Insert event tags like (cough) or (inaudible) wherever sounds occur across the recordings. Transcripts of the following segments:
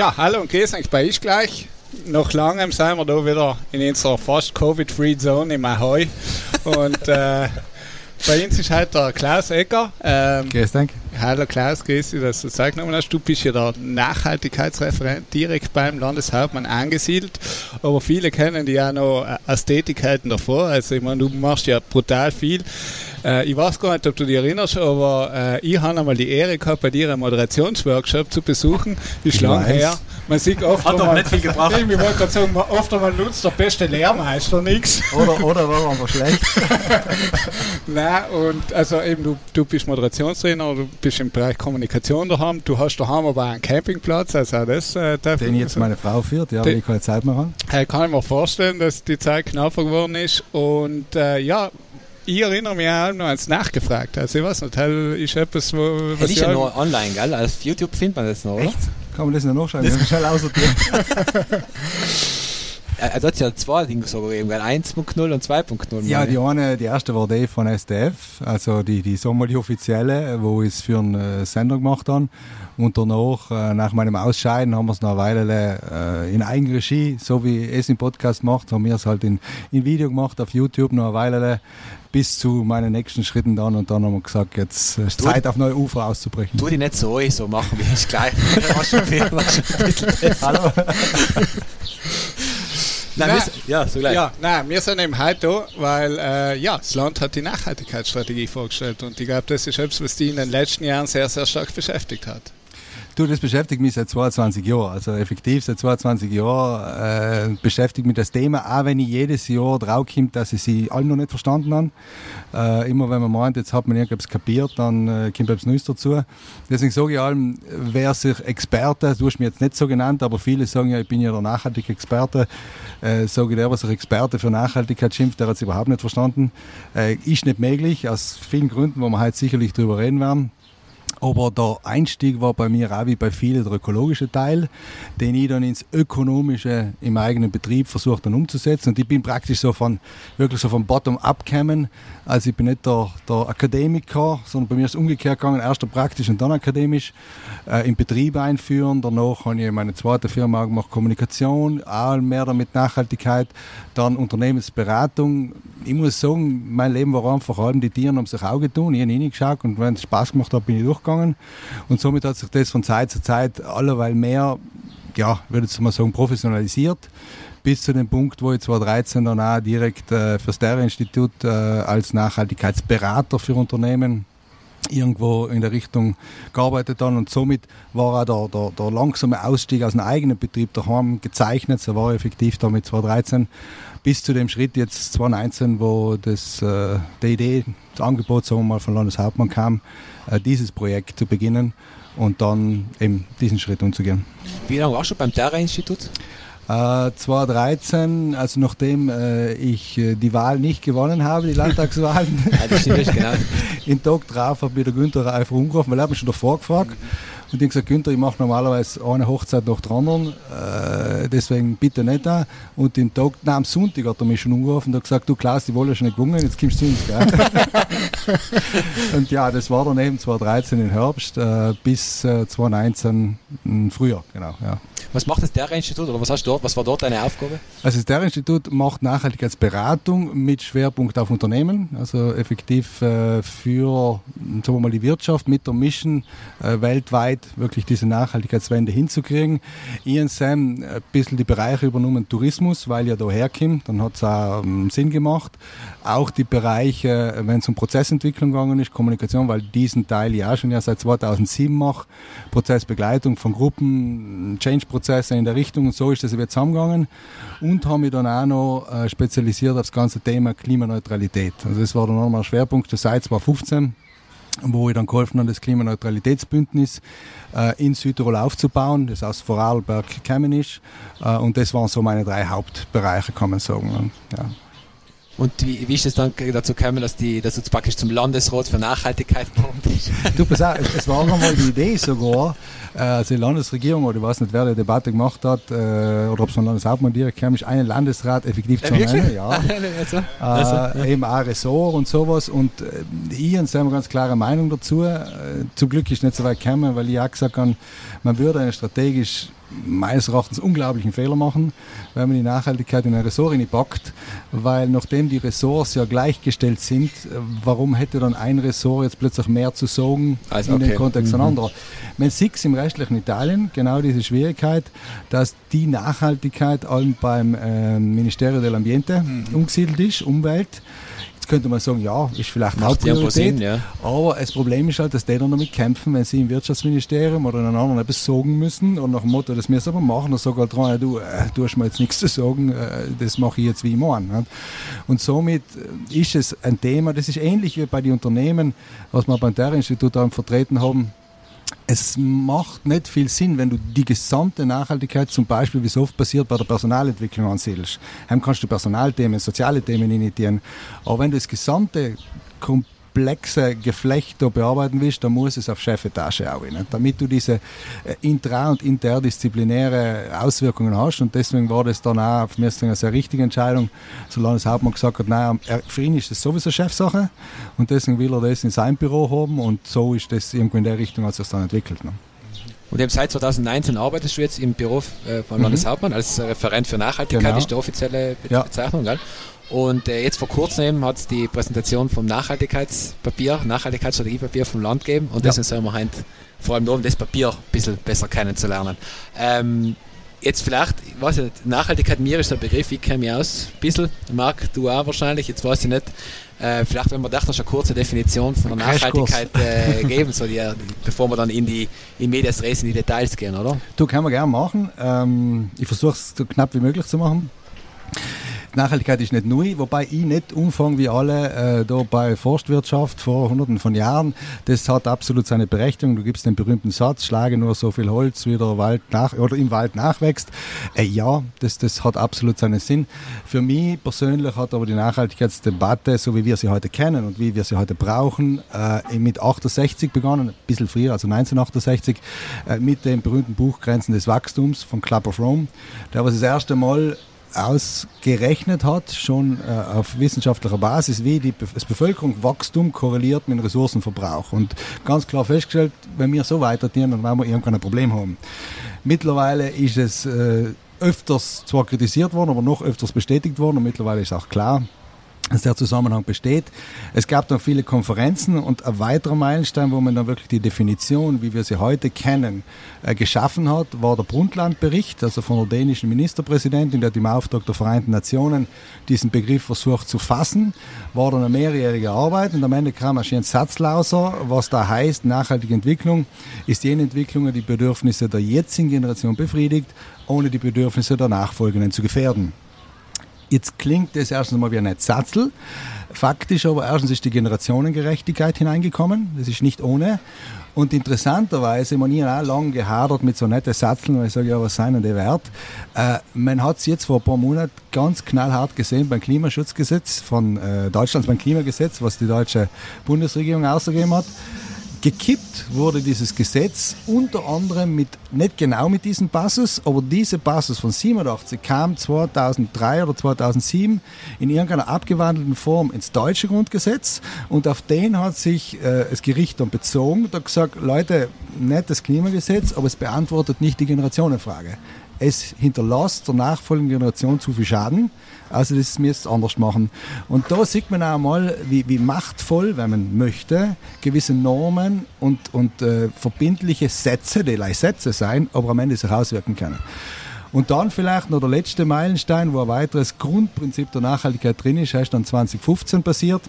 Ja, hallo und grüß euch bei Ich gleich. Nach langem sind wir da wieder in unserer fast Covid-Free Zone im Ahoi. Und äh, (laughs) bei uns ist heute der Klaus Ecker. Ähm, Grüß dich. hallo Klaus, grüß dich, dass du Zeit genommen hast. Du bist ja der Nachhaltigkeitsreferent direkt beim Landeshauptmann angesiedelt. Aber viele kennen dich ja noch äh, aus Tätigkeiten davor. Also ich meine, du machst ja brutal viel. Äh, ich weiß gar nicht, ob du dich erinnerst, aber äh, ich habe einmal die Ehre gehabt, bei dir einen Moderationsworkshop zu besuchen. Ist Ich lang her. Man sieht oft Hat doch nicht viel gebracht. Ich wollte gerade sagen, man- oft einmal nutzt der beste Lehrmeister nichts. Oder, oder war einfach schlecht. (laughs) Nein, und also eben du, du bist Moderationstrainer, du bist im Bereich Kommunikation daheim, du hast daheim aber auch einen Campingplatz, also auch das äh, darf Den jetzt meine Frau führt, ja, weil ich keine Zeit mehr habe. äh, kann ich mir vorstellen, dass die Zeit knapper geworden ist und äh, ja, ich erinnere mich auch noch ans Nachgefragt. Also ich weiß nicht, etwas, wo Das was ist ich ja noch online, gell? Auf YouTube findet man das noch, oder? Echt? Kann man das noch nachschauen? Das ist schnell aussortieren. Da (laughs) hat ja zwei Dinge sogar gegeben, gell? 1.0 und 2.0. Ja, die ich. eine, die erste war die von SDF, also die, die so mal die offizielle, wo ich es für einen äh, Sender gemacht habe. Und danach, äh, nach meinem Ausscheiden, haben wir es noch eine Weile äh, in Eigenregie, so wie es im Podcast macht, haben wir es halt in, in Video gemacht, auf YouTube noch eine Weile bis zu meinen nächsten Schritten dann. Und dann haben wir gesagt, jetzt äh, ist Du- Zeit auf neue Ufer auszubrechen. Tu die nicht so, ich so machen wir es gleich. (laughs) War schon viel, war schon ein bisschen besser. Hallo? Nein, Nein. wir sind- ja, so gleich. Ja, nein, wir sind eben heute da, weil äh, ja, das Land hat die Nachhaltigkeitsstrategie vorgestellt und ich glaube, das ist etwas, was die in den letzten Jahren sehr, sehr stark beschäftigt hat. Du, das beschäftigt mich seit 22 Jahren. Also effektiv seit 22 Jahren äh, beschäftigt mich das Thema, auch wenn ich jedes Jahr draufkomme, dass ich sie alle noch nicht verstanden habe. Äh, immer wenn man meint, jetzt hat man irgendwas kapiert, dann äh, kommt etwas Neues dazu. Deswegen sage ich allem, wer sich Experte, du hast mich jetzt nicht so genannt, aber viele sagen ja, ich bin ja der nachhaltige Experte, äh, sage ich, der, was sich Experte für Nachhaltigkeit schimpft, der hat es überhaupt nicht verstanden. Äh, ist nicht möglich, aus vielen Gründen, wo wir heute sicherlich drüber reden werden. Aber der Einstieg war bei mir auch wie bei vielen der ökologische Teil, den ich dann ins Ökonomische im eigenen Betrieb versucht dann umzusetzen. Und ich bin praktisch so von, wirklich so von Bottom-up gekommen. Also ich bin nicht der, der Akademiker, sondern bei mir ist es umgekehrt gegangen. Erst praktisch und dann akademisch. Äh, Im Betrieb einführen. Danach habe ich meine zweite Firma gemacht, Kommunikation, auch mehr damit Nachhaltigkeit. Dann Unternehmensberatung. Ich muss sagen, mein Leben war einfach, allem die Tiere haben sich auch getan. Ich habe hingeschaut und wenn es Spaß gemacht hat, bin ich durchgegangen. Und somit hat sich das von Zeit zu Zeit allerweil mehr, ja, würde ich mal sagen, professionalisiert. Bis zu dem Punkt, wo ich 2013 dann auch direkt äh, fürs Terra-Institut äh, als Nachhaltigkeitsberater für Unternehmen irgendwo in der Richtung gearbeitet habe und somit war auch der, der, der langsame Ausstieg aus einem eigenen Betrieb daheim gezeichnet. So war effektiv da mit 2013 bis zu dem Schritt jetzt 2019, wo das, äh, die Idee, das Angebot sagen wir mal von Landeshauptmann kam, äh, dieses Projekt zu beginnen und dann eben diesen Schritt umzugehen. Wie lange warst du beim Terra-Institut? Äh, 2013, also nachdem äh, ich äh, die Wahl nicht gewonnen habe, die Landtagswahlen, (laughs) Ja, genau. (laughs) in Tag drauf hat mir der Günther einfach umgerufen, weil er hat mich schon davor gefragt. Und ich habe gesagt, Günther, ich mache normalerweise eine Hochzeit nach der anderen, äh, deswegen bitte nicht da. Und den Tag, nein, am Sonntag hat er mich schon umgerufen und hat gesagt, du Klaus, die Wolle ist schon nicht gewonnen, jetzt kommst du zu uns. Gell? (laughs) und ja, das war dann eben 2013 im Herbst äh, bis äh, 2019 im Frühjahr, genau. Ja. Was macht das Terra-Institut oder was hast du dort? Was war dort deine Aufgabe? Also das TER-Institut macht Nachhaltigkeitsberatung mit Schwerpunkt auf Unternehmen, also effektiv äh, für sagen wir mal, die Wirtschaft mit der Mission äh, weltweit wirklich diese Nachhaltigkeitswende hinzukriegen. Ian Sam ein bisschen die Bereiche übernommen Tourismus, weil ja da herkommt, dann hat es auch ähm, Sinn gemacht. Auch die Bereiche, wenn es um Prozessentwicklung gegangen ist, Kommunikation, weil diesen Teil ja schon ja seit 2007 mache, Prozessbegleitung von Gruppen, Change-Prozesse in der Richtung und so ist das wieder zusammengegangen und habe mich dann auch noch äh, spezialisiert auf das ganze Thema Klimaneutralität. Also das war dann nochmal ein Schwerpunkt seit 2015 wo ich dann geholfen habe, das Klimaneutralitätsbündnis äh, in Südtirol aufzubauen, das aus Vorarlberg gekommen ist. Äh, und das waren so meine drei Hauptbereiche, kann man sagen. Ja. Und wie, wie ist es dann dazu gekommen, dass, die, dass du praktisch zum Landesrat für Nachhaltigkeit geworden bist? (laughs) Du, pass auf, es war einmal die Idee sogar, äh, also die Landesregierung, oder ich weiß nicht, wer die Debatte gemacht hat, äh, oder ob es von Landeshauptmann direkt kam, ist einen Landesrat effektiv zu nennen. Ja. (laughs) also, also, ja. Eben auch Ressort und sowas. Und äh, ich und eine ganz klare Meinung dazu. Äh, zum Glück ist nicht so weit gekommen, weil ich auch gesagt habe, man würde eine strategisch meines Erachtens unglaublichen Fehler machen, wenn man die Nachhaltigkeit in ein Ressort packt, weil nachdem die Ressorts ja gleichgestellt sind, warum hätte dann ein Ressort jetzt plötzlich mehr zu sagen also, in okay. dem Kontext mhm. anderer? Man sieht es im restlichen Italien genau diese Schwierigkeit, dass die Nachhaltigkeit allem beim äh, Ministerio dell'Ambiente mhm. umgesiedelt ist, Umwelt könnte man sagen, ja, ist vielleicht eine Hauptpriorität. Ja. Aber das Problem ist halt, dass die dann damit kämpfen, wenn sie im Wirtschaftsministerium oder in einem anderen etwas sagen müssen und nach dem Motto, das müssen wir machen, dann sagt halt dran, du, äh, du hast mir jetzt nichts zu sagen, äh, das mache ich jetzt wie ich meine. Und somit ist es ein Thema, das ist ähnlich wie bei den Unternehmen, was wir beim Terra-Institut vertreten haben, es macht nicht viel Sinn, wenn du die gesamte Nachhaltigkeit zum Beispiel, wie es oft passiert, bei der Personalentwicklung ansiedelst. Dann kannst du Personalthemen, soziale Themen initiieren. Aber wenn du das gesamte komplexe Geflecht da bearbeiten willst, dann muss es auf Chefetage auch. Nicht? Damit du diese äh, intra- und interdisziplinäre Auswirkungen hast. Und deswegen war das dann auch für mich eine sehr richtige Entscheidung, so lange das Hauptmann gesagt hat, nein, für ihn ist das sowieso Chefsache und deswegen will er das in sein Büro haben und so ist das irgendwo in der Richtung, als es dann entwickelt. Ne? Und eben seit 2019 arbeitest du jetzt im Büro äh, von Landeshauptmann als Referent für Nachhaltigkeit, genau. ist die offizielle Bezeichnung. Ja. Gell? Und äh, jetzt vor kurzem hat es die Präsentation vom Nachhaltigkeitspapier, Nachhaltigkeitsstrategiepapier vom Land gegeben und ja. deswegen sollen wir heute vor allem um das Papier ein bisschen besser kennenzulernen. Ähm, jetzt vielleicht, ich weiß nicht, Nachhaltigkeit, mir ist der Begriff, ich kenne mich aus, ein bisschen, Marc, du auch wahrscheinlich, jetzt weiß ich nicht, äh, vielleicht wenn wir da eine kurze Definition von der Nachhaltigkeit äh, (laughs) geben, so die, bevor wir dann in die in Medias Res in die Details gehen, oder? Du, können wir gerne machen. Ähm, ich versuche es so knapp wie möglich zu machen. Nachhaltigkeit ist nicht neu, wobei ich nicht umfang wie alle äh, da bei Forstwirtschaft vor hunderten von Jahren. Das hat absolut seine Berechtigung. Du gibst den berühmten Satz, schlage nur so viel Holz, wie der Wald nach oder im Wald nachwächst. Äh, ja, das, das hat absolut seinen Sinn. Für mich persönlich hat aber die Nachhaltigkeitsdebatte, so wie wir sie heute kennen und wie wir sie heute brauchen, äh, mit 68 begonnen, ein bisschen früher, also 1968, äh, mit dem berühmten Buch Grenzen des Wachstums von Club of Rome. Der was das erste Mal ausgerechnet hat, schon äh, auf wissenschaftlicher Basis, wie die das Bevölkerungswachstum korreliert mit dem Ressourcenverbrauch. Und ganz klar festgestellt, wenn wir so weitergehen, dann werden wir irgendwann ein Problem haben. Mittlerweile ist es äh, öfters zwar kritisiert worden, aber noch öfters bestätigt worden und mittlerweile ist auch klar, dass der Zusammenhang besteht. Es gab dann viele Konferenzen und ein weiterer Meilenstein, wo man dann wirklich die Definition, wie wir sie heute kennen, äh, geschaffen hat, war der Brundtland-Bericht, also von der dänischen Ministerpräsidentin, die hat im Auftrag der Vereinten Nationen diesen Begriff versucht zu fassen, war dann eine mehrjährige Arbeit und am Ende kam ein schönes Satzlauser, was da heißt, nachhaltige Entwicklung ist jene Entwicklung, die Bedürfnisse der jetzigen Generation befriedigt, ohne die Bedürfnisse der Nachfolgenden zu gefährden. Jetzt klingt das erstens mal wie ein Satzel. Faktisch aber erstens ist die Generationengerechtigkeit hineingekommen. Das ist nicht ohne. Und interessanterweise, man hier auch lange gehadert mit so netten Satzeln, weil ich sage, ja, was seien denn die wert? Äh, man hat es jetzt vor ein paar Monaten ganz knallhart gesehen beim Klimaschutzgesetz von äh, Deutschlands, beim Klimagesetz, was die deutsche Bundesregierung ausgegeben hat. Gekippt wurde dieses Gesetz unter anderem mit, nicht genau mit diesem Passus, aber diese Passus von 87 kam 2003 oder 2007 in irgendeiner abgewandelten Form ins deutsche Grundgesetz und auf den hat sich äh, das Gericht dann bezogen und hat gesagt, Leute, nicht das Klimagesetz, aber es beantwortet nicht die Generationenfrage. Es hinterlässt der nachfolgenden Generation zu viel Schaden also das müssen wir anders machen. Und da sieht man auch mal, wie, wie machtvoll, wenn man möchte, gewisse Normen und, und äh, verbindliche Sätze, die leicht Sätze sein, aber am Ende sich auswirken können. Und dann vielleicht noch der letzte Meilenstein, wo ein weiteres Grundprinzip der Nachhaltigkeit drin ist, ist dann 2015 passiert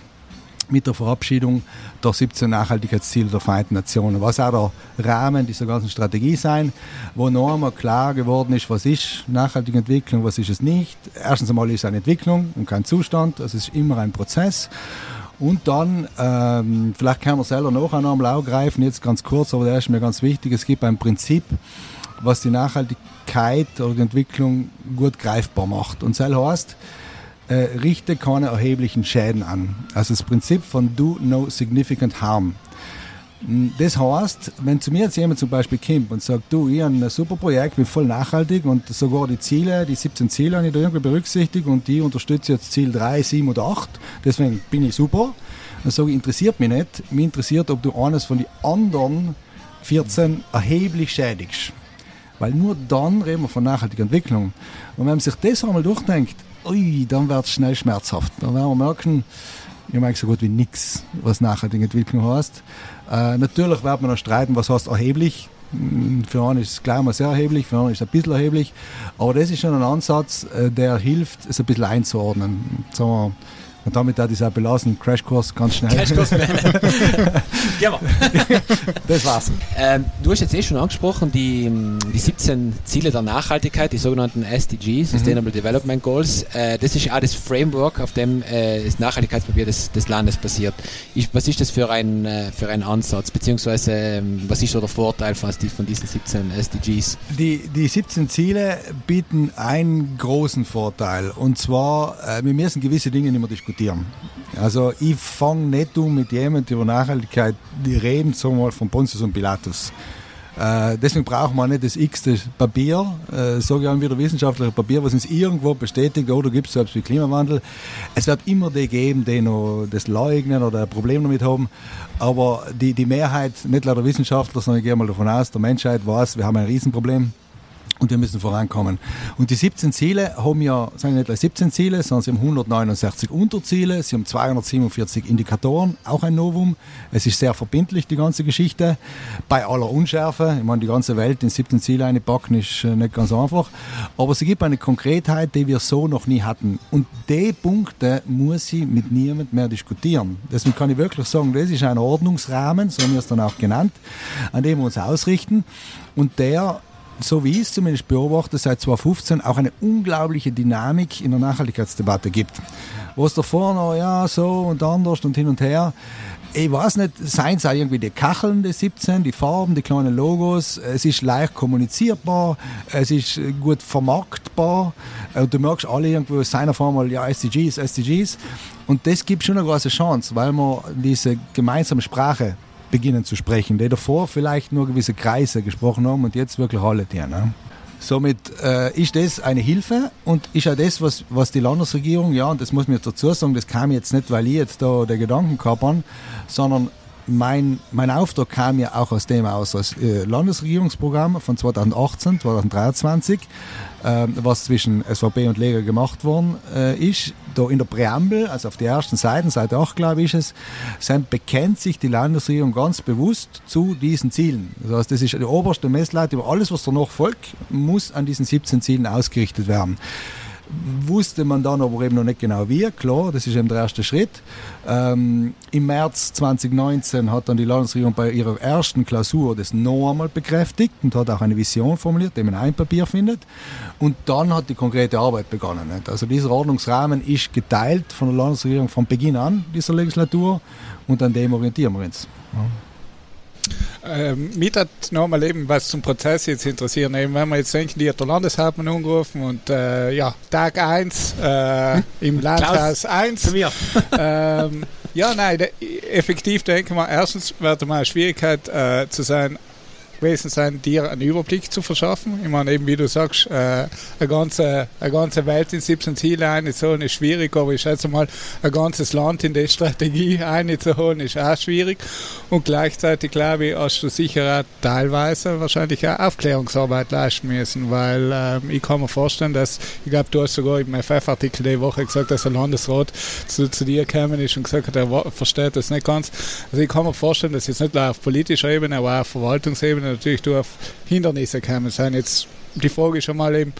mit der Verabschiedung der 17 Nachhaltigkeitsziele der Vereinten Nationen. Was auch der Rahmen dieser ganzen Strategie sein, wo noch einmal klar geworden ist, was ist nachhaltige Entwicklung, was ist es nicht. Erstens einmal ist es eine Entwicklung und kein Zustand, es ist immer ein Prozess. Und dann, ähm, vielleicht kann man selber noch einmal Blau greifen, jetzt ganz kurz, aber der ist mir ganz wichtig, es gibt ein Prinzip, was die Nachhaltigkeit oder die Entwicklung gut greifbar macht. Und das heißt, äh, richte keine erheblichen Schäden an. Also das Prinzip von do no significant harm. Hm, das heißt, wenn zu mir jetzt jemand zum Beispiel kommt und sagt, du, ich habe ein super Projekt, bin voll nachhaltig und sogar die Ziele, die 17 Ziele habe ich da irgendwie berücksichtigt und die unterstütze jetzt Ziel 3, 7 oder 8, deswegen bin ich super. Dann sage ich, interessiert mich nicht. Mich interessiert, ob du eines von den anderen 14 erheblich schädigst. Weil nur dann reden wir von nachhaltiger Entwicklung. Und wenn man sich das einmal durchdenkt, ui, dann wird es schnell schmerzhaft. Dann werden wir merken, ich mag so gut wie nichts, was nachhaltige Entwicklung heißt. Äh, natürlich wird man noch streiten, was heißt erheblich. Hm, für einen ist es gleich mal sehr erheblich, für einen ist es ein bisschen erheblich. Aber das ist schon ein Ansatz, äh, der hilft, es ein bisschen einzuordnen. Sagen wir, und damit hat es auch belassen. Crashkurs ganz schnell. Crashkurs (laughs) ja, Das war's. Ähm, du hast jetzt eh schon angesprochen, die, die 17 Ziele der Nachhaltigkeit, die sogenannten SDGs, mhm. Sustainable Development Goals. Äh, das ist auch das Framework, auf dem äh, das Nachhaltigkeitspapier des, des Landes basiert. Ich, was ist das für ein, äh, für ein Ansatz? Beziehungsweise, ähm, was ist so der Vorteil von, von diesen 17 SDGs? Die, die 17 Ziele bieten einen großen Vorteil. Und zwar, äh, wir müssen gewisse Dinge nicht mehr diskutieren diskutieren. Also ich fange nicht um mit jemandem über Nachhaltigkeit, die reden so mal von Pontius und Pilatus. Äh, deswegen braucht man nicht das x-te Papier, äh, sage ich auch wieder wissenschaftliche Papier, was uns irgendwo bestätigt, oder gibt es selbst wie Klimawandel. Es wird immer die geben, die noch das leugnen oder ein Problem damit haben. Aber die, die Mehrheit, nicht leider Wissenschaftler, sondern ich gehe mal davon aus, der Menschheit weiß, wir haben ein Riesenproblem und wir müssen vorankommen. Und die 17 Ziele haben ja, sagen nicht 17 Ziele, sondern sie haben 169 Unterziele, sie haben 247 Indikatoren, auch ein Novum. Es ist sehr verbindlich, die ganze Geschichte, bei aller Unschärfe. Ich meine, die ganze Welt in 17 Ziele einpacken ist äh, nicht ganz einfach. Aber sie gibt eine Konkretheit, die wir so noch nie hatten. Und die Punkte muss sie mit niemand mehr diskutieren. Deswegen kann ich wirklich sagen, das ist ein Ordnungsrahmen, so haben wir es dann auch genannt, an dem wir uns ausrichten. Und der so wie ich es zumindest beobachte, seit 2015 auch eine unglaubliche Dynamik in der Nachhaltigkeitsdebatte gibt. Wo es davor noch, ja, so und anders und hin und her. Ich weiß nicht, seien es auch irgendwie die Kacheln, die 17, die Farben, die kleinen Logos. Es ist leicht kommunizierbar, es ist gut vermarktbar. Und du merkst alle irgendwo, seiner Form mal, ja, SDGs, SDGs. Und das gibt schon eine große Chance, weil man diese gemeinsame Sprache beginnen zu sprechen, die davor vielleicht nur gewisse Kreise gesprochen haben und jetzt wirklich alle die. Ne? Somit äh, ist das eine Hilfe und ist auch das, was, was die Landesregierung, ja, und das muss man jetzt dazu sagen, das kam jetzt nicht, weil ich jetzt da der Gedanken habe, sondern mein, mein Auftrag kam ja auch aus dem aus, als äh, Landesregierungsprogramm von 2018, 2023, äh, was zwischen SVP und Lega gemacht worden äh, ist. Da in der Präambel, also auf der ersten Seite, Seite 8 glaube ich es, bekennt sich die Landesregierung ganz bewusst zu diesen Zielen. Das heißt, das ist die oberste Messlatte über alles, was danach folgt, muss an diesen 17 Zielen ausgerichtet werden wusste man dann aber eben noch nicht genau wie. Klar, das ist eben der erste Schritt. Ähm, Im März 2019 hat dann die Landesregierung bei ihrer ersten Klausur das noch einmal bekräftigt und hat auch eine Vision formuliert, die man ein Papier findet. Und dann hat die konkrete Arbeit begonnen. Nicht? Also dieser Ordnungsrahmen ist geteilt von der Landesregierung von Beginn an dieser Legislatur und an dem orientieren wir uns. Ja. Ähm, mich hat nochmal eben was zum Prozess jetzt interessieren. Eben, wenn wir jetzt denken, die hat der Landeshauptmann angerufen und äh, ja, Tag 1 äh, hm? im Landhaus 1. (laughs) ähm, ja, nein, effektiv denken wir, erstens wird mal eine Schwierigkeit äh, zu sein, gewesen sein, dir einen Überblick zu verschaffen. Ich meine, eben wie du sagst, äh, eine, ganze, eine ganze Welt in 17 Ziele einzuholen ist schwierig, aber ich schätze mal, ein ganzes Land in die Strategie (laughs) einzuholen ist auch schwierig. Und gleichzeitig, glaube ich, hast du sicher auch teilweise wahrscheinlich auch Aufklärungsarbeit leisten müssen, weil ähm, ich kann mir vorstellen, dass, ich glaube, du hast sogar im FF-Artikel die Woche gesagt, dass der Landesrat zu, zu dir gekommen ist und gesagt hat, er versteht das nicht ganz. Also ich kann mir vorstellen, dass jetzt nicht nur auf politischer Ebene, aber auch auf Verwaltungsebene natürlich durch Hindernisse kommen sein. Jetzt die Frage ist schon mal eben,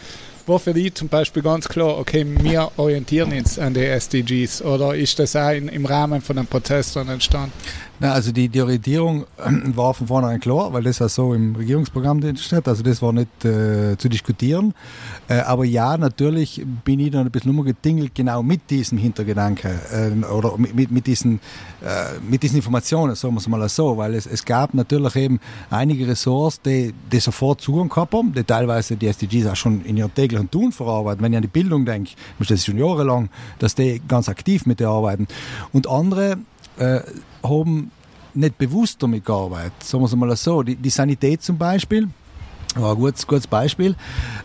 war für die zum Beispiel ganz klar, okay, wir orientieren uns an die SDGs oder ist das auch in, im Rahmen von einem Prozess dann entstanden? Na, also die, die Orientierung war von vornherein klar, weil das ja so im Regierungsprogramm steht. Also das war nicht äh, zu diskutieren. Äh, aber ja, natürlich bin ich dann ein bisschen umgedingelt, genau mit diesem Hintergedanke äh, oder mit, mit, diesen, äh, mit diesen Informationen, sagen wir es mal so, weil es, es gab natürlich eben einige Ressorts, die, die sofort Zugang gehabt haben, die teilweise die SDGs auch schon in ihrem täglichen Tun verarbeiten. Wenn ich an die Bildung denke, das schon jahrelang, dass die ganz aktiv mit der arbeiten. Und andere äh, haben nicht bewusst damit gearbeitet. Sagen wir es mal so. Die, die Sanität zum Beispiel, war ein gutes, gutes Beispiel,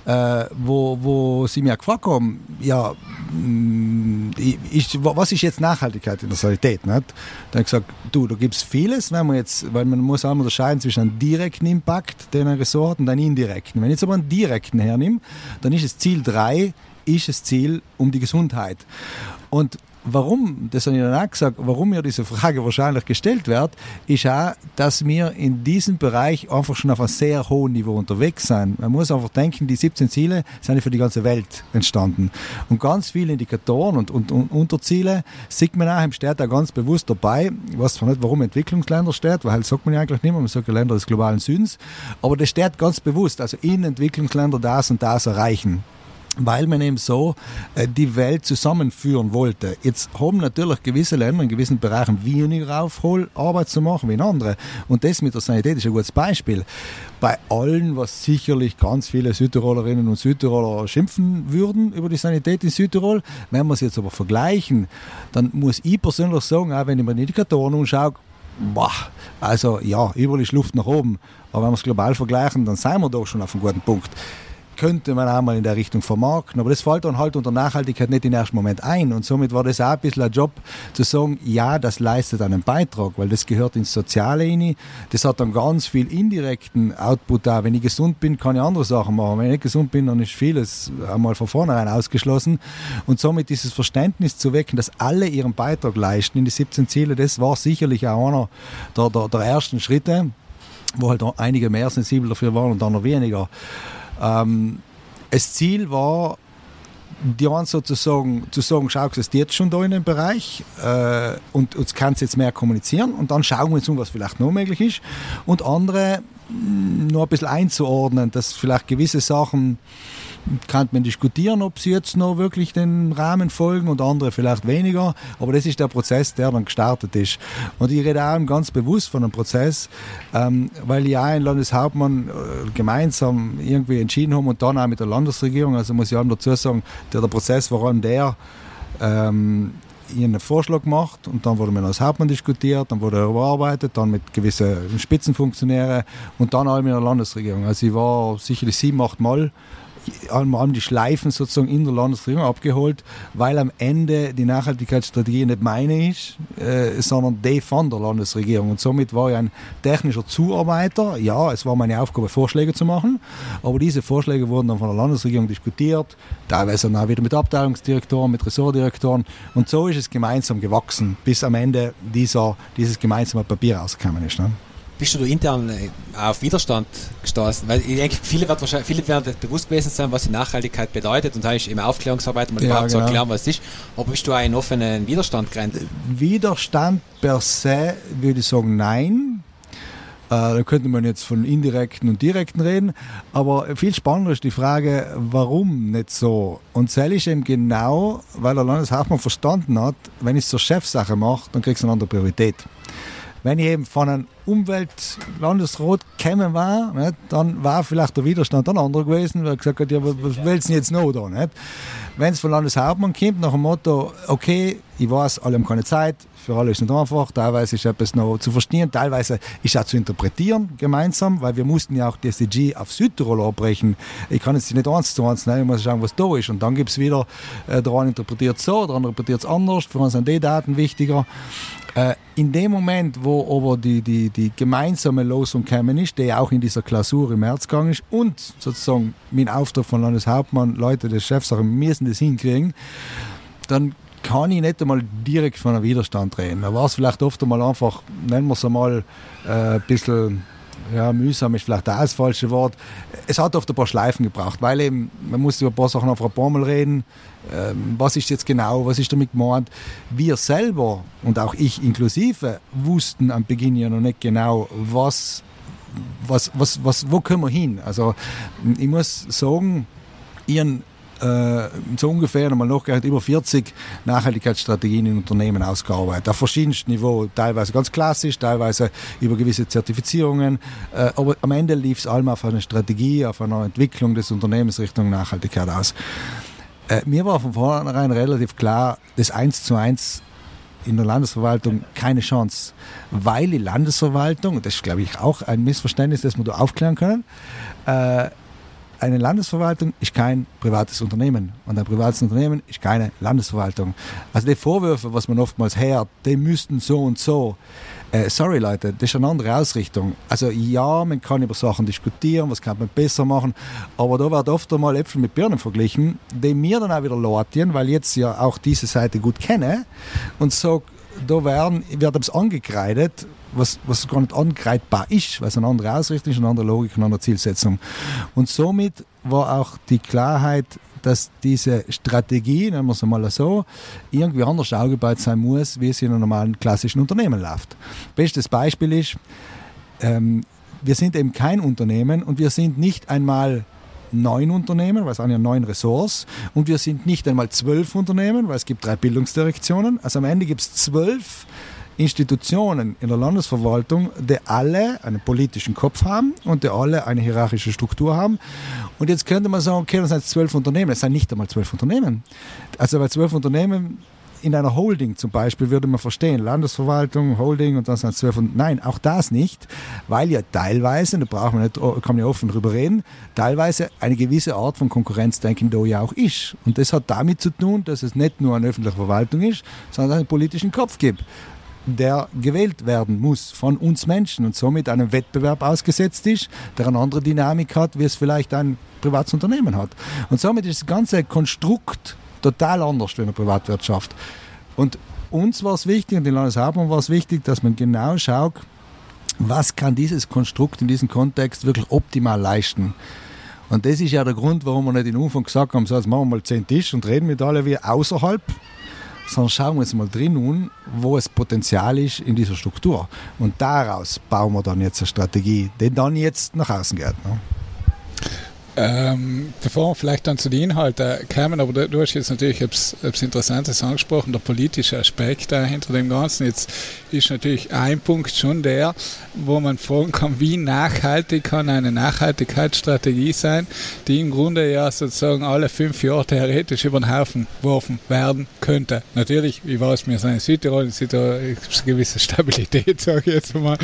äh, wo, wo sie mir gefragt haben, ja, mm, ist, was ist jetzt Nachhaltigkeit in der Sanität? Nicht? Dann habe ich gesagt, du, da gibt es vieles, wenn man jetzt, weil man muss auch unterscheiden zwischen einem direkten Impact, den ein Ressort hat, und einem indirekten. Wenn ich jetzt aber einen direkten hernehme, dann ist das Ziel 3, ist das Ziel um die Gesundheit. Und warum, das habe ich dann auch gesagt, warum mir diese Frage wahrscheinlich gestellt wird, ist auch, dass wir in diesem Bereich einfach schon auf einem sehr hohen Niveau unterwegs sind. Man muss einfach denken, die 17 Ziele sind für die ganze Welt entstanden. Und ganz viele Indikatoren und, und, und Unterziele sieht man auch im Staat auch ganz bewusst dabei. Ich weiß zwar nicht, warum Entwicklungsländer steht, weil halt sagt man ja eigentlich nicht mehr, man sagt ja Länder des globalen Südens, aber das steht ganz bewusst, also in Entwicklungsländern das und das erreichen weil man eben so äh, die Welt zusammenführen wollte. Jetzt haben natürlich gewisse Länder in gewissen Bereichen weniger Aufholarbeit zu machen wie in andere. Und das mit der Sanität ist ein gutes Beispiel. Bei allen, was sicherlich ganz viele Südtirolerinnen und Südtiroler schimpfen würden über die Sanität in Südtirol, wenn wir es jetzt aber vergleichen, dann muss ich persönlich sagen, auch wenn ich mir die Indikatoren anschaue, boah, also ja, überall ist Luft nach oben. Aber wenn wir es global vergleichen, dann sind wir doch schon auf einem guten Punkt könnte man auch mal in der Richtung vermarkten. Aber das fällt dann halt unter Nachhaltigkeit nicht im ersten Moment ein. Und somit war das auch ein bisschen ein Job zu sagen, ja, das leistet einen Beitrag, weil das gehört ins Soziale rein. Das hat dann ganz viel indirekten Output da. Wenn ich gesund bin, kann ich andere Sachen machen. Wenn ich nicht gesund bin, dann ist vieles einmal von vornherein ausgeschlossen. Und somit dieses Verständnis zu wecken, dass alle ihren Beitrag leisten in die 17 Ziele, das war sicherlich auch einer der, der, der ersten Schritte wo halt einige mehr sensibel dafür waren und andere weniger. Ähm, das Ziel war, die einen sozusagen zu sagen, schau, es jetzt schon da in dem Bereich äh, und uns kannst jetzt mehr kommunizieren und dann schauen wir uns um, was vielleicht noch möglich ist. Und andere mh, nur ein bisschen einzuordnen, dass vielleicht gewisse Sachen kann man diskutieren, ob sie jetzt noch wirklich den Rahmen folgen und andere vielleicht weniger. Aber das ist der Prozess, der dann gestartet ist. Und ich rede auch ganz bewusst von einem Prozess, ähm, weil ja ein Landeshauptmann äh, gemeinsam irgendwie entschieden haben und dann auch mit der Landesregierung, also muss ich auch dazu sagen, der, der Prozess allem der, ähm, einen Vorschlag gemacht und dann wurde man als Hauptmann diskutiert, dann wurde er überarbeitet, dann mit gewissen Spitzenfunktionären und dann auch mit der Landesregierung. Also ich war sicherlich sieben, acht Mal allem die Schleifen sozusagen in der Landesregierung abgeholt, weil am Ende die Nachhaltigkeitsstrategie nicht meine ist, äh, sondern die von der Landesregierung. Und somit war ich ein technischer Zuarbeiter. Ja, es war meine Aufgabe, Vorschläge zu machen, aber diese Vorschläge wurden dann von der Landesregierung diskutiert, teilweise dann auch wieder mit Abteilungsdirektoren, mit Ressortdirektoren. Und so ist es gemeinsam gewachsen, bis am Ende dieser, dieses gemeinsame Papier rausgekommen ist. Ne? Bist du intern äh, auf Widerstand gestoßen? Weil ich denke, viele, wird wahrscheinlich, viele werden bewusst gewesen sein, was die Nachhaltigkeit bedeutet und da ist eben Aufklärungsarbeit, um ja, überhaupt genau. zu erklären, was es ist. Aber bist du einen offenen Widerstand grenzt? Widerstand per se würde ich sagen, nein. Äh, da könnte man jetzt von indirekten und direkten reden. Aber viel spannender ist die Frage, warum nicht so? Und das ist eben genau, weil der Landeshauptmann verstanden hat, wenn ich es zur Chefsache mache, dann kriegst du eine andere Priorität. Wenn ich eben von einem Umweltlandesrat gekommen war, nicht, dann war vielleicht der Widerstand dann anderer gewesen, weil gesagt hat, ja, was willst du jetzt noch da? Wenn es von Landeshauptmann kommt, nach dem Motto, okay, ich weiß, alle haben keine Zeit, für alle ist es nicht einfach, teilweise ist etwas noch zu verstehen, teilweise ist auch zu interpretieren gemeinsam, weil wir mussten ja auch die SDG auf Südtirol abbrechen. Ich kann jetzt nicht eins zu eins nehmen, ich muss schauen, was da ist. Und dann gibt es wieder, äh, der eine interpretiert so, der andere interpretiert es anders, für uns sind die Daten wichtiger. Äh, in dem Moment, wo aber die, die, die gemeinsame Losung gekommen ist, die auch in dieser Klausur im März gegangen ist und sozusagen mein Auftrag von Landeshauptmann, Leute des Chefs sagen, wir müssen das hinkriegen, dann kann ich nicht einmal direkt von einem Widerstand reden. Da war es vielleicht oft einmal einfach, nennen wir es einmal, äh, ein bisschen ja, mühsam ist vielleicht auch das falsche Wort. Es hat oft ein paar Schleifen gebraucht, weil eben, man muss über ein paar Sachen auf ein paar Mal reden. Ähm, was ist jetzt genau, was ist damit gemeint? Wir selber und auch ich inklusive wussten am Beginn ja noch nicht genau, was, was, was, was, wo können wir hin? Also ich muss sagen, ihren äh, so ungefähr einmal nachgerechnet über 40 Nachhaltigkeitsstrategien in Unternehmen ausgearbeitet. Auf verschiedensten Niveaus, teilweise ganz klassisch, teilweise über gewisse Zertifizierungen. Äh, aber am Ende lief es allem auf eine Strategie, auf eine Entwicklung des Unternehmens Richtung Nachhaltigkeit aus. Äh, mir war von vornherein relativ klar, das eins zu eins in der Landesverwaltung keine Chance, weil die Landesverwaltung, das ist glaube ich auch ein Missverständnis, das wir da aufklären können, äh, eine Landesverwaltung ist kein privates Unternehmen und ein privates Unternehmen ist keine Landesverwaltung. Also die Vorwürfe, was man oftmals hört, die müssten so und so. Äh, sorry Leute, das ist eine andere Ausrichtung. Also ja, man kann über Sachen diskutieren, was kann man besser machen, aber da wird oft einmal Äpfel mit Birnen verglichen, die mir dann auch wieder lortieren, weil ich jetzt ja auch diese Seite gut kenne und so da werden, wird es angekreidet, was, was gar nicht angreifbar ist, weil es eine andere Ausrichtung ist, eine andere Logik, eine andere Zielsetzung. Und somit war auch die Klarheit, dass diese Strategie, nennen wir es mal so, irgendwie anders aufgebaut sein muss, wie es in einem normalen klassischen Unternehmen läuft. Bestes Beispiel ist, ähm, wir sind eben kein Unternehmen und wir sind nicht einmal neun Unternehmen, weil es haben ja neun Ressorts und wir sind nicht einmal zwölf Unternehmen, weil es gibt drei Bildungsdirektionen. Also am Ende gibt es zwölf Institutionen in der Landesverwaltung, die alle einen politischen Kopf haben und die alle eine hierarchische Struktur haben. Und jetzt könnte man sagen, okay, das sind zwölf Unternehmen. Es sind nicht einmal zwölf Unternehmen. Also bei zwölf Unternehmen in einer Holding zum Beispiel würde man verstehen, Landesverwaltung, Holding und dann sind es zwölf und nein, auch das nicht, weil ja teilweise, da braucht man nicht, kann man ja offen drüber reden, teilweise eine gewisse Art von Konkurrenzdenken da ja auch ist. Und das hat damit zu tun, dass es nicht nur eine öffentliche Verwaltung ist, sondern einen politischen Kopf gibt der gewählt werden muss von uns Menschen und somit einem Wettbewerb ausgesetzt ist, der eine andere Dynamik hat, wie es vielleicht ein privates Unternehmen hat. Und somit ist das ganze Konstrukt total anders in der Privatwirtschaft. Und uns war es wichtig und den Landeshauptmann war es wichtig, dass man genau schaut, was kann dieses Konstrukt in diesem Kontext wirklich optimal leisten. Und das ist ja der Grund, warum wir nicht in Anfang gesagt haben, so jetzt machen wir mal zehn Tisch und reden mit alle wie außerhalb, sondern schauen wir uns mal drin an, wo es Potenzial ist in dieser Struktur. Und daraus bauen wir dann jetzt eine Strategie, die dann jetzt nach außen geht. Ne? Ähm, bevor wir vielleicht dann zu den Inhalten kommen, aber du, hast jetzt natürlich etwas, Interessantes angesprochen, der politische Aspekt hinter dem Ganzen. Jetzt ist natürlich ein Punkt schon der, wo man fragen kann, wie nachhaltig kann eine Nachhaltigkeitsstrategie sein, die im Grunde ja sozusagen alle fünf Jahre theoretisch über den Haufen geworfen werden könnte. Natürlich, wie war es mir in Südtirol, in Südtirol gibt es eine gewisse Stabilität, (laughs) sage ich jetzt mal.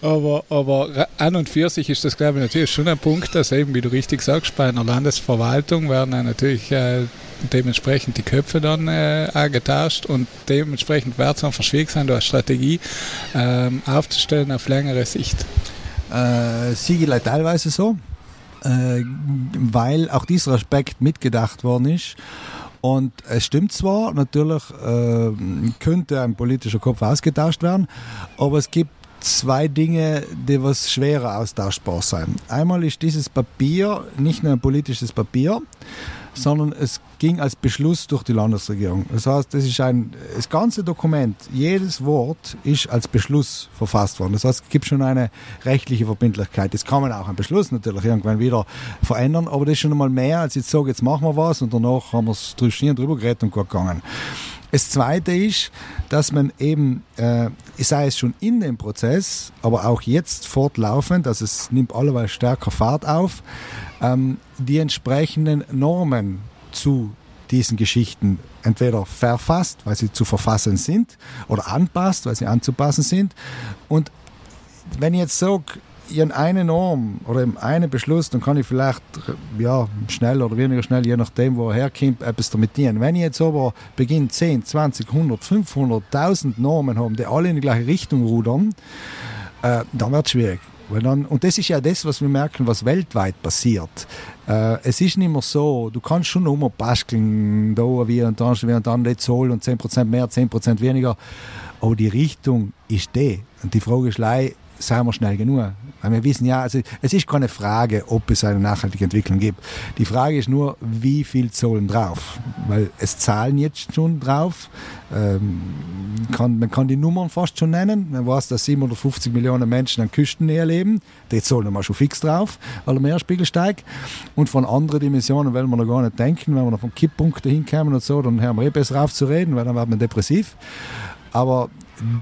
Aber, aber an und für sich ist das, glaube ich, natürlich schon ein Punkt, dass eben, wie du richtig sagst, bei einer Landesverwaltung werden natürlich äh, dementsprechend die Köpfe dann äh, getauscht und dementsprechend wird es einfach schwierig sein, da eine Strategie ähm, aufzustellen auf längere Sicht. Äh, Siegel teilweise so, äh, weil auch dieser Aspekt mitgedacht worden ist. Und es stimmt zwar, natürlich äh, könnte ein politischer Kopf ausgetauscht werden, aber es gibt zwei Dinge, die was schwerer austauschbar sein. Einmal ist dieses Papier nicht nur ein politisches Papier, sondern es ging als Beschluss durch die Landesregierung. Das heißt, das ist ein, das ganze Dokument, jedes Wort ist als Beschluss verfasst worden. Das heißt, es gibt schon eine rechtliche Verbindlichkeit. Das kann man auch ein Beschluss natürlich irgendwann wieder verändern, aber das ist schon einmal mehr, als jetzt sage, jetzt machen wir was und danach haben wir es drüber geredet und gut gegangen. Das Zweite ist, dass man eben, äh, sei es schon in dem Prozess, aber auch jetzt fortlaufend, also es nimmt alleweil stärker Fahrt auf, ähm, die entsprechenden Normen zu diesen Geschichten entweder verfasst, weil sie zu verfassen sind, oder anpasst, weil sie anzupassen sind. Und wenn ich jetzt sage, in eine Norm oder in einen Beschluss, dann kann ich vielleicht ja, schnell oder weniger schnell, je nachdem, wo er herkommt, etwas damit dienen. Wenn ich jetzt aber beginne 10, 20, 100, 500, 1000 Normen haben, die alle in die gleiche Richtung rudern, äh, dann wird es schwierig. Dann, und das ist ja das, was wir merken, was weltweit passiert. Äh, es ist nicht mehr so, du kannst schon immer basteln, da wie und dann, wie und dann nicht Zoll und 10% mehr, 10% weniger, aber die Richtung ist die. Und die Frage ist, sind wir schnell genug. Weil wir wissen ja, also es ist keine Frage, ob es eine nachhaltige Entwicklung gibt. Die Frage ist nur, wie viel zahlen drauf? Weil es zahlen jetzt schon drauf. Ähm, kann, man kann die Nummern fast schon nennen. Man weiß, dass 750 Millionen Menschen an Küstennähe leben. Die zahlen wir schon fix drauf, weil der Meeresspiegel steigt. Und von anderen Dimensionen wollen wir noch gar nicht denken. Wenn wir noch von Kipppunkten hinkommen und so, dann hören wir eh besser auf zu reden, weil dann wird man depressiv. Aber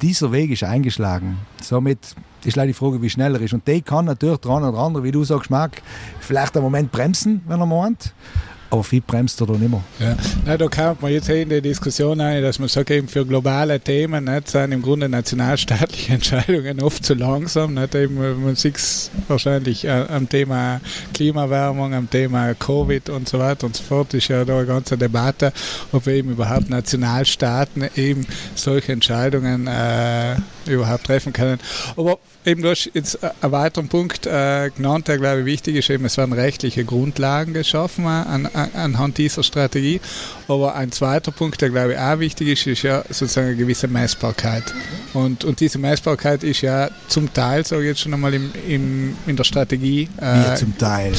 dieser Weg ist eingeschlagen. Somit ist leider die Frage, wie schnell er ist. Und der kann natürlich dran oder andere, wie du sagst, Marc, vielleicht einen Moment bremsen, wenn er meint aber viel bremst er da nicht mehr. Ja. Na, da kommt man jetzt in die Diskussion ein, dass man sagt, eben für globale Themen nicht, sind im Grunde nationalstaatliche (laughs) Entscheidungen oft zu langsam. Nicht? Eben, man sieht es wahrscheinlich äh, am Thema Klimawärmung, am Thema Covid und so weiter und so fort, ist ja da eine ganze Debatte, ob eben überhaupt Nationalstaaten eben solche Entscheidungen äh, überhaupt treffen können. Aber eben du hast jetzt einen weiteren Punkt äh, genannt, der glaube ich wichtig ist, eben es werden rechtliche Grundlagen geschaffen äh, an, an, anhand dieser Strategie. Aber ein zweiter Punkt, der glaube ich auch wichtig ist, ist ja sozusagen eine gewisse Messbarkeit. Und, und diese Messbarkeit ist ja zum Teil, sage ich jetzt schon einmal, im, im, in der Strategie. Äh, Wie zum Teil?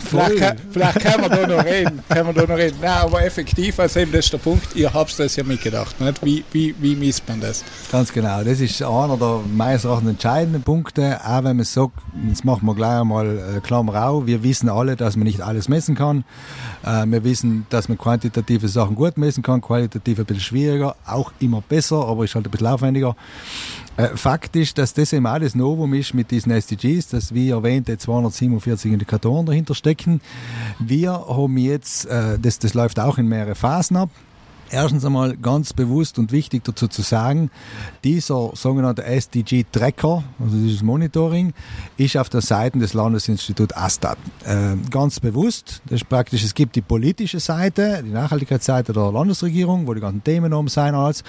Vielleicht kann, vielleicht kann man da noch reden. Kann man da noch reden. Nein, aber effektiv, also eben das ist der Punkt, ihr habt das ja mitgedacht. Nicht? Wie, wie, wie misst man das? Ganz genau. Das ist einer der meines Erachtens entscheidenden Punkte. Auch wenn man sagt, jetzt machen wir gleich einmal äh, Klammer auf, wir wissen alle, dass man nicht alles messen kann. Äh, wir wissen, dass man quantitative Sachen gut messen kann, qualitativ ein bisschen schwieriger, auch immer besser, aber ist halt ein bisschen aufwendiger. Äh, Fakt ist, dass das eben das Novum ist mit diesen SDGs, dass wie erwähnte 247 Indikatoren dahinter stecken. Wir haben jetzt, äh, das, das läuft auch in mehrere Phasen ab. Erstens einmal ganz bewusst und wichtig dazu zu sagen, dieser sogenannte SDG-Tracker, also dieses Monitoring, ist auf der Seite des Landesinstituts ASTAT. Äh, ganz bewusst, das ist praktisch, es gibt die politische Seite, die Nachhaltigkeitsseite der Landesregierung, wo die ganzen Themen oben sein als,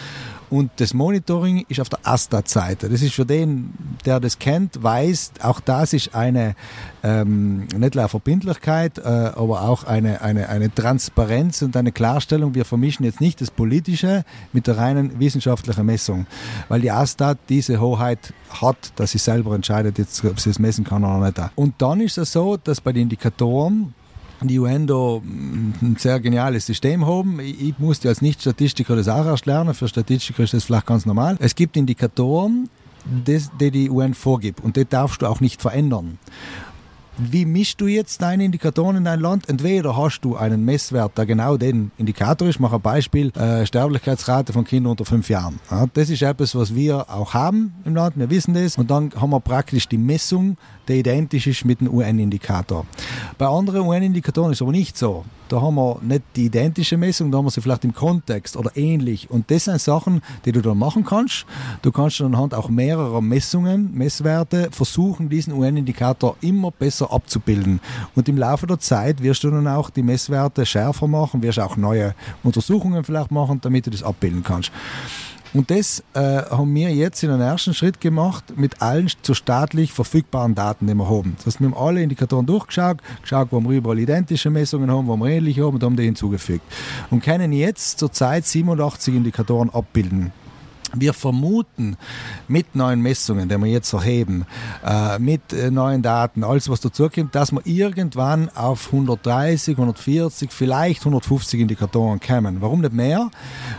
und das Monitoring ist auf der ASTAT-Seite. Das ist für den, der das kennt, weiß, auch das ist eine ähm, nicht nur Verbindlichkeit, äh, aber auch eine, eine, eine Transparenz und eine Klarstellung. Wir vermischen jetzt nicht das Politische mit der reinen wissenschaftlichen Messung, weil die ASTAT diese Hoheit hat, dass sie selber entscheidet, jetzt, ob sie es messen kann oder nicht. Und dann ist es so, dass bei den Indikatoren die UN da ein sehr geniales System haben. Ich musste als Nicht-Statistiker das auch erst lernen. Für Statistiker ist das vielleicht ganz normal. Es gibt Indikatoren, die die UN vorgibt und die darfst du auch nicht verändern. Wie mischst du jetzt deine Indikatoren in dein Land? Entweder hast du einen Messwert, der genau den Indikator ist. Ich mache ein Beispiel, äh, Sterblichkeitsrate von Kindern unter fünf Jahren. Ja, das ist etwas, was wir auch haben im Land, wir wissen das. Und dann haben wir praktisch die Messung, die identisch ist mit dem UN-Indikator. Bei anderen UN-Indikatoren ist es aber nicht so. Da haben wir nicht die identische Messung, da haben wir sie vielleicht im Kontext oder ähnlich. Und das sind Sachen, die du dann machen kannst. Du kannst anhand auch mehrerer Messungen, Messwerte versuchen, diesen UN-Indikator immer besser abzubilden. Und im Laufe der Zeit wirst du dann auch die Messwerte schärfer machen, wirst auch neue Untersuchungen vielleicht machen, damit du das abbilden kannst. Und das äh, haben wir jetzt in einem ersten Schritt gemacht mit allen zu staatlich verfügbaren Daten, die wir haben. Das heißt, wir haben alle Indikatoren durchgeschaut, geschaut, wo wir überall identische Messungen haben, wo wir ähnliche haben und haben die hinzugefügt. Und können jetzt zurzeit 87 Indikatoren abbilden. Wir vermuten mit neuen Messungen, die wir jetzt erheben, äh, mit äh, neuen Daten, alles was dazukommt, dass wir irgendwann auf 130, 140, vielleicht 150 Indikatoren kommen. Warum nicht mehr?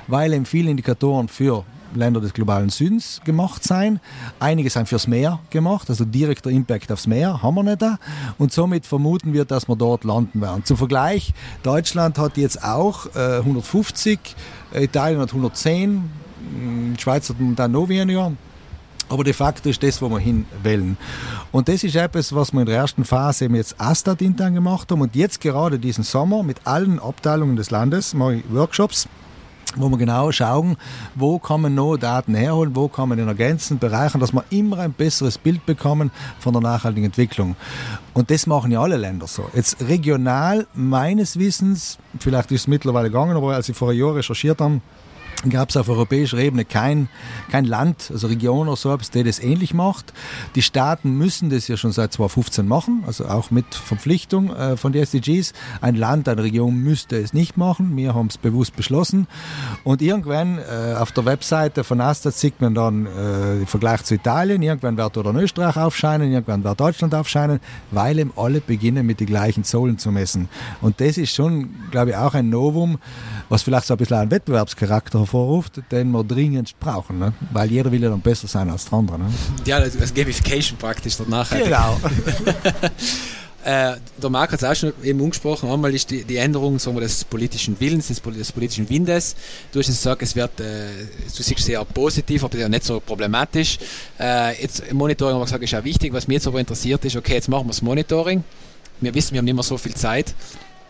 Weil eben viele Indikatoren für Länder des globalen Südens gemacht sein. Einige sind fürs Meer gemacht, also direkter Impact aufs Meer haben wir nicht da. Und somit vermuten wir, dass wir dort landen werden. Zum Vergleich, Deutschland hat jetzt auch äh, 150, Italien hat 110, die Schweiz hat momentan noch weniger. Aber de facto ist das, wo wir hin wollen. Und das ist etwas, was wir in der ersten Phase eben jetzt Astat intern gemacht haben. Und jetzt gerade diesen Sommer mit allen Abteilungen des Landes mache ich Workshops wo wir genau schauen, wo kann man noch Daten herholen, wo kann man in ergänzenden Bereichen, dass wir immer ein besseres Bild bekommen von der nachhaltigen Entwicklung. Und das machen ja alle Länder so. Jetzt regional, meines Wissens, vielleicht ist es mittlerweile gegangen, aber als ich vor einem Jahr recherchiert habe, gab es auf europäischer Ebene kein, kein Land, also Region oder so der das ähnlich macht. Die Staaten müssen das ja schon seit 2015 machen, also auch mit Verpflichtung äh, von den SDGs. Ein Land, eine Region müsste es nicht machen. Wir haben es bewusst beschlossen. Und irgendwann äh, auf der Webseite von Astat sieht man dann äh, den Vergleich zu Italien. Irgendwann wird dort Österreich aufscheinen, irgendwann wird Deutschland aufscheinen, weil eben alle beginnen mit den gleichen Zollen zu messen. Und das ist schon, glaube ich, auch ein Novum, was vielleicht so ein bisschen einen Wettbewerbscharakter hervorruft, den wir dringend brauchen, ne? weil jeder will ja dann besser sein als der andere. Ne? Ja, das, das Gamification praktisch danach. Genau. (laughs) (laughs) Äh, der Marc hat es auch schon eben angesprochen. Einmal ist die, die Änderung sagen wir, des politischen Willens, des, des politischen Windes. Du hast gesagt, es wird, äh, du siehst sehr positiv, aber nicht so problematisch. Äh, jetzt Monitoring, haben wir gesagt, ist auch wichtig. Was mich jetzt aber interessiert ist, okay, jetzt machen wir das Monitoring. Wir wissen, wir haben nicht mehr so viel Zeit.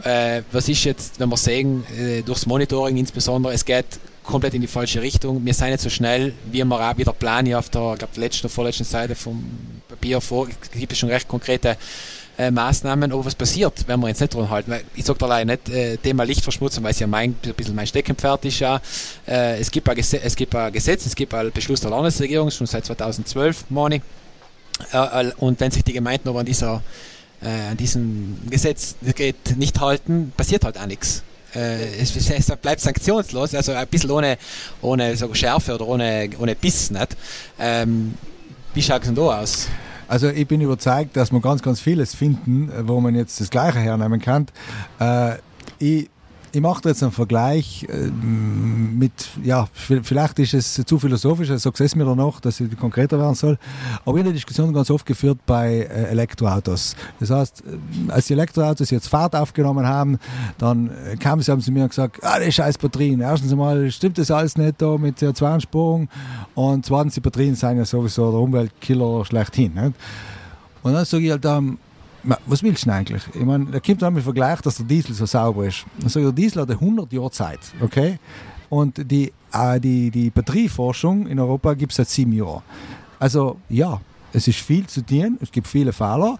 Äh, was ist jetzt, wenn wir sehen, äh, durchs Monitoring insbesondere, es geht komplett in die falsche Richtung. Wir sind nicht so schnell, wie wir auch wieder planen auf der, glaub, letzten oder vorletzten Seite vom Papier vor. Es gibt schon recht konkrete äh, Maßnahmen, aber was passiert, wenn wir jetzt nicht dran halten? Ich sage leider nicht, äh, Thema Lichtverschmutzung, weil es ja mein, ein bisschen mein Steckenpferd ist ja. Äh, es, gibt ein es gibt ein Gesetz, es gibt einen Beschluss der Landesregierung, schon seit 2012, Moni. Äh, und wenn sich die Gemeinden aber an dieser äh, an diesem Gesetz geht, nicht halten, passiert halt auch nichts. Äh, es, es, bleibt sanktionslos, also ein bisschen ohne, ohne so Schärfe oder ohne, ohne Biss. Nicht? Ähm, wie schaut es denn da aus? Also ich bin überzeugt, dass man ganz, ganz vieles finden, wo man jetzt das Gleiche hernehmen kann. Äh, ich ich mache jetzt einen Vergleich äh, mit, ja, vielleicht ist es zu philosophisch, so sage es mir danach, dass ich konkreter werden soll. Aber ich habe die Diskussion ganz oft geführt bei äh, Elektroautos. Das heißt, äh, als die Elektroautos jetzt Fahrt aufgenommen haben, dann kamen sie haben zu mir gesagt, ah, die scheiß Batterien. Erstens einmal stimmt das alles nicht da mit CO2-Ansprung und zweitens, die Batterien sind ja sowieso der Umweltkiller schlechthin. Nicht? Und dann sage ich halt, ähm, was willst du eigentlich? Ich meine, da kommt im Vergleich, dass der Diesel so sauber ist. Also der Diesel hat 100 Jahre Zeit, okay? Und die, äh, die, die Batterieforschung in Europa gibt es seit sieben Jahren. Also ja, es ist viel zu tun, es gibt viele Fehler.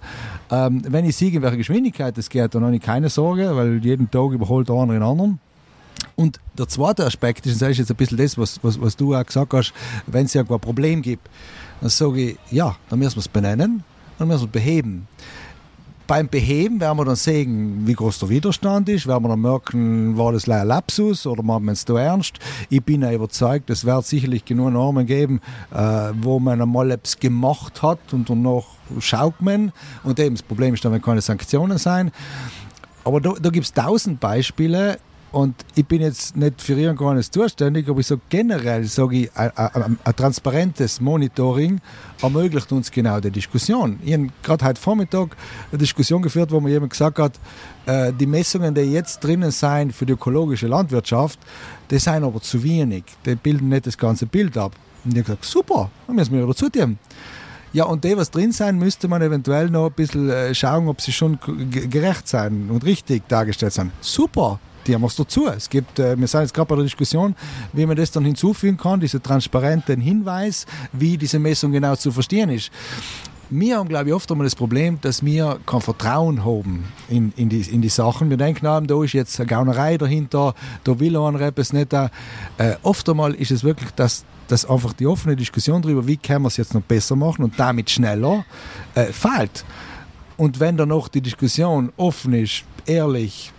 Ähm, wenn ich sehe, in welcher Geschwindigkeit es geht, dann habe ich keine Sorge, weil jeden Tag überholt andere den anderen. Und der zweite Aspekt ist, und das ist jetzt ein bisschen das, was, was, was du auch gesagt hast, wenn es irgendwo ein Problem gibt, dann sage ich, ja, dann müssen wir es benennen, dann müssen wir es beheben beim Beheben werden wir dann sehen, wie groß der Widerstand ist, werden wir dann merken, war das ein Lapsus oder machen wir es da ernst. Ich bin ja überzeugt, es wird sicherlich genug Normen geben, äh, wo man einmal etwas gemacht hat und danach schaut man. Und eben das Problem ist dann, wenn keine Sanktionen sein. Aber da, da gibt es tausend Beispiele, und ich bin jetzt nicht für irgendwas zuständig, aber ich sage generell, sage ich, ein, ein, ein, transparentes Monitoring ermöglicht uns genau die Diskussion. Ich habe gerade heute Vormittag eine Diskussion geführt, wo mir jemand gesagt hat, äh, die Messungen, die jetzt drinnen sind für die ökologische Landwirtschaft, die sind aber zu wenig. Die bilden nicht das ganze Bild ab. Und ich habe gesagt, super, dann müssen wir dazu tun. Ja, und die, was drin sein, müsste man eventuell noch ein bisschen äh, schauen, ob sie schon gerecht sein und richtig dargestellt sind. Super, die haben was dazu. Es gibt, äh, wir sind jetzt gerade bei der Diskussion, wie man das dann hinzufügen kann, diese transparenten Hinweis, wie diese Messung genau zu verstehen ist. Wir haben, glaube ich, oft einmal das Problem, dass wir kein Vertrauen haben in, in, die, in die Sachen. Wir denken, ah, da ist jetzt eine Gaunerei dahinter, da will einer etwas nicht. Äh, oft einmal ist es wirklich, dass, dass einfach die offene Diskussion darüber, wie kann man es jetzt noch besser machen und damit schneller, äh, fehlt. Und wenn dann noch die Diskussion offen ist, ehrlich,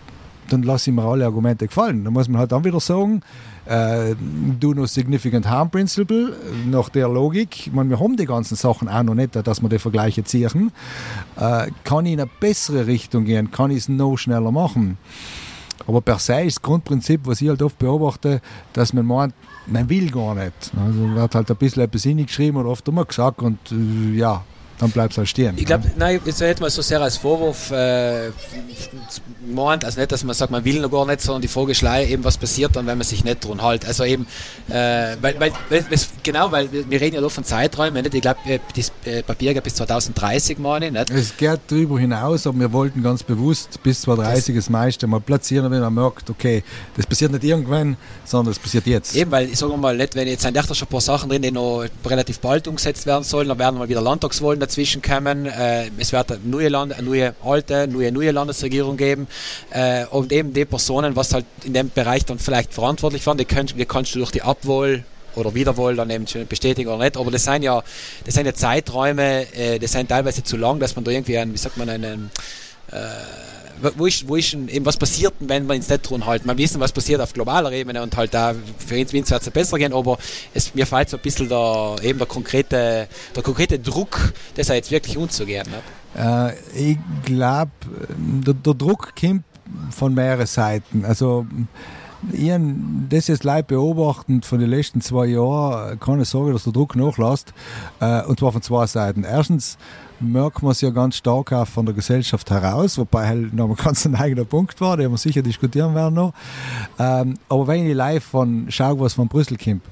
dann lasse ich mir alle Argumente gefallen. Dann muss man halt dann wieder sagen, äh, do no significant harm principle, nach der Logik, ich meine, wir haben die ganzen Sachen auch noch nicht, dass wir die Vergleiche ziehen, äh, kann ich in eine bessere Richtung gehen, kann ich es noch schneller machen. Aber per se ist das Grundprinzip, was ich halt oft beobachte, dass man meint, man will gar nicht. Also wird halt ein bisschen etwas hingeschrieben oder oft immer gesagt und äh, ja, dann bleibst du halt stehen. Ich glaube, nein, jetzt hätte man so sehr als Vorwurf äh, meint, also nicht, dass man sagt, man will noch gar nicht, sondern die Frage ist eben, was passiert dann, wenn man sich nicht dran hält. Also eben, äh, weil, weil, weil Genau, weil wir, wir reden ja nur von Zeiträumen. Nicht? Ich glaube, äh, das äh, Papier geht bis 2030, meine ich. Nicht? Es geht darüber hinaus, aber wir wollten ganz bewusst bis 2030 das, das meiste mal platzieren, wenn man merkt, okay, das passiert nicht irgendwann, sondern das passiert jetzt. Eben, weil ich sage mal, nicht, wenn jetzt sind echt schon ein paar Sachen drin, die noch relativ bald umgesetzt werden sollen, dann werden mal wieder Landtagswahlen dazwischen kommen. Äh, es wird eine neue, Land, eine neue alte, neue, neue Landesregierung geben. Äh, und eben die Personen, was halt in dem Bereich dann vielleicht verantwortlich waren, die, könnt, die kannst du durch die Abwahl oder Wiederwohl dann eben bestätigen oder nicht. Aber das sind ja, das sind ja Zeiträume, äh, das sind teilweise zu lang, dass man da irgendwie einen, wie sagt man, einen, äh, wo ist, wo ist eben was passiert, wenn man ins nicht tun halt. Man wissen, was passiert auf globaler Ebene und halt da für uns wird es besser gehen, aber es, mir fehlt so ein bisschen der, eben der konkrete, der konkrete Druck, das jetzt wirklich umzugehen. Äh, ich glaube, der, der Druck kommt von mehreren Seiten. Also ich das jetzt live beobachtend von den letzten zwei Jahren, kann ich sagen, dass der Druck nachlässt. Äh, und zwar von zwei Seiten. Erstens merkt man es ja ganz stark auch von der Gesellschaft heraus, wobei halt noch (laughs) ein ganz eigener Punkt war, den wir sicher diskutieren werden noch. Ähm, aber wenn ich live von schaue, was von Brüssel kommt,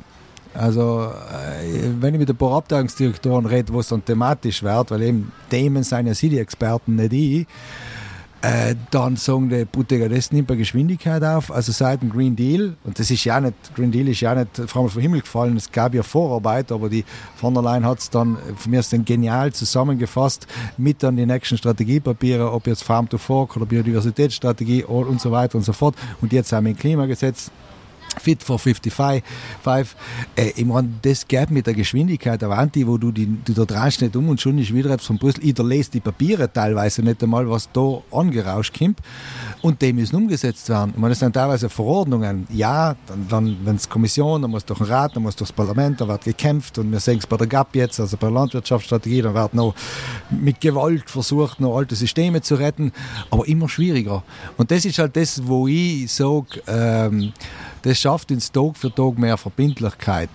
also, äh, wenn ich mit ein paar Abteilungsdirektoren rede, wo es dann thematisch wird, weil eben Themen sind ja sie die Experten, nicht ich, äh, dann sagen die Buttiger, das nimmt bei Geschwindigkeit auf. Also seit dem Green Deal, und das ist ja nicht, Green Deal ist ja nicht vor allem vom Himmel gefallen, es gab ja Vorarbeit, aber die von der Leyen hat es dann, von mir ist dann genial zusammengefasst mit dann die nächsten Strategiepapiere, ob jetzt Farm to Fork oder Biodiversitätsstrategie und so weiter und so fort. Und jetzt haben wir ein Klimagesetz Fit for 55. Äh, ich meine, das geht mit der Geschwindigkeit Avanti, wo du, die, du da drehst nicht um und schon ist wieder von Brüssel. Ich lese die Papiere teilweise nicht einmal, was da angerauscht kommt. Und die müssen umgesetzt werden. Ich meine, das sind teilweise Verordnungen. Ja, dann, dann wenn es Kommission, dann muss durch den Rat, dann muss durchs Parlament, dann wird gekämpft und wir sehen es bei der GAP jetzt, also bei der Landwirtschaftsstrategie, dann wird noch mit Gewalt versucht, noch alte Systeme zu retten, aber immer schwieriger. Und das ist halt das, wo ich sage, ähm, das schafft ins Tag für Tag mehr Verbindlichkeit.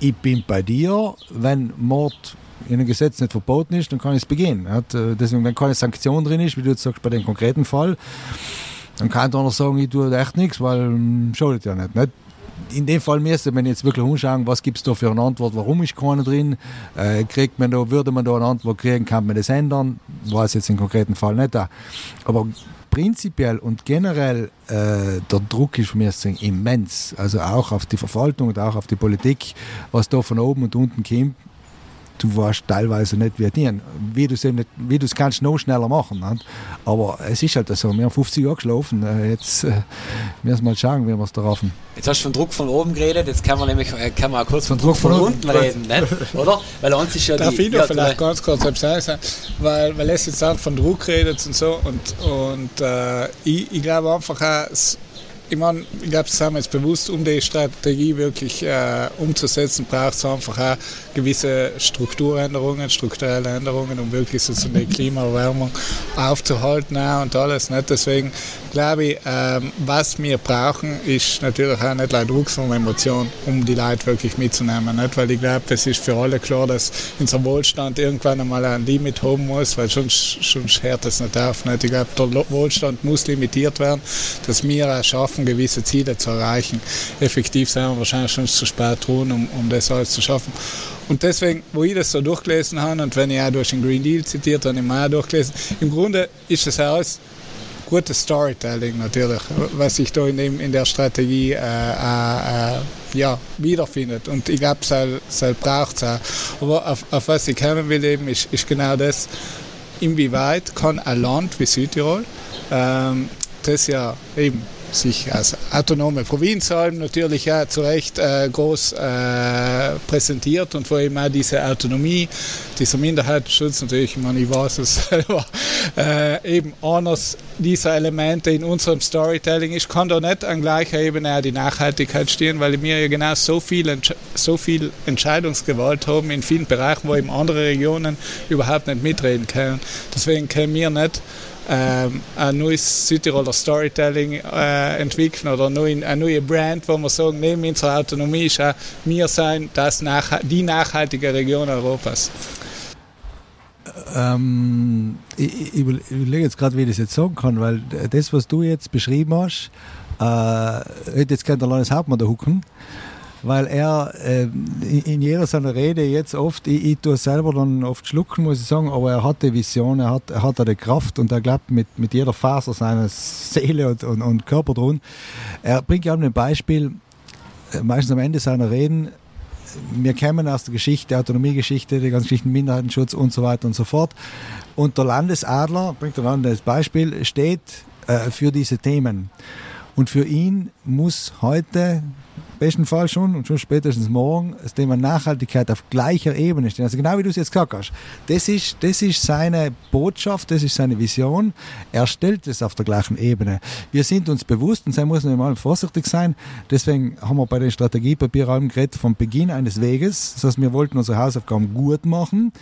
Ich bin bei dir, wenn Mord in einem Gesetz nicht verboten ist, dann kann ich es begehen. Äh, deswegen, wenn keine Sanktion drin ist, wie du jetzt sagst bei dem konkreten Fall, dann kann einer sagen, ich tue echt nichts, weil hm, schadet ja nicht. in dem Fall müsste man jetzt wirklich umschauen, was gibt es da für eine Antwort, warum ist keiner drin, äh, kriegt man da, würde man da eine Antwort kriegen, kann man das ändern, weiß jetzt im konkreten Fall nicht da. Aber prinzipiell und generell äh, der Druck ist von mir immens. Also auch auf die Verwaltung und auch auf die Politik, was da von oben und unten kommt, du weißt teilweise nicht, wie die, wie du es nicht, wie du es kannst noch schneller machen. Nicht? Aber es ist halt so, wir haben 50 Jahre geschlafen, äh, jetzt äh, müssen wir mal schauen, wie wir es darauf haben. Jetzt hast du von Druck von oben geredet, jetzt kann man nämlich äh, kann man kurz von, von Druck von, von unten reden, nicht? oder? Weil uns ist ja Darf die, ich noch ja, vielleicht ganz kurz etwas sagen, weil, weil es jetzt auch von Druck redet und so und, und äh, ich, ich glaube einfach auch, ich meine, ich glaube, haben wir jetzt bewusst, um die Strategie wirklich äh, umzusetzen, braucht es einfach auch gewisse Strukturänderungen, strukturelle Änderungen, um wirklich so eine Klimaerwärmung aufzuhalten auch und alles. Nicht? Deswegen glaube ich, ähm, was wir brauchen, ist natürlich auch nicht leider Druck, sondern Emotion, um die Leute wirklich mitzunehmen. Nicht? Weil ich glaube, es ist für alle klar, dass unser Wohlstand irgendwann einmal ein Limit haben muss, weil sonst, sonst hört es nicht auf. Nicht? Ich glaube, der Wohlstand muss limitiert werden, dass wir es schaffen, gewisse Ziele zu erreichen. Effektiv sind wir wahrscheinlich schon zu spät tun, um, um das alles zu schaffen. Und deswegen, wo ich das so durchgelesen habe und wenn ich auch durch den Green Deal zitiert habe, habe ich auch durchgelesen, im Grunde ist das alles gutes Storytelling natürlich, was sich da in, in der Strategie äh, äh, äh ja, wiederfindet. Und ich glaube, es braucht es auch. Aber auf, auf, was ich kommen will, eben, ist, ist genau das, inwieweit kann ein Land wie Südtirol, ähm, das ja eben sich als autonome Provinz haben, natürlich ja zu Recht äh, groß äh, präsentiert und vor allem auch diese Autonomie, dieser Minderheitenschutz, natürlich, ich meine, ich weiß es (laughs) selber, äh, eben anders dieser Elemente in unserem Storytelling ist, kann da nicht an gleicher Ebene auch die Nachhaltigkeit stehen, weil wir ja genau so viel, so viel Entscheidungsgewalt haben in vielen Bereichen, wo eben andere Regionen überhaupt nicht mitreden können. Deswegen können wir nicht ähm, ein neues Südtiroler Storytelling äh, entwickeln oder eine neue Brand, wo wir sagen, neben unserer Autonomie ist auch wir sein das nach, die nachhaltige Region Europas. Ähm, ich, ich überlege jetzt gerade, wie ich das jetzt sagen kann, weil das, was du jetzt beschrieben hast, äh, hätte jetzt kein Landeshauptmann da hucken. Weil er äh, in jeder seiner Rede jetzt oft, ich, ich tue selber dann oft schlucken, muss ich sagen, aber er hat die Vision, er hat, er hat die Kraft und er glaubt mit, mit jeder Faser seiner Seele und, und, und Körper drin. Er bringt ja ein Beispiel, äh, meistens am Ende seiner Reden, wir kennen aus der Geschichte, Autonomiegeschichte, die ganzen Geschichten, Minderheitenschutz und so weiter und so fort. Und der Landesadler, bringt er an das Beispiel, steht äh, für diese Themen. Und für ihn muss heute besten Fall schon und schon spätestens morgen das Thema Nachhaltigkeit auf gleicher Ebene stehen. Also genau wie du es jetzt gesagt hast. Das ist, das ist seine Botschaft, das ist seine Vision. Er stellt es auf der gleichen Ebene. Wir sind uns bewusst, und da muss man mal vorsichtig sein, deswegen haben wir bei den Strategiepapieren geredet vom Beginn eines Weges. Das heißt, wir wollten unsere Hausaufgaben gut machen.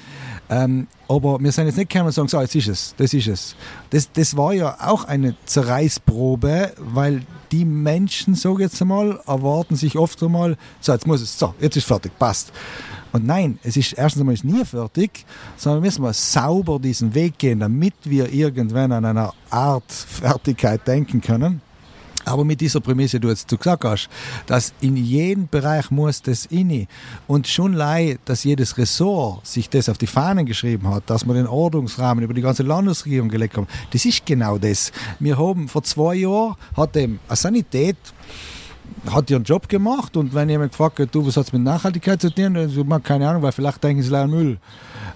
Ähm, aber wir sind jetzt nicht gekommen und sagen, so, jetzt ist es, das ist es. Das, das war ja auch eine Zerreißprobe, weil die Menschen, so jetzt einmal, erwarten sich oft einmal, so, jetzt muss es, so, jetzt ist fertig, passt. Und nein, es ist erstens einmal ist nie fertig, sondern wir müssen mal sauber diesen Weg gehen, damit wir irgendwann an einer Art Fertigkeit denken können. Aber mit dieser Prämisse, du jetzt gesagt hast, dass in jedem Bereich muss das inne und schon leid, dass jedes Ressort sich das auf die Fahnen geschrieben hat, dass wir den Ordnungsrahmen über die ganze Landesregierung gelegt haben. Das ist genau das. Wir haben vor zwei Jahren hat dem eine Sanität hat ihren Job gemacht und wenn jemand gefragt hat, du, was hat es mit Nachhaltigkeit zu tun, dann sagt man, keine Ahnung, weil vielleicht denken sie an Müll.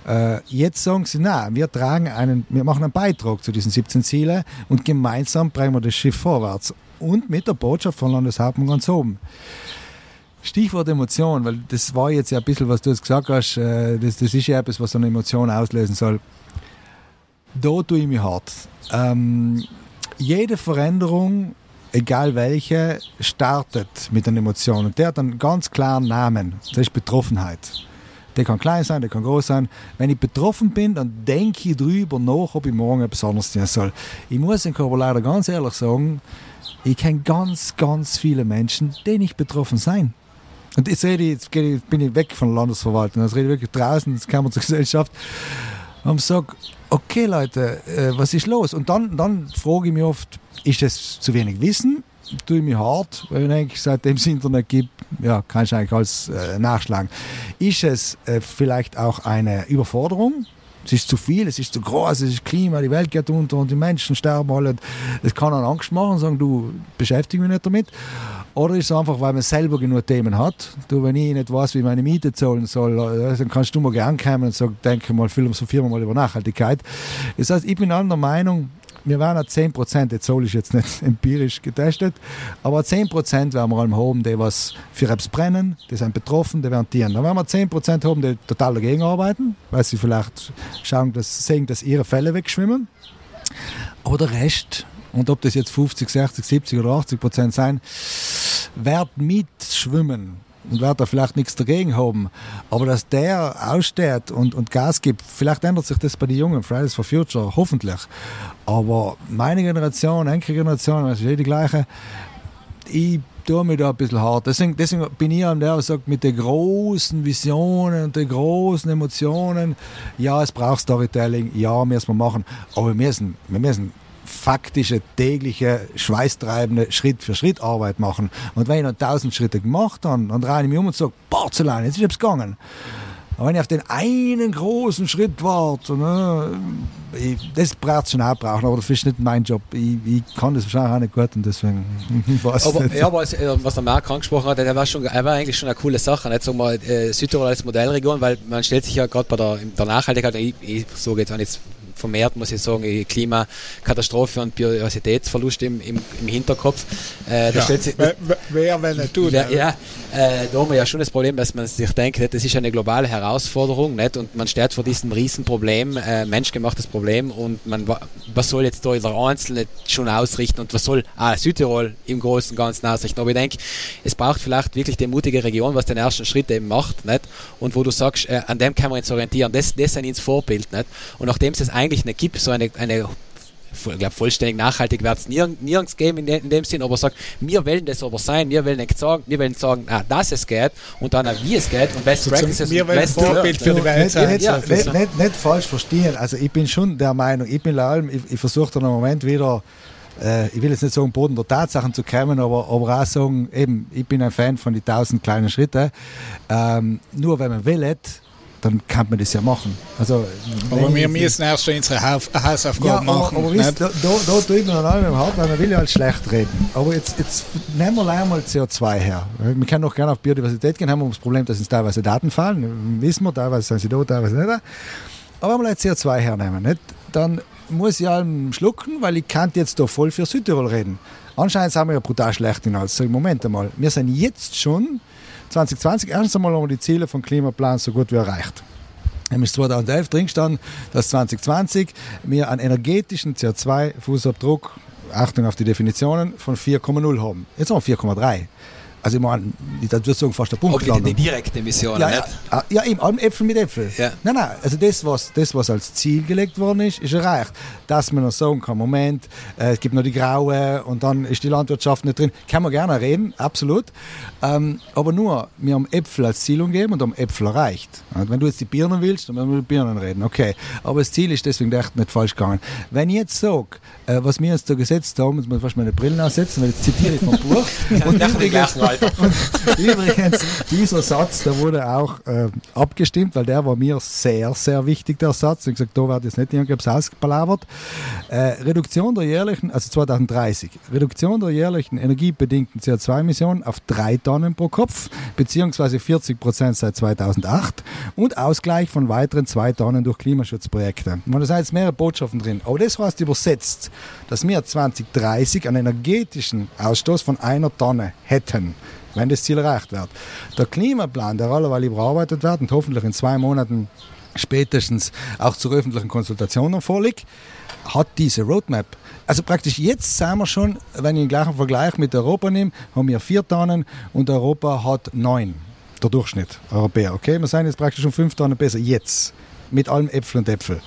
Äh, jetzt sagen sie, na, wir tragen einen, wir machen einen Beitrag zu diesen 17 Zielen und gemeinsam bringen wir das Schiff vorwärts und mit der Botschaft von Landeshauptmann ganz oben. Stichwort Emotion, weil das war jetzt ja ein bisschen, was du jetzt gesagt hast, äh, das, das ist ja etwas, was eine Emotion auslösen soll. Da tue ich mich hart. Ähm, jede Veränderung, egal welche, startet mit einer Emotion und der hat einen ganz klaren Namen. Das ist Betroffenheit. Der kann klein sein, der kann groß sein. Wenn ich betroffen bin, dann denke ich drüber nach, ob ich morgen etwas anderes tun soll. Ich muss den Körper leider ganz ehrlich sagen, ich kenne ganz, ganz viele Menschen, die nicht betroffen sein. Und jetzt rede ich, jetzt bin ich weg von der Landesverwaltung, jetzt rede ich wirklich draußen, jetzt kommen wir zur (laughs) Gesellschaft und sage, okay Leute, äh, was ist los? Und dann, dann frage ich mich oft, ist es zu wenig Wissen? Tue ich mich hart, weil ich denke, seitdem es Internet gibt, ja, kann ich eigentlich alles äh, nachschlagen. Ist es äh, vielleicht auch eine Überforderung? Es ist zu viel, es ist zu groß, es ist Klima, die Welt geht unter und die Menschen sterben alle. Das kann einen Angst machen und sagen, du beschäftige mich nicht damit. Oder ist es einfach, weil man selber genug Themen hat. Du, wenn ich nicht weiß, wie meine Miete zahlen soll, äh, dann kannst du mal gern kommen und sagen, denke mal, philosophieren wir mal über Nachhaltigkeit. Das heißt, ich bin der Meinung, wir waren at 10 Prozent, jetzt soll ich jetzt nicht (laughs) empirisch getestet, aber 10 Prozent werden wir allem haben, die was für etwas brennen, die sind betroffen, die werden tieren. Dann werden wir 10 Prozent haben, die total dagegen arbeiten, weil sie vielleicht schauen, dass, sehen, dass ihre Fälle wegschwimmen. Aber der Rest, und ob das jetzt 50, 60, 70 oder 80 Prozent sein, wird mitschwimmen und wird da vielleicht nichts dagegen haben. Aber dass der aussteht und, und Gas gibt, vielleicht ändert sich das bei den Jungen, Fridays for Future, hoffentlich. Aber meine Generation, Enkelgeneration, das ist eh die gleiche, ich tue mir da ein bisschen hart. Deswegen, deswegen bin ich an der, der sagt, mit den großen Visionen und den großen Emotionen, ja, es braucht Storytelling, ja, müssen wir machen, aber wir müssen, wir müssen faktische, tägliche, schweißtreibende Schritt-für-Schritt-Arbeit machen. Und wenn ich noch tausend Schritte gemacht habe, dann drehe ich mich um und sage, Porzellan, jetzt ist es gegangen. Aber wenn ich auf den einen großen Schritt warte, ne, ich, das braucht es schon auch brauchen, aber das ist nicht mein Job. Ich, ich kann das wahrscheinlich auch nicht gut und deswegen (laughs) weiß aber, nicht. Ja, was, äh, was der Marc angesprochen hat, der war, schon, er war eigentlich schon eine coole Sache. Nicht so mal äh, Südtirol als Modellregion, weil man stellt sich ja gerade bei der, der Nachhaltigkeit, ich, ich sage jetzt auch nicht vermehrt, muss ich sagen, Klimakatastrophe und Biodiversitätsverlust im, im, im Hinterkopf. Äh, ja, sich, wer, wer, wenn nicht du? Ja, ja äh, da haben wir ja schon das Problem, dass man sich denkt, das ist eine globale Herausforderung nicht? und man steht vor diesem Riesenproblem, äh, menschgemachtes Problem und man, was soll jetzt da jeder Einzelne schon ausrichten und was soll ah, Südtirol im Großen und Ganzen ausrichten? Aber ich denke, es braucht vielleicht wirklich die mutige Region, was den ersten Schritt eben macht nicht? und wo du sagst, äh, an dem kann man uns orientieren, das, das ist ins Vorbild nicht? und nachdem es eigentlich eigentlich nicht gibt, so eine, eine ich glaube, vollständig nachhaltig wird es nirg nirgends geben in, de, in, dem Sinn, aber sagt, wir wollen das aber sein, wir wollen nicht sagen, wir wollen sagen, ah, dass es geht und dann wie es geht und Best Practices. Wir wollen Vorbild für die Welt sein. Nicht, ja, nicht, nicht, nicht, falsch verstehen, also ich bin schon der Meinung, ich bin allem, ich, ich versuche dann im Moment wieder äh, ich will jetzt nicht sagen, Boden der Tatsachen zu kommen, aber, aber auch sagen, eben, ich bin ein Fan von den tausend kleinen Schritten. Ähm, nur wenn man will, dann kann man das ja machen. Also, aber wir müssen erst unsere Hausaufgaben ja, machen. Aber, aber da, da, da tut man dann im Hart, weil man will ja halt schlecht reden. Aber jetzt, jetzt nehmen wir einmal CO2 her. Wir können auch gerne auf Biodiversität gehen, haben wir das Problem, dass uns teilweise Daten fallen. Wissen wir, teilweise sind sie da, teilweise nicht. Aber wenn wir jetzt CO2 hernehmen, nicht? dann muss ich allem schlucken, weil ich kann jetzt da voll für Südtirol reden. Anscheinend sind wir ja brutal schlecht in alles. Moment einmal, wir sind jetzt schon 2020 erst einmal haben wir die Ziele vom Klimaplan so gut wie erreicht. Nämlich 2011 drin stand, dass 2020 wir einen energetischen CO2-Fußabdruck, Achtung auf die Definitionen, von 4,0 haben. Jetzt haben wir 4,3. Also ich meine, das würde sagen, fast der Punkt. Okay, die, direkte Emission, ja, nicht? Ja, ja, eben, Äpfel mit Äpfel. Ja. Nein, nein, also das was, das, was als Ziel gelegt worden ist, ist erreicht. Dass man noch sagen kann, Moment, äh, es gibt noch die Graue und dann ist die Landwirtschaft nicht drin. Kann man gerne reden, absolut. Ähm, aber nur, wir haben Äpfel als Ziel umgeben und haben Äpfel erreicht. Und wenn du jetzt die Birnen willst, dann müssen wir über Birnen reden, okay. Aber das Ziel ist deswegen echt nicht falsch gegangen. Wenn ich jetzt sage, äh, was wir jetzt da gesetzt haben, jetzt muss ich fast meine Brillen aussetzen, weil jetzt zitiere ich vom Buch. (laughs) und übrigens, (laughs) Übrigens, dieser Satz, der wurde auch äh, abgestimmt, weil der war mir sehr, sehr wichtig, der Satz. Ich gesagt, da wird jetzt nicht irgendwas ausgepalabert. Äh, Reduktion der jährlichen, also 2030, Reduktion der jährlichen energiebedingten CO2-Emissionen auf drei Tonnen pro Kopf, beziehungsweise 40 Prozent seit 2008 und Ausgleich von weiteren zwei Tonnen durch Klimaschutzprojekte. Und da sind jetzt mehrere Botschaften drin. Aber das heißt übersetzt, dass wir 2030 einen energetischen Ausstoß von einer Tonne hätten wenn das Ziel erreicht wird. Der Klimaplan, der allerweil überarbeitet wird und hoffentlich in zwei Monaten spätestens auch zur öffentlichen Konsultation vorliegt, hat diese Roadmap. Also praktisch jetzt sind wir schon, wenn ich den gleichen Vergleich mit Europa nehme, haben wir vier Tonnen und Europa hat neun. Der Durchschnitt Europäer. Okay, wir sind jetzt praktisch schon fünf Tonnen besser. Jetzt. Mit allem Äpfel und Äpfel.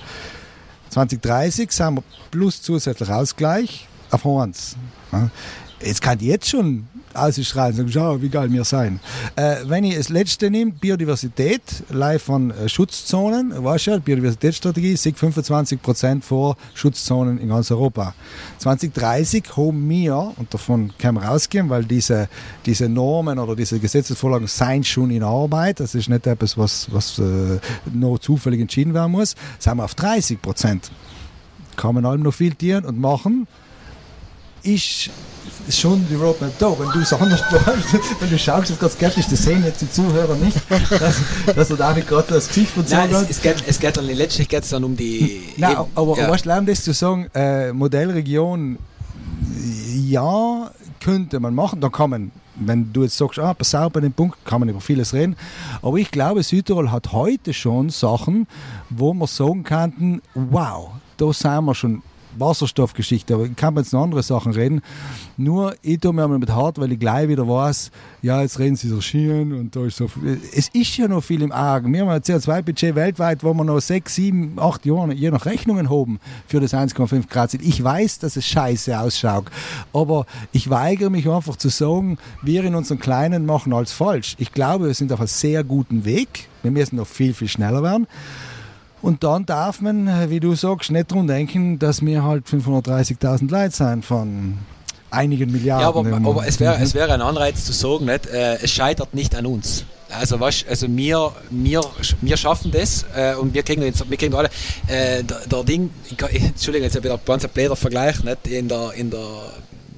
2030 sind wir plus zusätzlich Ausgleich auf 1. Jetzt kann ich jetzt schon ausschreien und sagen, schau, wie geil wir sein. Äh, wenn ich das letzte nehme, Biodiversität, live von äh, Schutzzonen, weißt du Biodiversitätsstrategie, sieht 25% vor Schutzzonen in ganz Europa. 2030 haben wir, und davon können wir rausgehen, weil diese, diese Normen oder diese Gesetzesvorlagen seien schon in Arbeit, das ist nicht etwas, was, was äh, nur zufällig entschieden werden muss, sind wir auf 30% Kann man allem noch viel tun und machen, ist schon die Roadmap da. Wenn du es anders (laughs) wenn du schaust, ist ganz skeptisch, das sehen jetzt die Zuhörer nicht, dass, dass du da nicht gerade das Gesicht verzogen hast. Es, es, geht, es geht dann, letztlich geht es dann um die... (laughs) Nein, eben, aber ja. weißt du, das zu sagen, äh, Modellregion, ja, könnte man machen, da kann man wenn du jetzt sagst, ah, pass auf, bei dem Punkt kann man über vieles reden. Aber ich glaube, Südtirol hat heute schon Sachen, wo man sagen könnten, wow, da sind wir schon Wasserstoffgeschichte, aber ich kann jetzt noch andere Sachen reden. Nur, ich tue mir mit hart, weil ich gleich wieder weiß, ja, jetzt reden sie so Skiern und da ist so viel. Es ist ja noch viel im Argen. Wir haben ein CO2-Budget weltweit, wo wir noch sechs, sieben, acht Jahre je nach Rechnungen haben für das 1,5 Grad Ziel. Ich weiß, dass es scheiße ausschaut, aber ich weigere mich einfach zu sagen, wir in unseren Kleinen machen alles falsch. Ich glaube, wir sind auf einem sehr guten Weg. Wir müssen noch viel, viel schneller werden. Und dann darf man, wie du sagst, nicht daran denken, dass wir halt 530.000 Leute sind von einigen Milliarden. Ja, aber, aber es wäre es wär ein Anreiz zu sagen, nicht, äh, es scheitert nicht an uns. Also was, also wir, wir, wir schaffen das äh, und wir kriegen, jetzt, wir kriegen alle äh, der, der Ding, ich, Entschuldigung, jetzt habe ich wieder ein blöder Vergleich, nicht, in der, in der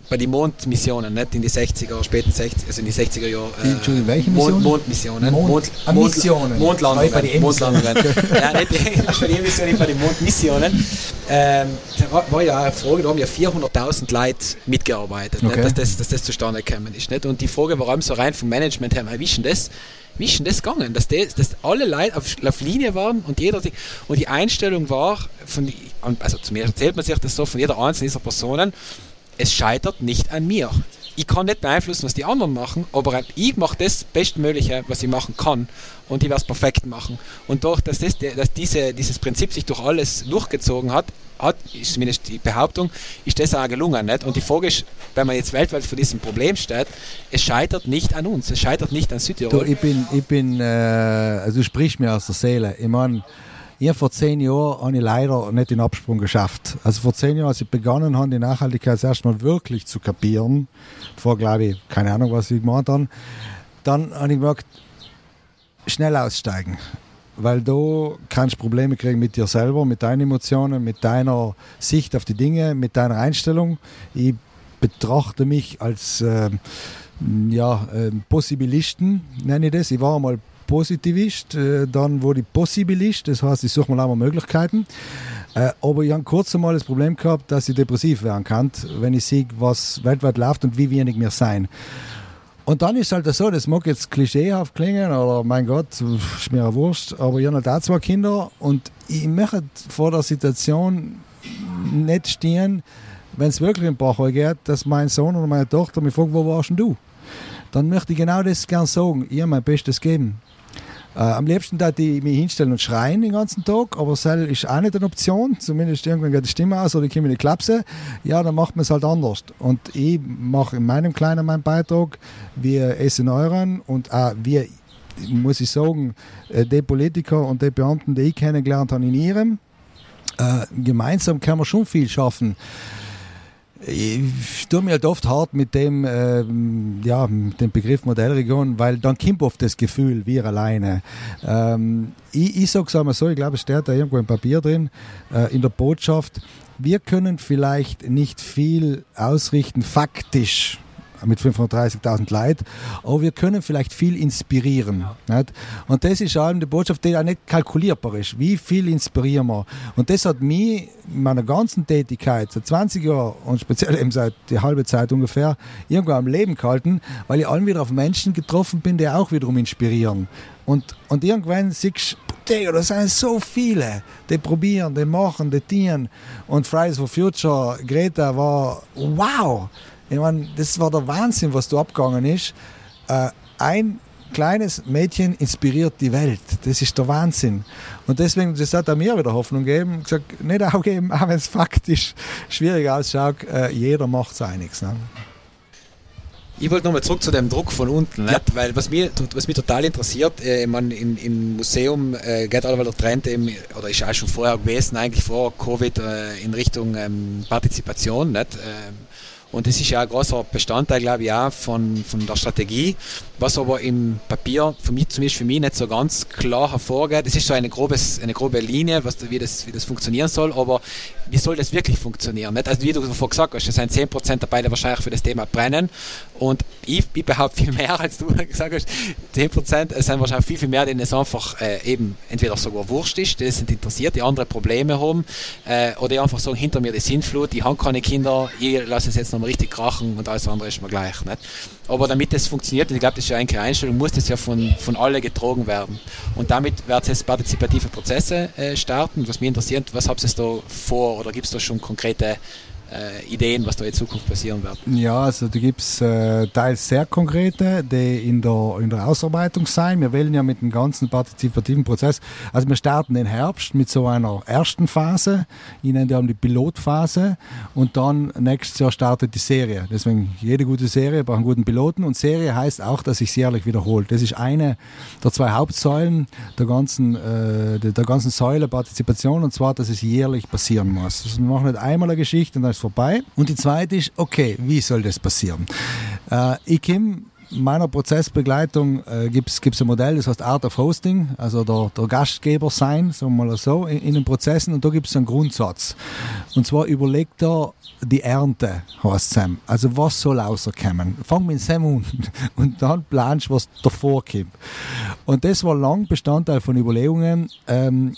bei den Mondmissionen, nicht in die 60er, späten 60 also in die 60er Jahre. Äh, Entschuldigung, welche Missionen? Mondmissionen. Mond, Mond, ah, Mond, Missionen. Mondlandungen. Bei den Mondlandungen. (laughs) ja, nicht bei den Emissionen, bei den Mondmissionen. Ähm, da war, war, ja eine Frage, da haben ja 400.000 Leute mitgearbeitet, okay. dass, das, dass das zustande gekommen ist. Nicht? Und die Frage, warum so rein vom Management her, wie ist denn das? Wie ist denn das gegangen? Dass, das, dass alle Leute auf, auf Linie waren und jeder und die Einstellung war, von, also zu mir erzählt man sich das so, von jeder einzelnen dieser Personen, es scheitert nicht an mir. Ich kann nicht beeinflussen, was die anderen machen, aber ich mache das Bestmögliche, was ich machen kann und ich werde es perfekt machen. Und durch, dass, das, dass diese, dieses Prinzip sich durch alles durchgezogen hat, hat, ist zumindest die Behauptung, ist das auch gelungen. Nicht? Und die Frage ist, wenn man jetzt weltweit vor diesem Problem steht, es scheitert nicht an uns, es scheitert nicht an Südtirol. Du, ich bin, ich bin äh, also du sprichst mir aus der Seele. Ich meine, Ich vor zehn Jahren habe ich leider nicht den Absprung geschafft. Also vor zehn Jahren, als ich begonnen habe, die Nachhaltigkeit erstmal wirklich zu kapieren, vor glaube ich, keine Ahnung, was ich gemacht habe, dann habe ich gemerkt, schnell aussteigen. Weil du kannst Probleme kriegen mit dir selber, mit deinen Emotionen, mit deiner Sicht auf die Dinge, mit deiner Einstellung. Ich betrachte mich als äh, ja, äh, Possibilisten, nenne ich das. Ich war einmal Positivist, äh, dann wurde ich Possibilist, das heißt, ich suche mal auch Möglichkeiten. Äh, aber ich habe kurz einmal das Problem gehabt, dass ich depressiv werden kann, wenn ich sehe, was weltweit läuft und wie wenig wir sein. Und dann ist halt so, das mag jetzt klischeehaft klingen oder mein Gott, ist mir Wurst, aber ich habe halt auch zwei Kinder und ich möchte vor der Situation nicht stehen, wenn es wirklich ein Bach geht, dass mein Sohn oder meine Tochter mich fragt, wo warst denn du? Dann möchte ich genau das gerne sagen, habe mein Bestes geben. Äh, am liebsten da ich mich hinstellen und schreien den ganzen Tag, aber das ist auch nicht eine Option. Zumindest irgendwann geht die Stimme aus oder ich komme in die Klapse. Ja, dann macht man es halt anders. Und ich mache in meinem Kleinen meinen Beitrag. Wir essen euren und auch wir, muss ich sagen, äh, die Politiker und die Beamten, die ich kennengelernt habe in ihrem, äh, gemeinsam können wir schon viel schaffen ich tue mir halt oft hart mit dem, äh, ja, mit dem Begriff Modellregion, weil dann kommt oft das Gefühl, wir alleine. Ähm, ich ich sage es einmal so, ich glaube, es steht da irgendwo im Papier drin, äh, in der Botschaft, wir können vielleicht nicht viel ausrichten, faktisch, mit 530.000 Leuten, aber wir können vielleicht viel inspirieren. Ja. Und das ist allem die Botschaft, die auch nicht kalkulierbar ist. Wie viel inspirieren wir? Und das hat mich in meiner ganzen Tätigkeit, seit 20 Jahren und speziell eben seit der halbe Zeit ungefähr, irgendwo am Leben gehalten, weil ich allen wieder auf Menschen getroffen bin, die auch wiederum inspirieren. Und, und irgendwann siehst du, da sind so viele, die probieren, die machen, die tieren. Und Fridays for Future, Greta war wow. Ich meine, das war der Wahnsinn, was da abgegangen ist. Äh, ein kleines Mädchen inspiriert die Welt. Das ist der Wahnsinn. Und deswegen, das hat er mir wieder Hoffnung gegeben. gesagt, nicht aufgeben, auch wenn es faktisch schwierig ausschaut, äh, jeder macht es einiges. Ne? Ich wollte nochmal zurück zu dem Druck von unten, ja. weil was mich, was mich total interessiert, äh, ich meine, im, im Museum äh, geht allweil der Trend, eben, oder ist auch schon vorher gewesen, eigentlich vor Covid, äh, in Richtung ähm, Partizipation. Nicht? Ähm, und das ist ja ein großer Bestandteil, glaube ich, auch von, von der Strategie, was aber im Papier, für mich, zumindest für mich, nicht so ganz klar hervorgeht. Es ist so eine, grobes, eine grobe Linie, was, wie, das, wie das funktionieren soll, aber wie soll das wirklich funktionieren? Nicht? Also wie du davor gesagt hast, es sind 10% dabei, die wahrscheinlich für das Thema brennen und ich, ich behaupte viel mehr, (laughs) als du gesagt hast. 10% es sind wahrscheinlich viel, viel mehr, denen es einfach äh, eben entweder sogar wurscht ist, die sind interessiert, die andere Probleme haben äh, oder die einfach sagen, hinter mir die Sintflut, die haben keine Kinder, ich lasse es jetzt nochmal richtig krachen und alles andere ist mir gleich. Nicht? Aber damit das funktioniert, und ich glaube, das ist ja eine Einstellung, muss das ja von, von alle getragen werden. Und damit wird es jetzt partizipative Prozesse äh, starten. Was mich interessiert, was habt ihr da vor oder gibt es da schon konkrete äh, Ideen, was da in Zukunft passieren wird? Ja, also da gibt es äh, teils sehr konkrete, die in der, in der Ausarbeitung sein. Wir wählen ja mit dem ganzen partizipativen Prozess, also wir starten den Herbst mit so einer ersten Phase, ich nenne die die Pilotphase und dann nächstes Jahr startet die Serie. Deswegen jede gute Serie braucht einen guten Piloten und Serie heißt auch, dass sich jährlich wiederholt. Das ist eine der zwei Hauptsäulen der ganzen, äh, der, der ganzen Säule Partizipation und zwar, dass es jährlich passieren muss. Also wir machen nicht einmal eine Geschichte und dann ist vorbei. Und die zweite ist, okay, wie soll das passieren? Äh, komme meiner Prozessbegleitung äh, gibt es ein Modell, das heißt Art of Hosting, also der, der Gastgeber sein, sagen wir mal so, in, in den Prozessen. Und da gibt es einen Grundsatz. Und zwar überlegt er die Ernte, heißt Sam. Also was soll rauskommen? Fang mit Sam an (laughs) und dann planst was davor kommt. Und das war lang Bestandteil von Überlegungen. Ähm,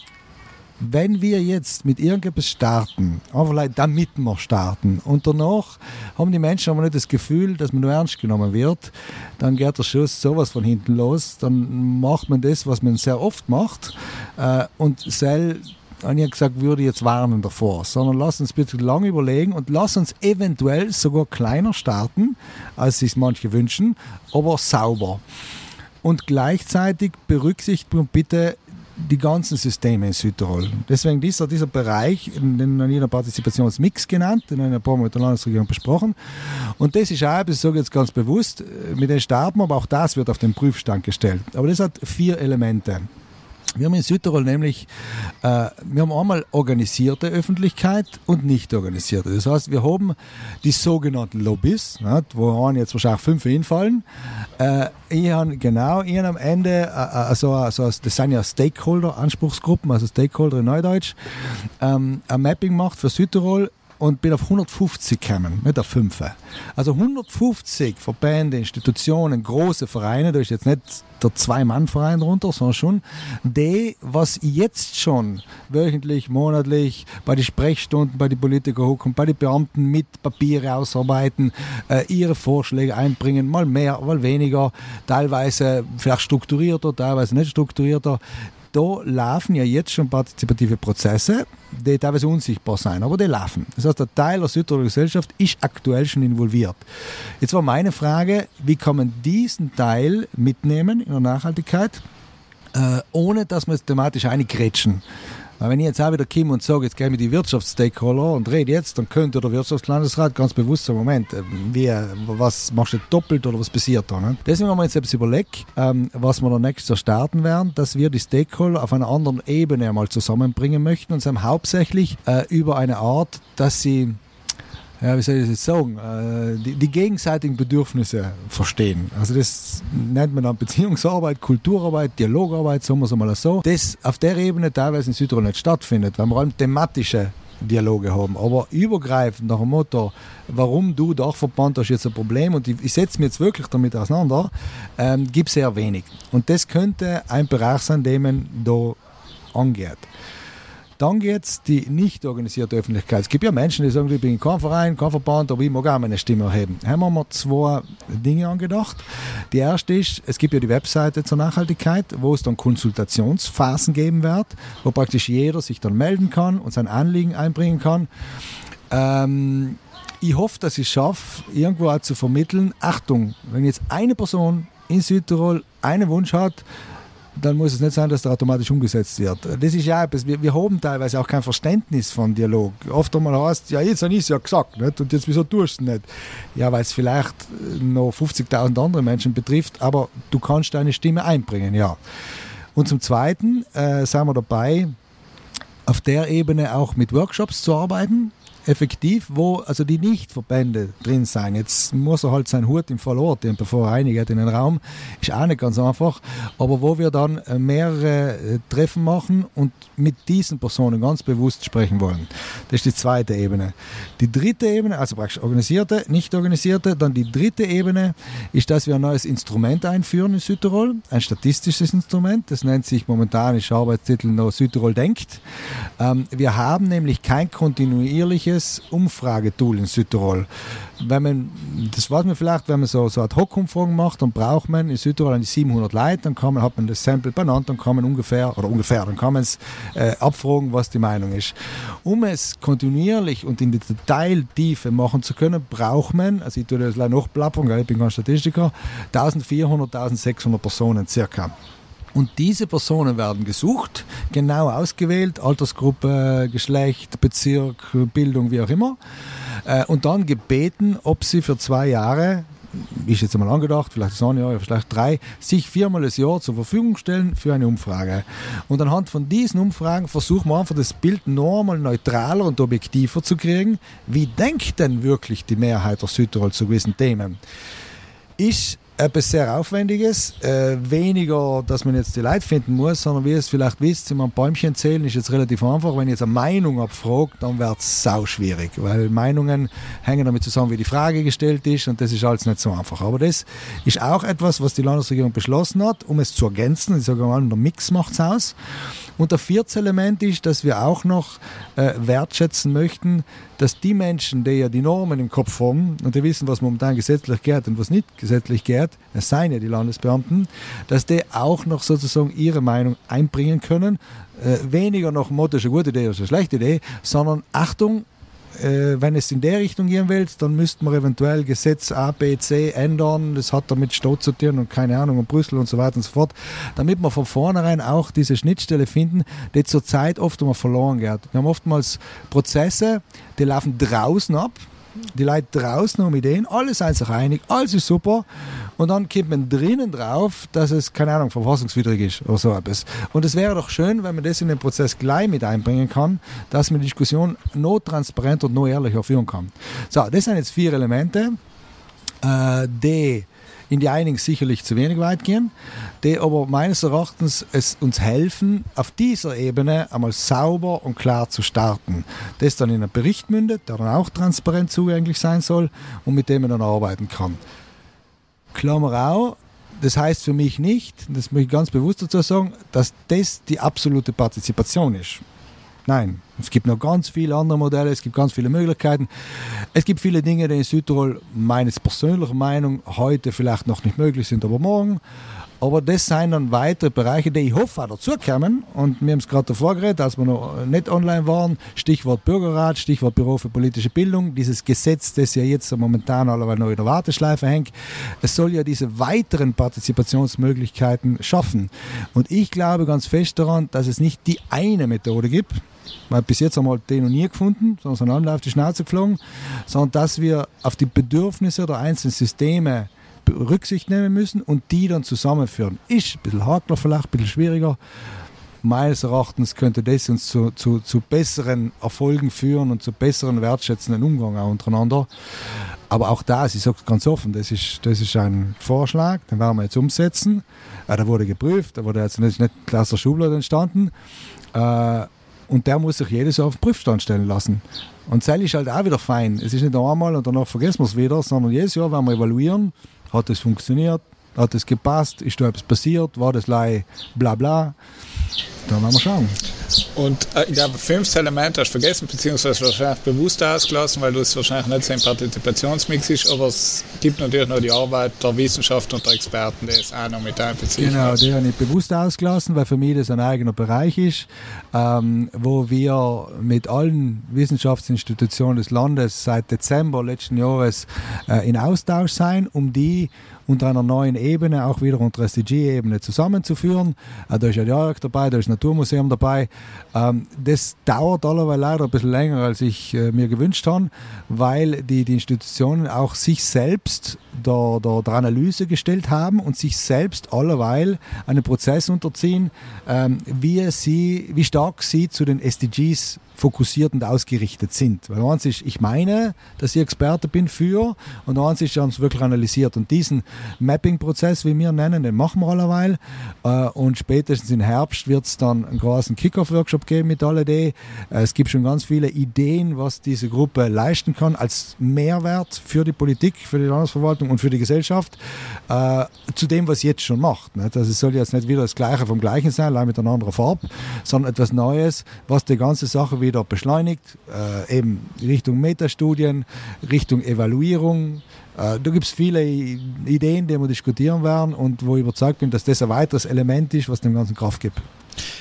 wenn wir jetzt mit irgendetwas starten, einfach damit wir starten, und danach haben die Menschen aber nicht das Gefühl, dass man nur ernst genommen wird, dann geht der Schuss sowas von hinten los, dann macht man das, was man sehr oft macht, äh, und sel habe ich gesagt, würde jetzt warnen davor, sondern lass uns bitte lange überlegen und lass uns eventuell sogar kleiner starten, als sich manche wünschen, aber sauber. Und gleichzeitig berücksichtigen bitte die ganzen Systeme in Südtirol. Deswegen dieser, dieser Bereich, den ich in Partizipationsmix genannt, den habe ich ein paar Mal mit der Landesregierung besprochen. Und das ist auch, ich sage jetzt ganz bewusst, mit den starten aber auch das wird auf den Prüfstand gestellt. Aber das hat vier Elemente. Wir haben in Südtirol nämlich, äh, wir haben einmal organisierte Öffentlichkeit und nicht organisierte. Das heißt, wir haben die sogenannten Lobbys, nicht, wo haben jetzt wahrscheinlich fünf hinfallen. Äh, ich habe genau, ich am Ende, äh, also, also, das sind ja Stakeholder-Anspruchsgruppen, also Stakeholder in Neudeutsch, ähm, ein Mapping gemacht für Südtirol und bin auf 150 gekommen, nicht auf 5. Also 150 Verbände, Institutionen, große Vereine, da ist jetzt nicht der Zwei-Mann-Verein drunter, sondern schon die, was jetzt schon wöchentlich, monatlich bei den Sprechstunden, bei den Politikern hocken, bei den Beamten mit Papiere ausarbeiten, äh, ihre Vorschläge einbringen, mal mehr, mal weniger, teilweise vielleicht strukturierter, teilweise nicht strukturierter da laufen ja jetzt schon partizipative Prozesse, die teilweise unsichtbar sein, aber die laufen. Das heißt, der Teil der Südtiroler Gesellschaft ist aktuell schon involviert. Jetzt war meine Frage, wie kann man diesen Teil mitnehmen in der Nachhaltigkeit, äh, ohne dass wir es thematisch eingrätschen. Weil wenn ich jetzt auch wieder komme und sage, jetzt gehe ich mit die Wirtschaftsstakeholder und rede jetzt, dann könnte der Wirtschaftslandesrat ganz bewusst sagen, Moment, äh, wie, was machst du doppelt oder was passiert da? Ne? Deswegen haben wir jetzt überlegt, ähm, was wir noch nächstes starten werden, dass wir die Stakeholder auf einer anderen Ebene einmal zusammenbringen möchten und zwar hauptsächlich äh, über eine Art, dass sie ja, wie soll ich das jetzt sagen, äh, die, die, gegenseitigen Bedürfnisse verstehen. Also das nennt man dann Beziehungsarbeit, Kulturarbeit, Dialogarbeit, sagen wir es mal so. Das auf der Ebene teilweise in Südtirol nicht stattfindet, weil wir allem thematische Dialoge haben. Aber übergreifend nach dem Motto, warum du Dachverband hast jetzt ein Problem und ich, ich setze mich jetzt wirklich damit auseinander, ähm, gibt es sehr wenig. Und das könnte ein Bereich sein, den man da angeht. Dann geht es die nicht organisierte Öffentlichkeit. Es gibt ja Menschen, die sagen, ich bin kein Verein, kein Verband, aber ich mag auch meine Stimme erheben. Haben wir mal zwei Dinge angedacht. Die erste ist, es gibt ja die Webseite zur Nachhaltigkeit, wo es dann Konsultationsphasen geben wird, wo praktisch jeder sich dann melden kann und sein Anliegen einbringen kann. Ähm, ich hoffe, dass ich es schaffe, irgendwo auch zu vermitteln, Achtung, wenn jetzt eine Person in Südtirol einen Wunsch hat, dann muss es nicht sein, dass der automatisch umgesetzt wird. Das ist ja etwas, wir, wir haben teilweise auch kein Verständnis von Dialog. Oft einmal heißt ja, jetzt habe ich es ja gesagt, nicht? und jetzt wieso tust du es nicht? Ja, weil es vielleicht noch 50.000 andere Menschen betrifft, aber du kannst deine Stimme einbringen, ja. Und zum Zweiten äh, sind wir dabei, auf der Ebene auch mit Workshops zu arbeiten, effektiv, wo also die Nicht-Verbände drin sein. Jetzt muss er halt seinen Hut im Verlor, den bevor er reinigt in den Raum, ist auch nicht ganz einfach, aber wo wir dann äh, mehrere äh, Treffen machen und mit diesen Personen ganz bewusst sprechen wollen. Das ist die zweite Ebene. Die dritte Ebene, also praktisch organisierte, nicht organisierte, dann die dritte Ebene ist, dass wir ein neues Instrument einführen in Südtirol, ein statistisches Instrument, das nennt sich momentan, ist Arbeitstitel noch Südtirol denkt. Ähm, wir haben nämlich kein kontinuierliches eigenes Umfragetool in Südtirol. Wenn man, das weiß man vielleicht, wenn man so, so Ad-Hoc-Umfragen macht, dann braucht man in Südtirol an die 700 Leute, dann kann man, hat man das Sample benannt, dann kann man ungefähr, oder ungefähr, dann kann man es äh, abfragen, was die Meinung ist. Um es kontinuierlich und in die Detailtiefe machen zu können, braucht man, also ich tue das leider noch plappern, ich bin kein Statistiker, 1400, 1600 Personen circa. Und diese Personen werden gesucht, genau ausgewählt, Altersgruppe, Geschlecht, Bezirk, Bildung, wie auch immer. Äh, und dann gebeten, ob sie für zwei Jahre ist jetzt einmal angedacht, vielleicht ein Jahr, vielleicht drei, sich viermal das Jahr zur Verfügung stellen für eine Umfrage. Und anhand von diesen Umfragen versuchen wir einfach das Bild normal neutraler und objektiver zu kriegen. Wie denkt denn wirklich die Mehrheit der Südtirol zu gewissen Themen? Ist etwas sehr Aufwendiges. Äh, weniger, dass man jetzt die Leute finden muss, sondern wie ihr es vielleicht wisst, immer ein Bäumchen zählen ist jetzt relativ einfach. Wenn ich jetzt eine Meinung abfragt, dann wird es sau schwierig, weil Meinungen hängen damit zusammen, wie die Frage gestellt ist und das ist alles nicht so einfach. Aber das ist auch etwas, was die Landesregierung beschlossen hat, um es zu ergänzen. Ich sage mal, der Mix macht es aus. Und der vierte Element ist, dass wir auch noch äh, wertschätzen möchten, dass die Menschen, die ja die Normen im Kopf haben und die wissen, was momentan gesetzlich geht und was nicht gesetzlich geht, es seien ja die Landesbeamten, dass die auch noch sozusagen ihre Meinung einbringen können. Äh, weniger dem Motto, ist eine gute Idee oder eine schlechte Idee, sondern Achtung, äh, wenn es in der Richtung gehen will, dann müssten wir eventuell Gesetz A, B, C ändern. Das hat damit Stadt zu tun und keine Ahnung, und Brüssel und so weiter und so fort. Damit wir von vornherein auch diese Schnittstelle finden, die zurzeit oft immer verloren geht. Wir haben oftmals Prozesse, die laufen draußen ab die Leute draußen haben Ideen, alle sind sich einig, alles ist super. Und dann kommt man drinnen drauf, dass es, keine Ahnung, verfassungswidrig ist oder so etwas. Und es wäre doch schön, wenn man das in den Prozess gleich mit einbringen kann, dass man die Diskussion noch transparenter und noch ehrlicher führen kann. So, das sind jetzt vier Elemente, äh, die in die einigen sicherlich zu wenig weit gehen, die aber meines Erachtens es uns helfen, auf dieser Ebene einmal sauber und klar zu starten. Das dann in einen Bericht mündet, der dann auch transparent zugänglich sein soll und mit dem man dann arbeiten kann. Klammer auf, das heißt für mich nicht, das möchte ich ganz bewusst dazu sagen, dass das die absolute Partizipation ist. Nein, es gibt noch ganz viele andere Modelle, es gibt ganz viele Möglichkeiten. Es gibt viele Dinge, die in Südtirol meines persönlichen Meinung heute vielleicht noch nicht möglich sind, aber morgen. Aber das sind dann weitere Bereiche, die ich hoffe auch dazukommen. Und wir haben es gerade davor geredet, als wir noch nicht online waren. Stichwort Bürgerrat, Stichwort Büro für politische Bildung. Dieses Gesetz, das ja jetzt momentan allerweil noch in der Warteschleife hängt. Es soll ja diese weiteren Partizipationsmöglichkeiten schaffen. Und ich glaube ganz fest daran, dass es nicht die eine Methode gibt, weil bis jetzt wir den noch nie gefunden, sondern sind alle auf die Schnauze geflogen, sondern dass wir auf die Bedürfnisse der einzelnen Systeme Rücksicht nehmen müssen und die dann zusammenführen. Ist ein bisschen hakler vielleicht, ein bisschen schwieriger. Meines Erachtens könnte das uns zu, zu, zu besseren Erfolgen führen und zu besseren wertschätzenden Umgang auch untereinander. Aber auch da, ich sage es ganz offen, das ist, das ist ein Vorschlag, den werden wir jetzt umsetzen. Äh, der wurde geprüft, der wurde jetzt nicht, aus der Schublade entstanden. Äh, und der muss sich jedes Jahr auf den Prüfstand stellen lassen. Und das ist halt auch wieder fein. Es ist nicht einmal und danach vergessen wir es wieder, sondern jedes Jahr werden wir evaluieren, hat es funktioniert, hat es gepasst, ist da etwas passiert, war das lei bla bla. Dann werden wir schauen. Und äh, ich glaube, fünf Elemente hast du vergessen, beziehungsweise wahrscheinlich bewusst ausgelassen, weil du es wahrscheinlich nicht so im Partizipationsmix ist, aber es gibt natürlich noch die Arbeit der Wissenschaft und der Experten, die es auch noch mit einbeziehen. Genau, die habe ich bewusst ausgelassen, weil für mich das ein eigener Bereich ist, ähm, wo wir mit allen Wissenschaftsinstitutionen des Landes seit Dezember letzten Jahres äh, in Austausch sein, um die unter einer neuen Ebene, auch wieder unter SDG-Ebene zusammenzuführen. Äh, da ist ja Jörg dabei, da ist das Naturmuseum dabei. Ähm, das dauert allerweil leider ein bisschen länger, als ich äh, mir gewünscht habe, weil die, die Institutionen auch sich selbst der, der, der Analyse gestellt haben und sich selbst allerweil einen Prozess unterziehen, ähm, wie, sie, wie stark sie zu den SDGs fokussiert und ausgerichtet sind. Weil eins ist, ich meine, dass ich Experte bin für und eins ist, sie haben es wirklich analysiert. Und diesen Mapping-Prozess, wie wir nennen, den machen wir allerweil. Äh, und spätestens im Herbst wird es dann einen großen Kick-Off-Workshop geben mit alle die. Äh, es gibt schon ganz viele Ideen, was diese Gruppe leisten kann als Mehrwert für die Politik, für die Landesverwaltung und für die Gesellschaft, äh, zu dem, was jetzt schon macht. Nicht? Also es soll jetzt nicht wieder das Gleiche vom Gleichen sein, allein mit einer anderen Farbe, sondern etwas Neues, was die ganze Sache wieder wieder beschleunigt, äh, eben Richtung Metastudien, Richtung Evaluierung. Äh, da gibt es viele Ideen, die wir diskutieren werden und wo ich überzeugt bin, dass das ein weiteres Element ist, was dem Ganzen Kraft gibt.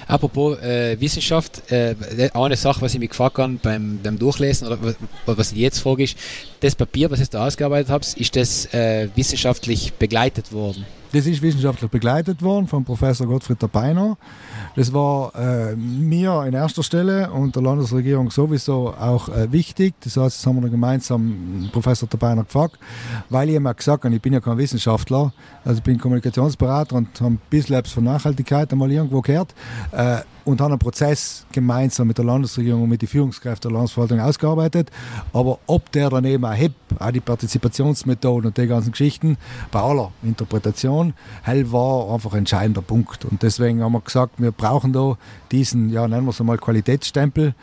Apropos äh, Wissenschaft, äh, eine Sache, was ich mich gefragt habe beim, beim Durchlesen oder was ich jetzt frage, ist, das Papier, was ihr da ausgearbeitet habt, ist das äh, wissenschaftlich begleitet worden? Das ist wissenschaftlich begleitet worden von Professor Gottfried Beiner. Das war äh, mir in erster Stelle und der Landesregierung sowieso auch äh, wichtig. Das heißt, das haben wir gemeinsam Professor Beiner gefragt, weil ich ihm gesagt habe, ich bin ja kein Wissenschaftler, also ich bin Kommunikationsberater und habe ein bisschen etwas von Nachhaltigkeit einmal irgendwo gehört. Äh, und haben einen Prozess gemeinsam mit der Landesregierung und mit den Führungskräften der Landesverwaltung ausgearbeitet. Aber ob der daneben auch HIP, auch die Partizipationsmethoden und die ganzen Geschichten, bei aller Interpretation, hell war einfach ein entscheidender Punkt. Und deswegen haben wir gesagt, wir brauchen da diesen, ja, nennen wir es einmal Qualitätsstempel,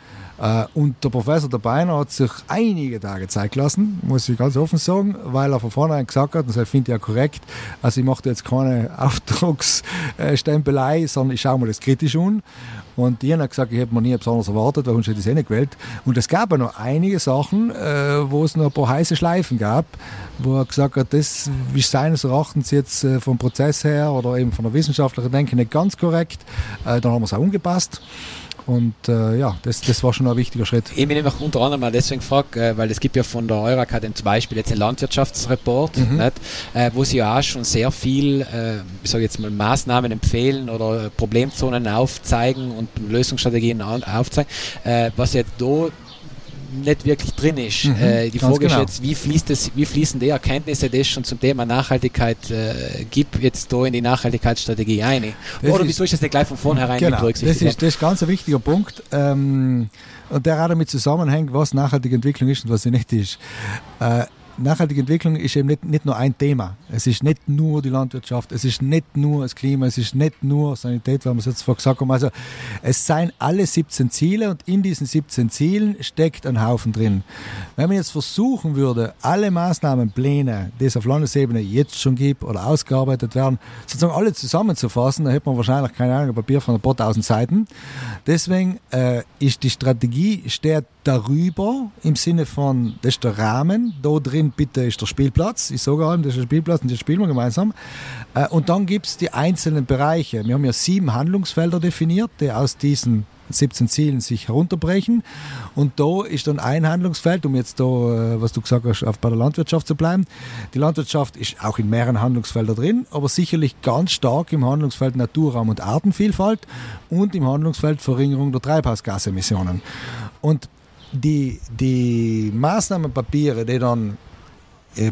und der Professor der Beiner hat sich einige Tage Zeit gelassen, muss ich ganz offen sagen, weil er von vornherein gesagt hat, und das finde ich ja korrekt, also ich mache jetzt keine (laughs) Auftragsstempelei, sondern ich schaue mir das kritisch an. Und die haben gesagt, ich hätte mir nie etwas anderes erwartet, weil sonst hätte ich es eh nicht gewählt. Und es gab ja noch einige Sachen, äh, wo es noch ein paar heiße Schleifen gab, wo er gesagt hat, das ist seines Erachtens jetzt äh, vom Prozess her oder eben von der wissenschaftlichen Denke nicht ganz korrekt. Äh, dann haben wir es auch umgepasst. Und äh, ja, das, das war schon ein wichtiger Schritt. Ich bin einfach unter anderem mal deswegen gefragt, äh, weil es gibt ja von der Eurakademie zum Beispiel jetzt einen Landwirtschaftsreport, mhm. nicht, äh, wo sie ja auch schon sehr viel, äh, ich sage jetzt mal, Maßnahmen empfehlen oder Problemzonen aufzeigen und Lösungsstrategien aufzeigen. Äh, was jetzt da nicht wirklich drin ist. Mhm, äh, die Frage genau. ist jetzt, wie, fließt das, wie fließen die Erkenntnisse, die es schon zum Thema Nachhaltigkeit äh, gibt, jetzt da in die Nachhaltigkeitsstrategie ein? Oder wieso ist das nicht gleich von vornherein genau? Das ist, das ist ganz ein wichtiger Punkt. Ähm, und der auch damit zusammenhängt, was nachhaltige Entwicklung ist und was sie nicht ist. Äh, nachhaltige Entwicklung ist eben nicht, nicht nur ein Thema. Es ist nicht nur die Landwirtschaft, es ist nicht nur das Klima, es ist nicht nur Sanität, wie wir es jetzt vorher gesagt haben. Also es seien alle 17 Ziele und in diesen 17 Zielen steckt ein Haufen drin. Wenn man jetzt versuchen würde, alle Maßnahmenpläne, die es auf Landesebene jetzt schon gibt oder ausgearbeitet werden, sozusagen alle zusammenzufassen, dann hätte man wahrscheinlich keine Ahnung, ein Papier von ein paar tausend Seiten. Deswegen äh, ist die Strategie steht darüber im Sinne von, das ist der Rahmen, da drin bitte ist der Spielplatz, ich sage allem, das ist der Spielplatz und das spielen wir gemeinsam. Äh, und dann gibt es die einzelnen Bereiche. Wir haben ja sieben Handlungsfelder definiert, die aus diesen 17 Zielen sich herunterbrechen. Und da ist dann ein Handlungsfeld, um jetzt da, äh, was du gesagt hast, auf bei der Landwirtschaft zu bleiben. Die Landwirtschaft ist auch in mehreren Handlungsfeldern drin, aber sicherlich ganz stark im Handlungsfeld Naturraum und Artenvielfalt und im Handlungsfeld Verringerung der Treibhausgasemissionen. Und die, die Maßnahmenpapiere, die dann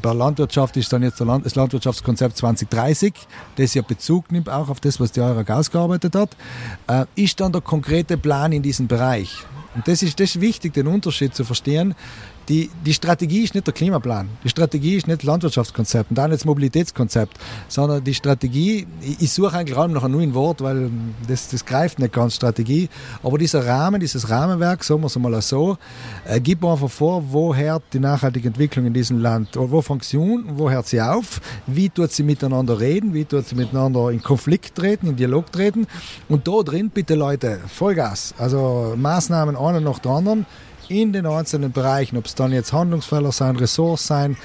bei Landwirtschaft ist dann jetzt das Landwirtschaftskonzept 2030, das ja Bezug nimmt auch auf das, was die EURAG ausgearbeitet hat, äh, ist dann der konkrete Plan in diesem Bereich. Und das ist, das ist wichtig, den Unterschied zu verstehen die, die Strategie ist nicht der Klimaplan, die Strategie ist nicht Landwirtschaftskonzept und auch nicht das Mobilitätskonzept, sondern die Strategie, ich, ich suche eigentlich gerade noch ein neues Wort, weil das, das greift nicht ganz Strategie, aber dieser Rahmen, dieses Rahmenwerk, sagen wir es mal so, äh, gibt einfach vor, woher die nachhaltige Entwicklung in diesem Land, wo fängt sie an, wo hört sie auf, wie tut sie miteinander reden, wie tut sie miteinander in Konflikt treten, in Dialog treten? Und da drin bitte Leute, Vollgas, also Maßnahmen einer nach der anderen, in den einzelnen Bereichen, ob es dann jetzt Handlungsfelder sein, Ressorts sein.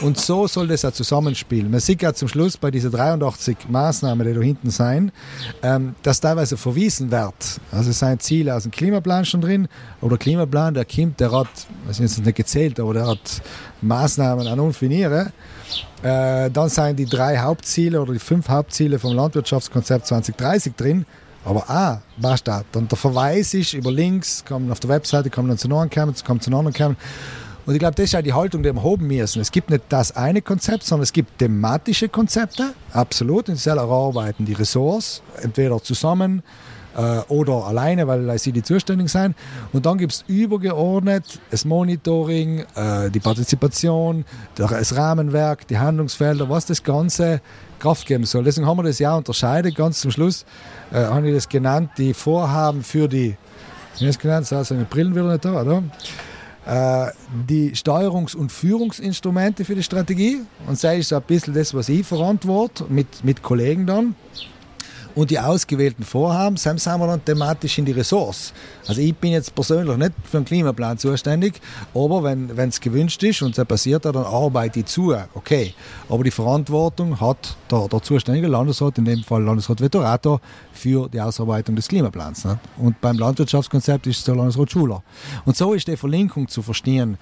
Und so soll das auch zusammenspielen. Man sieht ja zum Schluss bei diesen 83 Maßnahmen, die da hinten sein, ähm, dass teilweise verwiesen wird. Also es sind Ziele aus dem Klimaplan schon drin, oder Klimaplan, der kommt, der hat, ich jetzt nicht gezählt, aber der hat Maßnahmen an und Äh, dann sind die drei Hauptziele oder die fünf Hauptziele vom Landwirtschaftskonzept 2030 drin. Aber ah, basta. Dann der Verweis ist über links, kommen auf der Webseite, kommen dann zu neuen Kämmen, kommen zu anderen Kämmen. Und ich glaube, das ist auch die Haltung, die wir haben müssen. Es gibt nicht das eine Konzept, sondern es gibt thematische Konzepte, absolut. Und sie erarbeiten die Ressorts, entweder zusammen äh, oder alleine, weil sie die zuständig sind. Und dann gibt es übergeordnet das Monitoring, äh, die Partizipation, das Rahmenwerk, die Handlungsfelder, was das Ganze Kraft geben soll. Deswegen haben wir das ja unterscheidet. Ganz zum Schluss äh, habe ich das genannt, die Vorhaben für die, wie das genannt, also eine Brillen wieder nicht da, oder? Äh, die Steuerungs- und Führungsinstrumente für die Strategie. Und sei es ein bisschen das, was ich verantworte, mit, mit Kollegen dann und die ausgewählten Vorhaben, sind wir dann thematisch in die Ressource. Also ich bin jetzt persönlich nicht für den Klimaplan zuständig, aber wenn es gewünscht ist und es passiert, dann arbeite ich zu. Okay. Aber die Verantwortung hat der, der zuständige Landesrat, in dem Fall Landesrat Vettorato, für die Ausarbeitung des Klimaplans. Nicht? Und beim Landwirtschaftskonzept ist es der Landesrat Schuler. Und so ist die Verlinkung zu verstehen.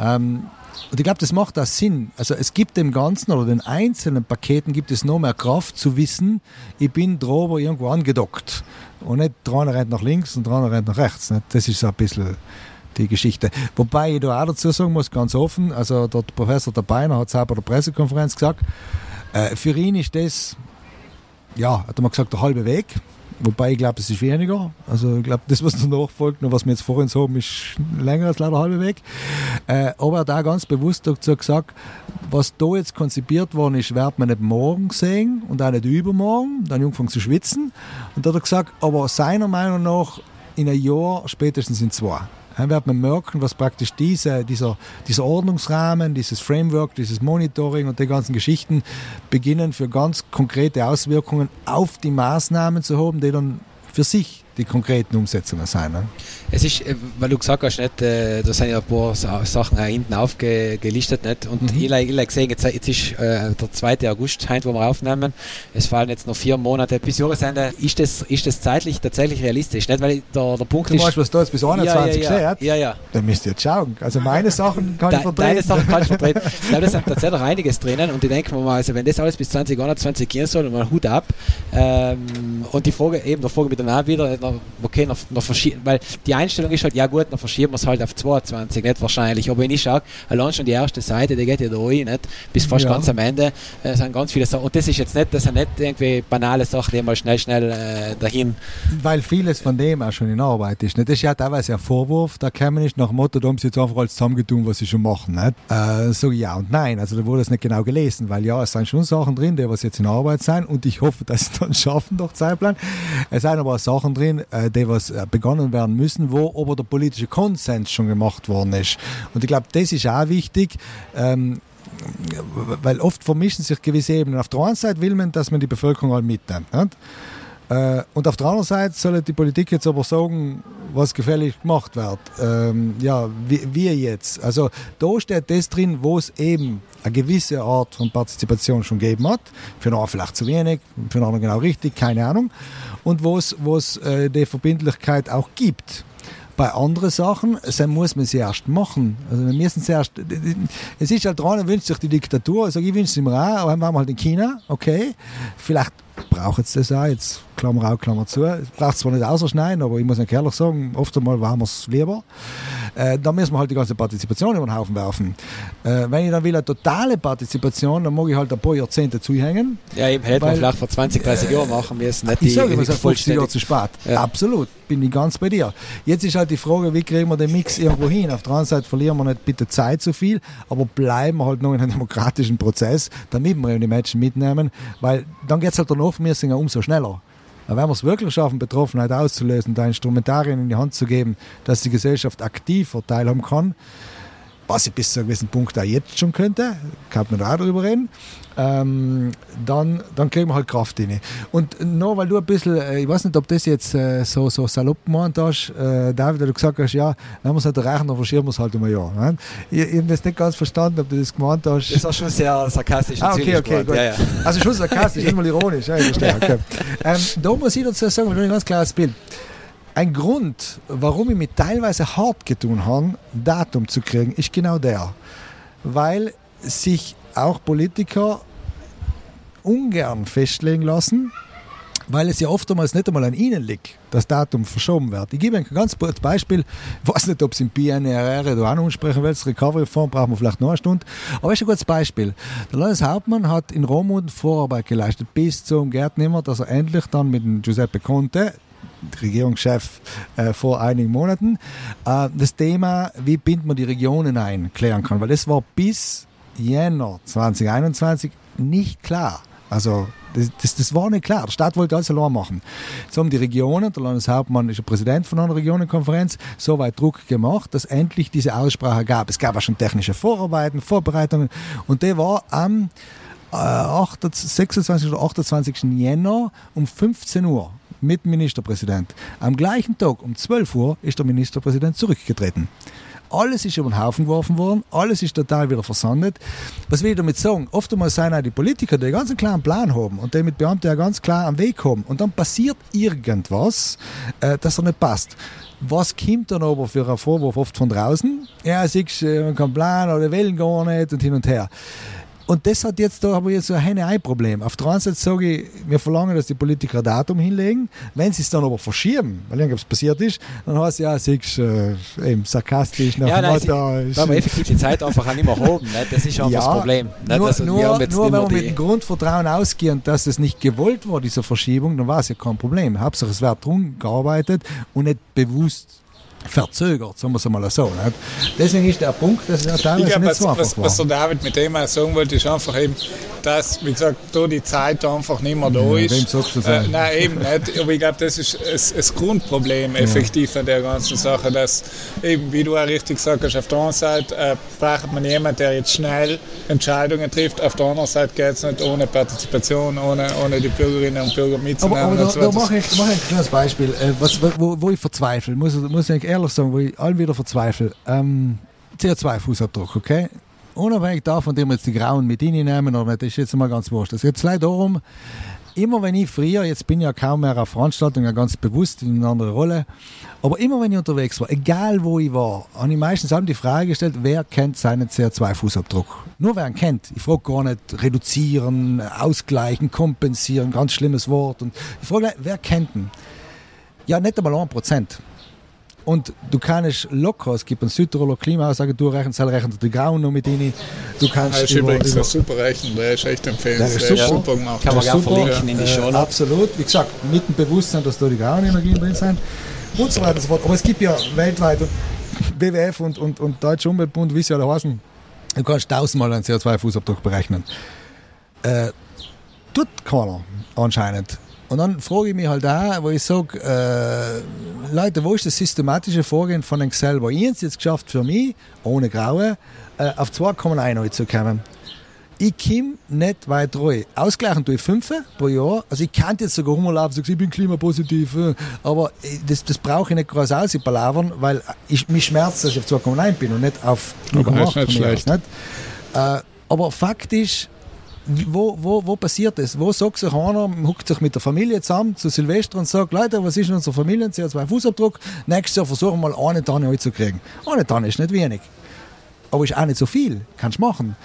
Ähm, und ich glaube, das macht auch Sinn. Also es gibt dem Ganzen oder den einzelnen Paketen gibt es noch mehr Kraft zu wissen, ich bin drüber irgendwo angedockt. Und nicht dran rennt nach links und dran rennt nach rechts. Nicht? Das ist so ein bisschen die Geschichte. Wobei ich da auch dazu sagen muss, ganz offen, also der Professor Beiner hat es auch bei der Pressekonferenz gesagt, äh, für ihn ist das, ja, hat er mal gesagt, der halbe Weg. Wobei ich glaube, es ist weniger. Also ich glaube, das, was danach folgt, und was wir jetzt vorhin so haben, ist länger als leider halbe Weg. Äh, aber er auch ganz bewusst dazu gesagt, was da jetzt konzipiert worden ist, wird man nicht morgen sehen und auch nicht übermorgen. Dann angefangen zu schwitzen. Und da hat er gesagt, aber seiner Meinung nach in einem Jahr, spätestens in zwei. Dann wird man merken, was praktisch diese, dieser, dieser Ordnungsrahmen, dieses Framework, dieses Monitoring und die ganzen Geschichten beginnen für ganz konkrete Auswirkungen auf die Maßnahmen zu haben, die dann für sich die konkreten Umsetzungen sein. Ne? Es ist, äh, weil du gesagt hast, nicht, äh, da sind ja ein paar Sachen hinten aufgelistet. Nicht? Und mhm. ich habe gesehen, jetzt, jetzt ist äh, der 2. August, heute, wo wir aufnehmen. Es fallen jetzt noch vier Monate bis Jahresende. Ist das, ist das zeitlich tatsächlich realistisch? Nicht? Weil der, der Punkt du. Weißt, was da jetzt bis 21 ja, ja, ja. ja, ja. Dann müsst ihr jetzt schauen. Also meine Sachen kann ich vertreten. Deine Sachen kannst du vertreten. ich glaube, da sind tatsächlich einiges drinnen. Und ich denke mir mal, also wenn das alles bis 2021 gehen soll, mal Hut ab. Ähm, und die Frage, eben der Frage mit der Namen wieder, noch, okay, noch, noch verschieben, weil die Einstellung ist halt, ja gut, dann verschieben wir es halt auf 22, nicht wahrscheinlich. Aber wenn ich schaue, allein schon die erste Seite, die geht ja da rein, nicht? bis fast ja. ganz am Ende, äh, sind ganz viele Sachen. Und das ist jetzt nicht, das sind nicht irgendwie banale Sachen, die mal schnell, schnell äh, dahin. Weil vieles von dem auch schon in Arbeit ist. Nicht? Das ist ja teilweise ein Vorwurf, da käme nicht nach dem Motto, da haben sie jetzt einfach alles zusammengetun, was sie schon machen. Nicht? Äh, so ja und nein. Also da wurde es nicht genau gelesen, weil ja, es sind schon Sachen drin, die was jetzt in Arbeit sind und ich hoffe, dass sie dann (laughs) schaffen durch Zeitplan. Es sind aber auch Sachen drin, äh, die was äh, begonnen werden müssen, wo aber der politische Konsens schon gemacht worden ist. Und ich glaube, das ist auch wichtig. Ähm, weil oft vermischen sich gewisse Ebenen. Auf der einen Seite will man, dass man die Bevölkerung all mitnimmt. Nicht? Äh, und auf der anderen Seite soll die Politik jetzt aber sagen, was gefällig gemacht wird. Ähm, ja, wie, jetzt. Also da steht das drin, wo es eben eine gewisse Art von Partizipation schon gegeben hat. Für einen vielleicht zu wenig, für einen genau richtig, keine Ahnung. Und wo es, es äh, die Verbindlichkeit auch gibt. Bei anderen Sachen, dann muss man sie erst machen. Also wir müssen sie erst, es ist halt dran, wünscht sich die Diktatur, also ich wünsche es im Iran, aber dann waren wir halt in China, okay. Vielleicht braucht es das auch, jetzt Klammer auf, Klammer zu. Es braucht zwar nicht ausschneiden, aber ich muss nicht ehrlich sagen, oft einmal waren wir es lieber. Äh, da müssen wir halt die ganze Partizipation über den Haufen werfen. Äh, wenn ich dann will eine totale Partizipation, dann mag ich halt ein paar Jahrzehnte zuhängen. Ja, eben hätte man vielleicht vor 20, 30 äh, Jahren machen müssen. Nicht ich sage, wir sind 50 Jahre zu spät. Ja. Absolut, bin ich ganz bei dir. Jetzt ist halt die Frage, wie kriegen wir den Mix irgendwo hin? Auf der anderen Seite verlieren wir nicht bitte Zeit zu viel, aber bleiben wir halt noch in einem (laughs) demokratischen Prozess, damit wir die Menschen mitnehmen, weil dann geht es halt danach, wir sind ja umso schneller. Aber wenn wir es wirklich schaffen, Betroffenheit auszulösen, da Instrumentarien in die Hand zu geben, dass die Gesellschaft aktiver teilhaben kann, was ich bis zu einem gewissen Punkt auch jetzt schon könnte, kann man auch darüber reden, ähm, dann, dann kriegen wir halt Kraft rein. Und nur weil du ein bisschen, äh, ich weiß nicht, ob das jetzt äh, so, so salopp gemeint hast, äh, David, du gesagt hast, ja, wenn wir es nicht erreichen, dann verschieben wir es halt um ein Jahr. Ne? Ich, ich habe das nicht ganz verstanden, ob du das gemeint hast. Das ist auch schon sehr sarkastisch. Ah, okay, okay, gut. Ja, ja. Also schon sarkastisch, mal ironisch. Ja, ich verstehe, okay. (laughs) ähm, da muss ich dazu sagen, weil du ein ganz klares Bild. Ein Grund, warum ich mich teilweise hart getan habe, Datum zu kriegen, ist genau der. Weil sich auch Politiker ungern festlegen lassen, weil es ja oftmals nicht einmal an ihnen liegt, das Datum verschoben wird. Ich gebe ein ganz kurzes Beispiel. Ich weiß nicht, ob es im PNRR oder auch ansprechen willst. Recovery Fonds brauchen wir vielleicht noch eine Stunde. Aber ist ein gutes Beispiel. Der Landeshauptmann hat in Romund Vorarbeit geleistet bis zum Gärtnehmer, dass er endlich dann mit dem Giuseppe Conte, Regierungschef äh, vor einigen Monaten, äh, das Thema, wie bindet man die Regionen ein, klären kann. Weil das war bis Jänner 2021 nicht klar. Also das, das, das, war nicht klar. Der Staat wollte alles allein machen. So haben die Regionen, der Landeshauptmann ist der Präsident von einer Regionenkonferenz, so weit Druck gemacht, dass endlich diese Aussprache gab. Es gab auch schon technische Vorarbeiten, Vorbereitungen und der war am äh, 26. oder 28. Jänner um 15 Uhr mit Ministerpräsident. Am gleichen Tag um 12 Uhr ist der Ministerpräsident zurückgetreten. Alles ist über den Haufen geworfen worden, alles ist total wieder versandet. Was will ich damit sagen? Oftmals sind auch die Politiker, die einen ganz klaren Plan haben und die mit Beamten ja ganz klar am Weg haben. Und dann passiert irgendwas, äh, das er nicht passt. Was kommt dann aber für einen Vorwurf oft von draußen? Ja, siehst du, man kann planen oder wählen gar nicht und hin und her. Und das hat jetzt, da haben wir jetzt so ein Henne-Ei-Problem. Auf der einen Seite sage ich, wir verlangen, dass die Politiker ein Datum hinlegen. Wenn sie es dann aber verschieben, weil irgendwas passiert ist, dann heißt es ja, siehst äh, eben sarkastisch nach ja, nein, sie, Weil wir effektiv die Zeit einfach auch nicht mehr haben. Ne? Das ist einfach ja, das Problem. Ne? Nur, also, nur, nur wenn wir mit dem Grundvertrauen ausgehen, dass es nicht gewollt war, diese Verschiebung, dann war es ja kein Problem. Hauptsache es wird drum gearbeitet und nicht bewusst verzögert, sagen wir es mal so. Nicht? Deswegen ist der Punkt, dass er teilweise glaub, nicht was, so einfach was, war. Was der David mit dem auch sagen wollte, ist einfach eben, dass, wie gesagt, da die Zeit einfach nicht mehr da ja, ist. Sagst du äh, nein, eben nicht. Aber ich glaube, das ist das Grundproblem effektiv an der ganzen Sache, dass eben, wie du auch richtig gesagt hast, auf der einen Seite äh, braucht man jemanden, der jetzt schnell Entscheidungen trifft, auf der anderen Seite geht es nicht ohne Partizipation, ohne, ohne die Bürgerinnen und Bürger mitzunehmen. Aber, aber da, so da mache ich, mach ich ein kleines Beispiel, äh, was, wo, wo ich verzweifle, muss, muss ich ehrlich sagen, wo ich allen wieder verzweifle. Ähm, CO2-Fußabdruck, okay? Unabhängig davon, dass wir jetzt die Grauen mit reinnehmen oder das ist jetzt mal ganz wurscht. Es geht leider darum, immer wenn ich früher, jetzt bin ich ja kaum mehr auf Veranstaltungen, ganz bewusst in einer anderen Rolle, aber immer wenn ich unterwegs war, egal wo ich war, habe ich meistens die Frage gestellt, wer kennt seinen CO2-Fußabdruck? Nur wer ihn kennt. Ich frage gar nicht reduzieren, ausgleichen, kompensieren, ganz schlimmes Wort. Und ich frage, wer kennt ihn? Ja, nicht einmal 1%. Und du kannst locker, es gibt ein Südtiroler Klimaaussagentur, Rechenzahl rechnet die Grauen noch mit rein. Du kannst das ist über, übrigens über, ein super Rechnen, der ist echt empfehlenswert. Der ist super, super gemacht. Kann man gerne verlinken in die Show. Äh, absolut, wie gesagt, mit dem Bewusstsein, dass da die grauen Energien drin sind und so weiter und so fort. Aber es gibt ja weltweit und WWF und, und, und Deutscher Umweltbund, wie sie alle heißen, du kannst tausendmal einen CO2-Fußabdruck berechnen. Äh, tut keiner anscheinend. Und dann frage ich mich halt auch, wo ich sage, äh, Leute, wo ist das systematische Vorgehen von euch selber? Ich habe es jetzt geschafft für mich, ohne Graue, äh, auf 2,1 zu kommen. Ich komme nicht weit rein. Ausgleichen tue ich 5 pro Jahr. Also ich kann jetzt sogar rumlaufen und sagen, ich bin klimapositiv. Äh, aber das, das brauche ich nicht groß aus, ich palavern, weil ich, mich schmerzt, dass ich auf 2,1 bin und nicht auf 0,8. Okay, nicht Nicht? Äh, aber faktisch wo, wo, wo passiert das? Wo sagt sich einer, huckt sich mit der Familie zusammen zu Silvester und sagt, Leute, was ist in unserer Familie, CO2-Fußabdruck? Nächstes Jahr versuchen wir mal eine Tonne einzukriegen. Eine Tonne ist nicht wenig. Aber ist auch nicht so viel. Kannst du machen.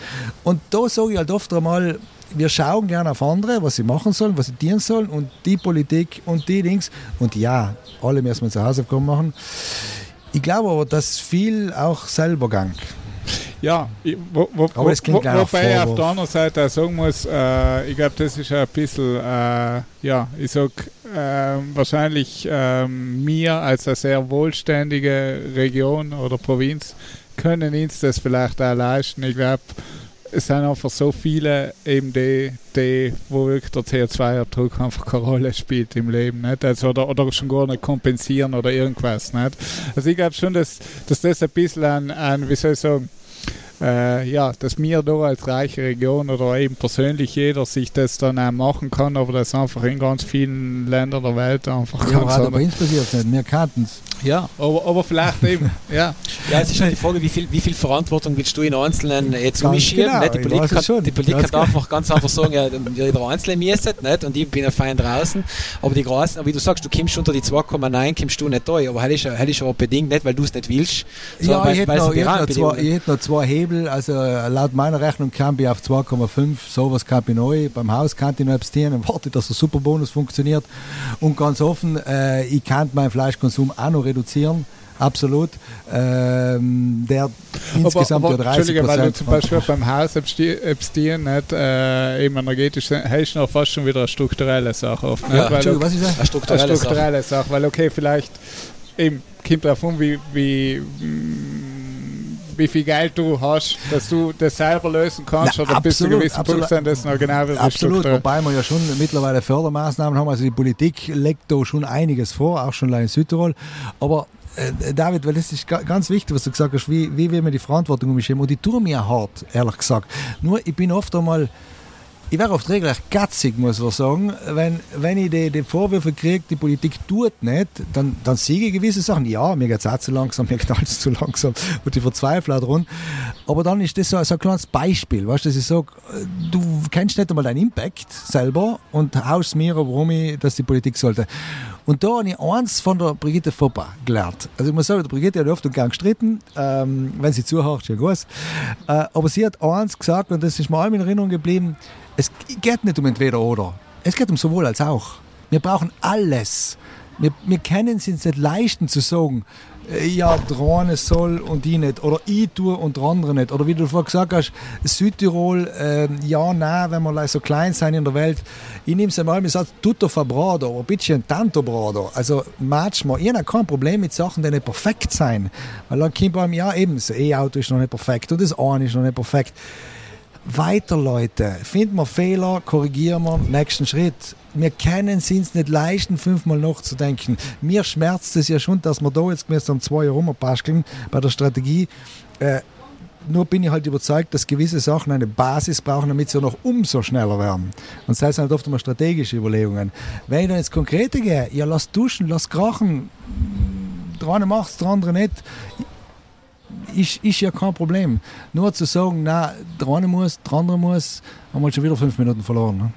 Und da sage ich halt oft einmal, wir schauen gerne auf andere, was sie machen sollen, was sie dienen sollen und die Politik und die Dings. Und ja, alle müssen wir zu Hausaufgaben machen. Ich glaube aber, dass viel auch selber gang. Ja, wo, wo, klingt wo, wobei ich auf der anderen Seite auch sagen muss, äh, ich glaube, das ist ein bisschen, äh, ja, ich sag, äh, wahrscheinlich ähm, mir als eine sehr wohlständige Region oder Provinz können uns das vielleicht auch leisten. Ich glaube, es sind einfach so viele eben die, die wo wirklich der CO2-Abdruck einfach keine Rolle spielt im Leben, nicht? Also, oder, oder schon gar nicht kompensieren oder irgendwas, nicht? Also ich glaube schon, dass, dass das ein bisschen an, an wie soll ich sagen, äh, ja, dass wir da als reiche Region oder eben persönlich jeder sich das dann auch machen kann, aber das einfach in ganz vielen Ländern der Welt einfach ja, ganz aber bei uns passiert nicht, wir kannten es. Ja, aber, aber vielleicht eben, (laughs) ja. Ja, es ist schon die Frage, wie viel, wie viel Verantwortung willst du in Einzelnen jetzt umschieben? Genau, die Politik, kann, die Politik kann einfach ganz einfach sagen, ja, jeder Einzelne müsste nicht und ich bin ein fein draußen, aber die Großen, wie du sagst, du kommst unter die 2,9, kommst du nicht da, aber das ist, ist aber bedingt nicht, weil du es nicht willst. Ja, ich, hätte noch, ich, hätte noch zwei, ich hätte noch zwei Hebel, also laut meiner Rechnung kann ich auf 2,5, sowas kann ich neu, beim Haus kann ich noch abstehen und warte, dass der Superbonus funktioniert. Und ganz offen, äh, ich kann meinen Fleischkonsum auch noch reduzieren. Absolut. Ähm, der aber, insgesamt aber, ja 30 Entschuldige, weil du zum Beispiel beim Haus abstehen nicht äh, eben energetisch hast du noch fast schon wieder eine strukturelle Sache oft. Ja, weil, Entschuldigung, was ist das? Eine strukturelle, eine strukturelle Sache. Sache. Weil okay, vielleicht eben kommt davon, wie, wie wie viel Geld du hast, dass du das selber lösen kannst Na, oder absolut, bis zu gewissen absolut, Punkt das noch genau wieder Absolut, wobei wir ja schon mittlerweile Fördermaßnahmen haben. Also die Politik legt da schon einiges vor, auch schon in Südtirol. Aber äh, David, weil das ist ganz wichtig, was du gesagt hast, wie, wie will man die Verantwortung umschieben. Und ich tue mir hart, ehrlich gesagt. Nur, ich bin oft einmal ich wäre oft regelrecht gatzig, muss man sagen. Wenn, wenn ich die, die Vorwürfe kriege, die Politik tut nicht, dann, dann sehe ich gewisse Sachen. Ja, mir geht es auch zu langsam, mir knallt es zu langsam und ich verzweifle dran. Aber dann ist das so, so ein kleines Beispiel, weißt dass ich sage, du kennst nicht einmal deinen Impact selber und haust mir, warum ich, dass die Politik sollte. Und da habe ich eins von der Brigitte Foppa gelernt. Also ich muss sagen, die Brigitte hat oft und gern gestritten, ähm, wenn sie zuhört, ja gut. Äh, aber sie hat eins gesagt und das ist mir allem in Erinnerung geblieben, es geht nicht um entweder oder. Es geht um sowohl als auch. Wir brauchen alles. Wir, wir können es uns nicht leisten zu sagen, ja, eine soll und ich nicht. Oder ich tue und der andere nicht. Oder wie du vorhin gesagt hast, Südtirol, äh, ja, nein, wenn wir so klein sein in der Welt. Ich nehme es einmal, ich sage, tutto fa brodo, oder bisschen tanto brodo. Also manchmal, ich habe kein Problem mit Sachen, die nicht perfekt sein. Weil dann kommt einem, ja, eben, das E-Auto ist noch nicht perfekt und das eine ist noch nicht perfekt weiter, Leute. Finden wir Fehler, korrigieren wir, nächsten Schritt. Wir können es uns nicht leisten, fünfmal nachzudenken. Mir schmerzt es ja schon, dass wir da jetzt gemessen um zwei Jahre rumbasteln bei der Strategie. Äh, nur bin ich halt überzeugt, dass gewisse Sachen eine Basis brauchen, damit sie noch umso schneller werden. Und das heißt halt oft immer strategische Überlegungen. Wenn ich dann ins Konkrete gehe, ja, lass duschen, lass krachen, der eine es, der andere nicht ist, ist ja kein Problem. Nur zu sagen, na, der eine muss, der andere muss, haben wir schon wieder fünf Minuten verloren. Ne?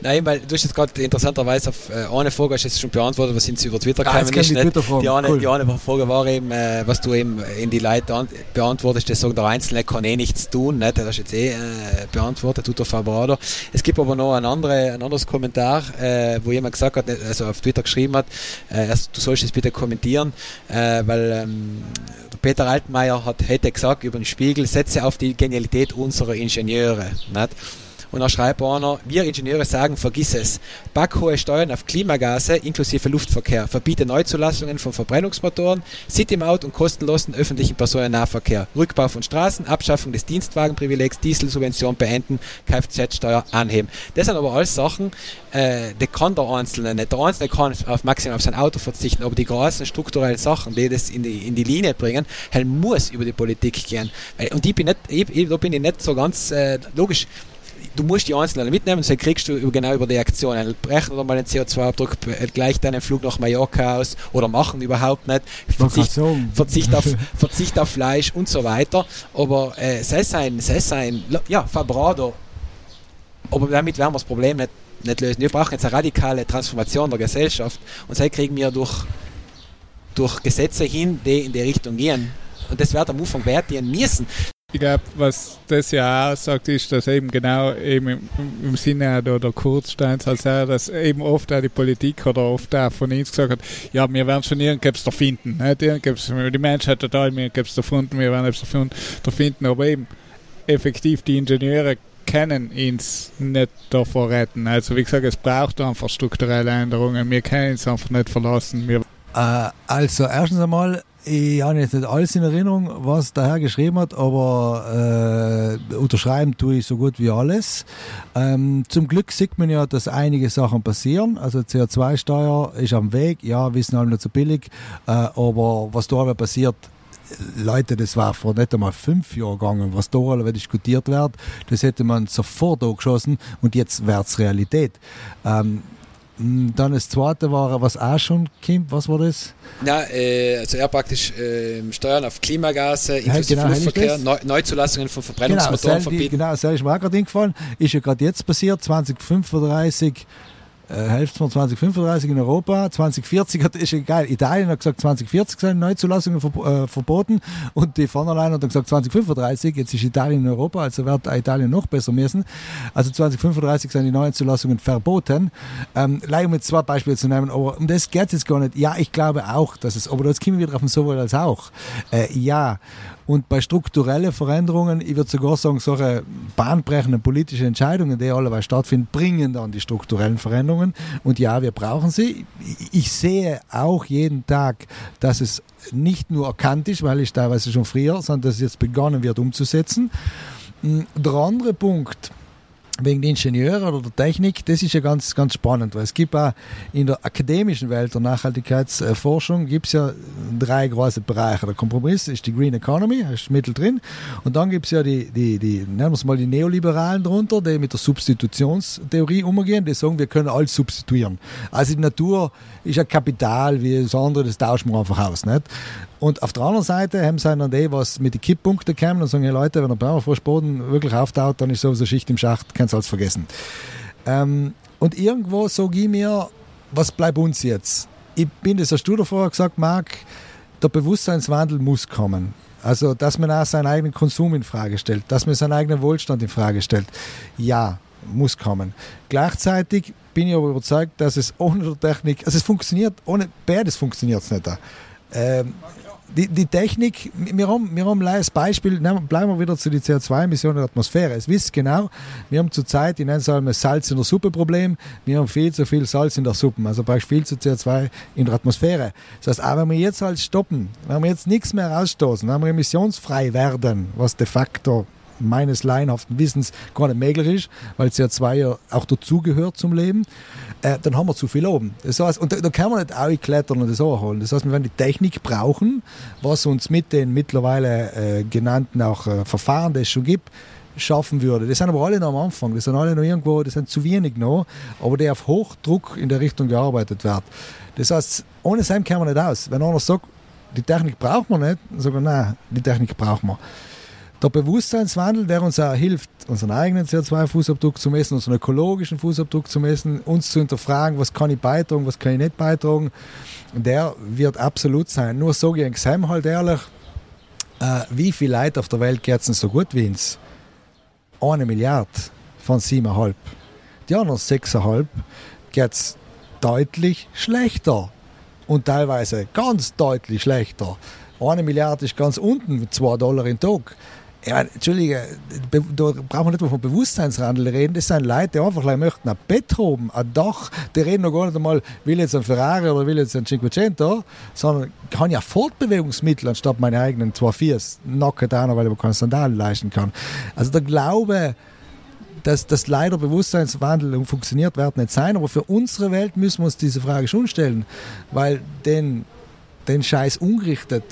Nein, weil du hast jetzt gerade interessanterweise auf äh, eine Frage hast jetzt schon beantwortet, was sind sie über Twitter ah, gekommen ist. Die, die, eine, cool. die eine Frage war eben, äh, was du eben in die Leute beantwortest, das sagen der Einzelne kann eh nichts tun, nicht? das hast du jetzt eh äh, beantwortet, tut der Fabrado. Es gibt aber noch ein, andere, ein anderes Kommentar, äh, wo jemand gesagt hat, also auf Twitter geschrieben hat, äh, erst, du sollst es bitte kommentieren, äh, weil ähm, Peter Altmaier hat, hätte gesagt über den Spiegel, setze auf die Genialität unserer Ingenieure. Nicht? Und dann schreibt einer, wir Ingenieure sagen, vergiss es. Backhohe Steuern auf Klimagase inklusive Luftverkehr, verbiete Neuzulassungen von Verbrennungsmotoren, City-Maut und kostenlosen öffentlichen Personennahverkehr, Rückbau von Straßen, Abschaffung des Dienstwagenprivilegs, Dieselsubvention beenden, Kfz-Steuer anheben. Das sind aber alles Sachen, äh, die kann der Einzelne nicht. Der Einzelne kann auf maximal auf sein Auto verzichten, aber die großen strukturellen Sachen, die das in die, in die Linie bringen, halt muss über die Politik gehen. Und ich bin nicht, ich, ich, da bin ich nicht so ganz äh, logisch du musst die Einzelnen mitnehmen, so kriegst du genau über die Aktionen. Brechen oder mal den CO2-Abdruck, gleich deinen Flug nach Mallorca aus oder machen überhaupt nicht. Verzicht, Verzicht, auf, (laughs) Verzicht auf Fleisch und so weiter. Aber äh, sei sein, sei sein, ja, Fabrado. Aber damit werden wir das Problem nicht, nicht lösen. Wir brauchen jetzt eine radikale Transformation der Gesellschaft und das kriegen wir durch, durch Gesetze hin, die in die Richtung gehen. Und das wird am Anfang wert gehen müssen. Ich glaube, was das ja auch sagt, ist, dass eben genau eben im, im Sinne der, der Kurzsteins, also dass eben oft auch die Politik oder oft auch von uns gesagt hat, ja, wir werden schon irgendwas da finden. Nicht? Irgendwas, die Menschheit total, wir haben es erfunden, wir werden es da finden. Aber eben effektiv die Ingenieure können uns nicht davor retten. Also wie gesagt, es braucht einfach strukturelle Änderungen. Wir können es einfach nicht verlassen. Wir äh, also erstens einmal ich habe jetzt nicht alles in Erinnerung, was der Herr geschrieben hat, aber äh, unterschreiben tue ich so gut wie alles. Ähm, zum Glück sieht man ja, dass einige Sachen passieren. Also CO2-Steuer ist am Weg, ja, wissen alle nicht so billig, äh, aber was da passiert, Leute, das war vor nicht einmal fünf Jahren gegangen, was da alle diskutiert wird, das hätte man sofort angeschossen und jetzt wird es Realität. Ähm, hm, dann das zweite war, was auch schon kommt, was war das? Ja, äh, also er praktisch äh, Steuern auf Klimagase, inklusive genau, Luftverkehr, Neu Neuzulassungen von Verbrennungsmotoren genau, verbieten. Genau, das ist mir auch gerade eingefallen. Ist ja gerade jetzt passiert, 2035 Hälfte von 2035 in Europa. 2040 hat, ist egal. Italien hat gesagt, 2040 sind Neuzulassungen ver, äh, verboten und die von allein hat gesagt 2035. Jetzt ist Italien in Europa, also wird Italien noch besser messen. Also 2035 sind die Neuzulassungen verboten. Ähm, um jetzt zwei Beispiele zu nehmen, aber um das geht es jetzt gar nicht. Ja, ich glaube auch, dass es, aber jetzt kommen wir wieder auf den sowohl als auch. Äh, ja. Und bei strukturellen Veränderungen, ich würde sogar sagen, solche bahnbrechenden politischen Entscheidungen, die alle stattfinden, bringen dann die strukturellen Veränderungen. Und ja, wir brauchen sie. Ich sehe auch jeden Tag, dass es nicht nur erkannt ist, weil ich teilweise schon früher, sondern dass es jetzt begonnen wird umzusetzen. Der andere Punkt, wegen der Ingenieure oder der Technik, das ist ja ganz, ganz spannend, weil es gibt auch in der akademischen Welt der Nachhaltigkeitsforschung gibt es ja drei große Bereiche. Der Kompromiss ist die Green Economy, ist mittel drin. Und dann gibt es ja die, die, die, nennen wir es mal die Neoliberalen drunter, die mit der Substitutionstheorie umgehen, die sagen, wir können alles substituieren. Also die Natur ist ja Kapital, wie das andere, das tauschen wir einfach aus. Nicht? Und auf der anderen Seite haben sie dann die, was mit den Kipppunkten kommen und sagen, hey Leute, wenn der Permafrostboden wirklich auftaut, dann ist sowieso Schicht im Schacht, kannst du alles vergessen. Ähm, und irgendwo sage ich mir, was bleibt uns jetzt? Ich bin das, hast du davor gesagt, Marc, der Bewusstseinswandel muss kommen. Also, dass man auch seinen eigenen Konsum in Frage stellt, dass man seinen eigenen Wohlstand in Frage stellt. Ja, muss kommen. Gleichzeitig bin ich aber überzeugt, dass es ohne Technik, also es funktioniert, ohne beides funktioniert es nicht. Ähm, die, die Technik, wir haben, wir haben ein Beispiel, bleiben wir wieder zu den CO2-Emissionen der Atmosphäre. Es wisst genau, wir haben zurzeit, ich nenne es einmal Salz in der Suppe Problem, wir haben viel zu viel Salz in der Suppe, also brauchst viel zu CO2 in der Atmosphäre. Das heißt, auch wenn wir jetzt halt stoppen, wenn wir jetzt nichts mehr rausstoßen, wenn wir emissionsfrei werden, was de facto meines laienhaften Wissens gar nicht möglich ist, weil CO2 ja auch dazugehört zum Leben, äh, dann haben wir zu viel oben. Das heißt, und da, da kann man nicht auch klettern und das holen. Das heißt, wir werden die Technik brauchen, was uns mit den mittlerweile äh, genannten auch äh, Verfahren, die es schon gibt, schaffen würde. Das sind aber alle noch am Anfang, das sind alle noch irgendwo, das sind zu wenig noch, aber die auf Hochdruck in der Richtung gearbeitet wird. Das heißt, ohne Sein kann man nicht aus. Wenn einer sagt, die Technik braucht man nicht, dann sagen wir, nein, die Technik braucht man. Der Bewusstseinswandel, der uns auch hilft, unseren eigenen CO2-Fußabdruck zu messen, unseren ökologischen Fußabdruck zu messen, uns zu hinterfragen, was kann ich beitragen, was kann ich nicht beitragen, der wird absolut sein. Nur sage ich in Gesam halt ehrlich, äh, wie viele Leute auf der Welt geht es so gut wie uns? Eine Milliarde von siebeneinhalb. Die anderen sechseinhalb geht es deutlich schlechter. Und teilweise ganz deutlich schlechter. Eine Milliarde ist ganz unten, zwei Dollar im Tag. Ja, Entschuldige, da brauchen wir nicht mehr von Bewusstseinsrandel reden. Das sind Leute, die einfach möchten ein Bett haben, ein Dach. Die reden noch gar nicht einmal, will jetzt ein Ferrari oder will jetzt ein Cinquecento, sondern kann ja Fortbewegungsmittel anstatt meine eigenen zwei Viers nacken da, weil ich keine Sandalen leisten kann. Also der Glaube, dass, dass leider Bewusstseinswandel funktioniert, wird nicht sein. Aber für unsere Welt müssen wir uns diese Frage schon stellen, weil den, den Scheiß ungerichtet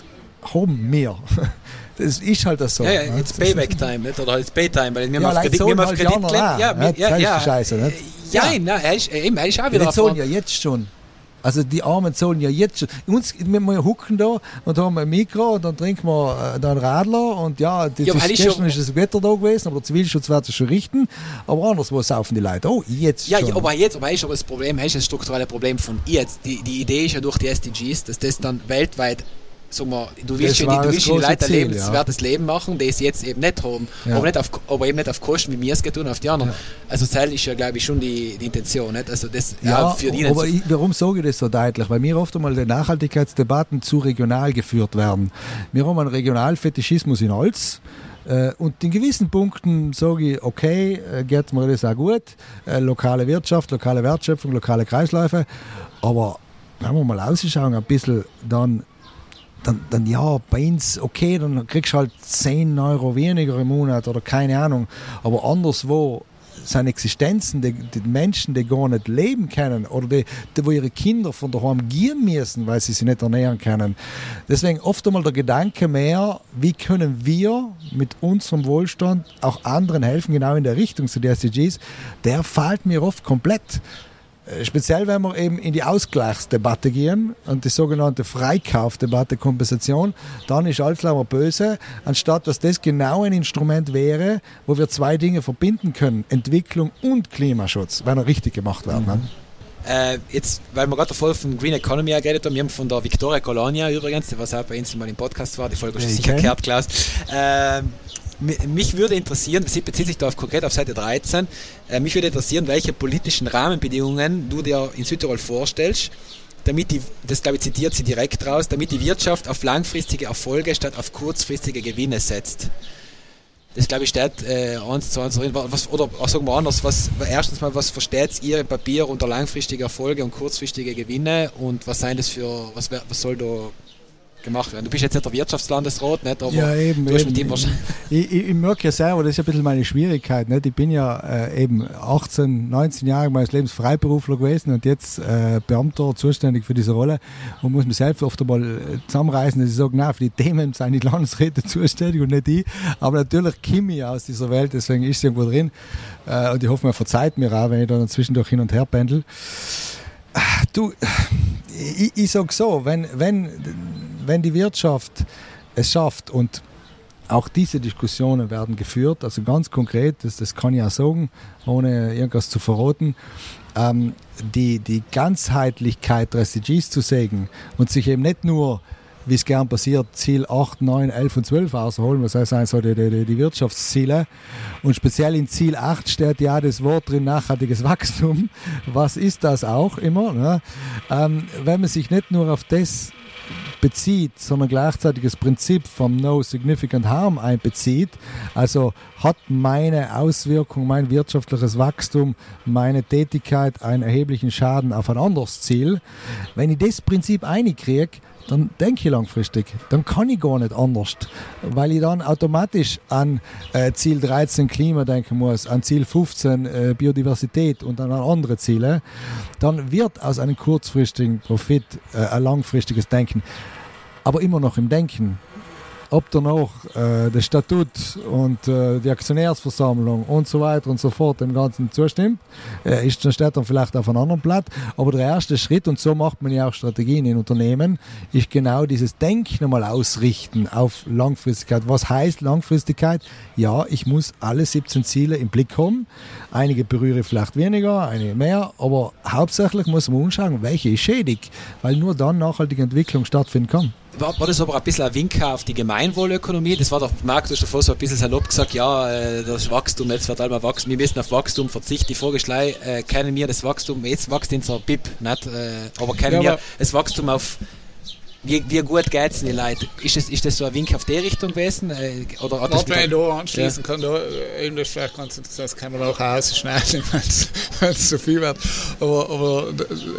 haben wir. (laughs) Das ist halt das so. Ja, ja, it's (laughs) Payback Time, nicht? Oder it's Paytime, weil wir ja, auf Kredit, so wir auf Kredit halt ja, ja, ja, ja, Scheiße, nicht? Ja, ja. Nein, er ist, eben, er ist auch wieder Die zahlen ja jetzt schon. Also die Armen zahlen ja jetzt schon. Uns, wir hucken da und haben ein Mikro und dann trinken wir äh, einen Radler und ja, das Ja, ist, gestern schon- ist das Wetter da gewesen, aber Zivilschutz wird es schon richten. Aber anderswo saufen die Leute. Oh, jetzt Ja, schon. aber jetzt, aber ist aber das Problem, ist das strukturelle Problem von jetzt. Die, die Idee ist ja durch die SDGs, dass das dann weltweit, sagen wir, du willst Das ja war die, du das willst die Leute ein lebenswertes Leben machen, es jetzt eben nicht haben, Ja. aber, nicht auf, aber eben nicht auf Kosten, wie wir es getan auf die anderen. Also das ist ja, glaube ich, schon die, die Intention, nicht? Also das Ja, ja, für die aber ich, warum sage ich das so deutlich? Weil mir oft einmal die Nachhaltigkeitsdebatten zu regional geführt werden. Wir haben einen Regionalfetischismus in Holz. Äh, Und in gewissen Punkten sage ich, okay, äh, geht mir das auch gut. Äh, Lokale Wirtschaft, lokale Wertschöpfung, lokale Kreisläufe. Aber wenn wir mal ausschauen, ein bisschen, dann, dann, dann ja, bei uns, okay, dann kriegst du halt 10 Euro weniger im Monat oder keine Ahnung. Aber anderswo seine Existenzen, die, die Menschen, die gar nicht leben können oder die, die wo ihre Kinder von daheim gehen müssen, weil sie sich nicht ernähren können. Deswegen oft einmal der Gedanke mehr, wie können wir mit unserem Wohlstand auch anderen helfen, genau in der Richtung zu den SDGs, der fällt mir oft komplett. Äh, Speziell, wenn wir eben in die Ausgleichsdebatte gehen und die sogenannte Freikaufdebatte, Kompensation, dann ist Alflauer böse, anstatt dass das genau ein Instrument wäre, wo wir zwei Dinge verbinden können, Entwicklung und Klimaschutz, wenn er richtig gemacht wird. Ne? Äh, jetzt, weil wir gerade voll von Green Economy geredet haben, wir haben von der Victoria Colonia übrigens, die was auch bei uns mal im Podcast war, die Folge Ja, ich sicher gehört, Klaus. Äh, mich würde interessieren, das bezieht sich da auf, konkret auf Seite 13, äh, mich würde interessieren, welche politischen Rahmenbedingungen du dir in Südtirol vorstellst, damit die, das glaube ich zitiert sie direkt raus, damit die Wirtschaft auf langfristige Erfolge statt auf kurzfristige Gewinne setzt. Das glaube ich steht äh, eins zu eins drin. Was, oder auch sagen wir anders, was, erstens mal, was versteht ihr im Papier unter langfristige Erfolge und kurzfristige Gewinne und was sein das für, was, was soll da gemacht werden? Du bist jetzt nicht der Wirtschaftslandesrat, nicht? Aber Ja, eben. du hast mit ihm wahrscheinlich. Ich, ich, ich merke ja selber, das ist ein bisschen meine Schwierigkeit. Nicht? Ich bin ja äh, eben 18, 19 Jahre meines Lebens Freiberufler gewesen und jetzt äh, Beamter, zuständig für diese Rolle und muss mich selbst oft einmal äh, zusammenreißen, dass ich sage, nein, für die Themen sind die Landesräte (laughs) zuständig und nicht ich. Aber natürlich ich aus dieser Welt, deswegen ist sie irgendwo drin. Äh, und ich hoffe, man verzeiht mir auch, wenn ich dann zwischendurch hin und her pendel. Ah, Du, ich, ich sage so, wenn, wenn, wenn die Wirtschaft es schafft und auch diese Diskussionen werden geführt, also ganz konkret, das, das kann ich auch sagen, ohne irgendwas zu verraten, ähm, die, die Ganzheitlichkeit der SDGs zu sägen und sich eben nicht nur, wie es gern passiert, Ziel 8, 9, 11 und 12 ausholen, was heißt also die, die, die Wirtschaftsziele. Und speziell in Ziel 8 steht ja das Wort drin, nachhaltiges Wachstum. Was ist das auch immer? Ne? Ähm, wenn man sich nicht nur auf das bezieht, sondern gleichzeitig das Prinzip vom No Significant Harm einbezieht. Also hat meine Auswirkung, mein wirtschaftliches Wachstum, meine Tätigkeit einen erheblichen Schaden auf ein anderes Ziel. Wenn ich das Prinzip einkriege, dann denke ich langfristig. Dann kann ich gar nicht anders, weil ich dann automatisch an äh, Ziel 13 Klima denken muss, an Ziel 15 äh, Biodiversität und dann an andere Ziele. Dann wird aus einem kurzfristigen Profit äh, ein langfristiges Denken. Aber immer noch im Denken. Ob danach äh, das Statut und äh, die Aktionärsversammlung und so weiter und so fort dem Ganzen zustimmt, äh, ist dann steht dann vielleicht auf einem anderen Blatt. Aber der erste Schritt, und so macht man ja auch Strategien in Unternehmen, ist genau dieses Denken einmal ausrichten auf Langfristigkeit. Was heißt Langfristigkeit? Ja, ich muss alle 17 Ziele im Blick haben. Einige berühre ich vielleicht weniger, einige mehr, aber hauptsächlich muss man anschauen, welche ist schädig, weil nur dann nachhaltige Entwicklung stattfinden kann war, war das aber ein bisschen ein Wink auf die Gemeinwohlökonomie? Das war doch, Marc, du hast davor so ein bisschen salopp gesagt, ja, äh, das Wachstum, jetzt wird einmal wachsen, wir müssen auf Wachstum verzichten. Die Frage ist gleich, äh, kennen wir das Wachstum, jetzt wächst unser BIP, nicht? Äh, aber kennen ja, wir das Wachstum auf wie, wie gut geht es den Leuten? Ist das, ist das so ein Wink auf die Richtung gewesen? Äh, oder hat das wenn ich da anschließen ja. kann, da, äh, eben das vielleicht ganz interessant, das kann man auch ausschneiden, (laughs) wenn es zu viel wird. Aber, aber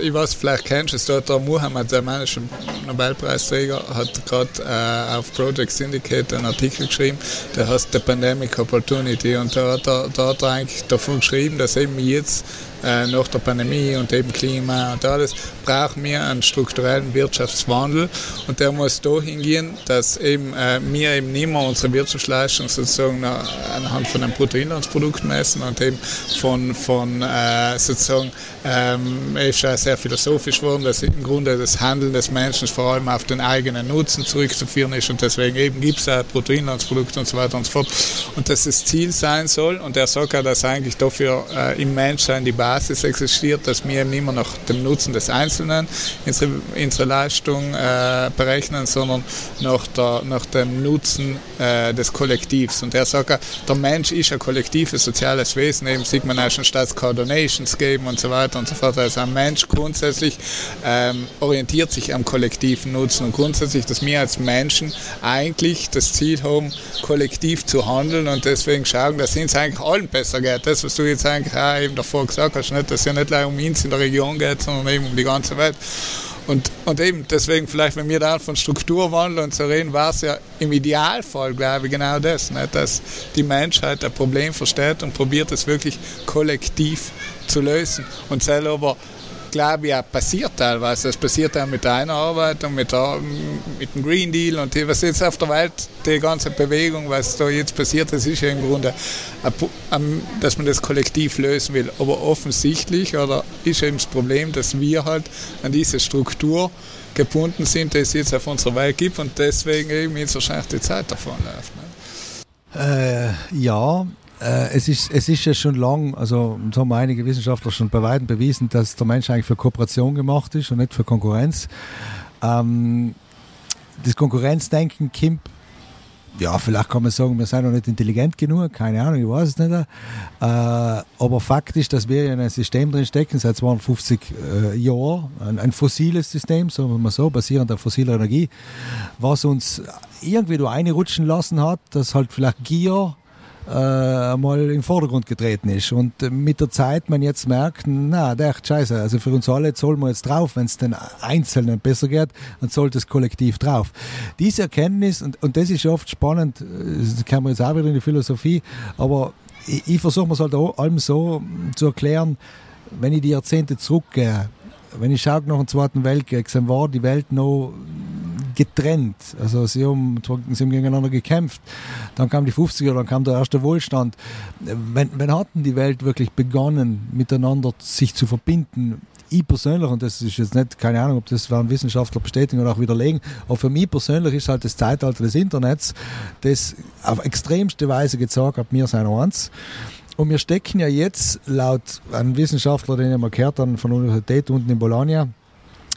ich weiß, vielleicht kennst du es, da der Muhammad, der mannische Nobelpreisträger, hat gerade äh, auf Project Syndicate einen Artikel geschrieben, der heißt The Pandemic Opportunity und da, da, da hat er eigentlich davon geschrieben, dass eben jetzt äh, nach der Pandemie und eben Klima und alles, brauchen wir einen strukturellen Wirtschaftswandel. Und der muss dahin gehen, dass eben äh, wir eben nicht mehr unsere Wirtschaftsleistung sozusagen anhand von einem Bruttoinlandsprodukt messen und eben von, von äh, sozusagen, ähm, ist ja sehr philosophisch geworden, dass im Grunde das Handeln des Menschen vor allem auf den eigenen Nutzen zurückzuführen ist und deswegen eben gibt es ein Bruttoinlandsprodukt und so weiter und so fort. Und dass das Ziel sein soll und er sagt ja, dass eigentlich dafür äh, im Menschsein die Basis existiert, dass wir eben nicht mehr nach dem Nutzen des Einzelnen unsere, unsere Leistung äh, berechnen, sondern nach, der, nach dem Nutzen äh, des Kollektivs. Und er sagt, der Mensch ist ein kollektives soziales Wesen, eben sieht man auch schon statt Donations geben und so weiter und so fort. Also ein Mensch grundsätzlich ähm, orientiert sich am kollektiven Nutzen und grundsätzlich, dass wir als Menschen eigentlich das Ziel haben, kollektiv zu handeln und deswegen schauen, dass es eigentlich allen besser geht. Das, was du jetzt eigentlich auch eben davor gesagt hast, nicht, dass es ja nicht nur um uns in der Region geht, sondern eben um die ganze Welt. Und, und eben deswegen vielleicht, wenn wir da von Strukturwandel und so reden, war es ja im Idealfall, glaube ich, genau das, nicht? dass die Menschheit ein Problem versteht und probiert es wirklich kollektiv zu lösen. Und selber glaube ich, auch passiert teilweise. Es passiert auch mit deiner Arbeit und mit, der, mit dem Green Deal und die, was jetzt auf der Welt, die ganze Bewegung, was da jetzt passiert, das ist ja im Grunde, dass man das kollektiv lösen will. Aber offensichtlich oder ist eben das Problem, dass wir halt an diese Struktur gebunden sind, die es jetzt auf unserer Welt gibt und deswegen eben jetzt wahrscheinlich die Zeit davon läuft. Ne? Äh, ja, äh, es, ist, es ist ja schon lang, also so haben einige Wissenschaftler schon bei weitem bewiesen, dass der Mensch eigentlich für Kooperation gemacht ist und nicht für Konkurrenz. Ähm, das Konkurrenzdenken kommt ja, vielleicht kann man sagen, wir sind noch nicht intelligent genug, keine Ahnung, ich weiß es nicht. Äh, aber Fakt ist, dass wir in einem System drin stecken, seit 250 äh, Jahren, ein, ein, fossiles System, sagen wir mal so, basierend auf fossiler Energie, was uns irgendwie da reinrutschen lassen hat, dass halt vielleicht Gier mal in den Vordergrund getreten ist. Und mit der Zeit man jetzt merkt, na, der echt scheiße, also für uns alle zahlen wir jetzt drauf, wenn es den Einzelnen besser geht, dann zahlt das Kollektiv drauf. Diese Erkenntnis, und, und das ist oft spannend, das kennen wir jetzt auch wieder in die Philosophie, aber ich, ich versuche mir es halt allem so zu erklären, wenn ich die Jahrzehnte zurückgehe, wenn ich schaue nach dem Zweiten Weltkrieg, dann war die Welt noch getrennt. Also sie haben, sie haben gegeneinander gekämpft. Dann kam die 50er, dann kam der erste Wohlstand. Wenn, wenn hatten die Welt wirklich begonnen, miteinander sich zu verbinden? Ich persönlich, und das ist jetzt nicht, keine Ahnung, ob das werden Wissenschaftler bestätigen oder auch widerlegen, aber für mich persönlich ist halt das Zeitalter des Internets, das auf extremste Weise gezeigt hat, wir sind eins. Und wir stecken ja jetzt laut einem Wissenschaftler, den ich mal gehört habe, von der Universität unten in Bologna,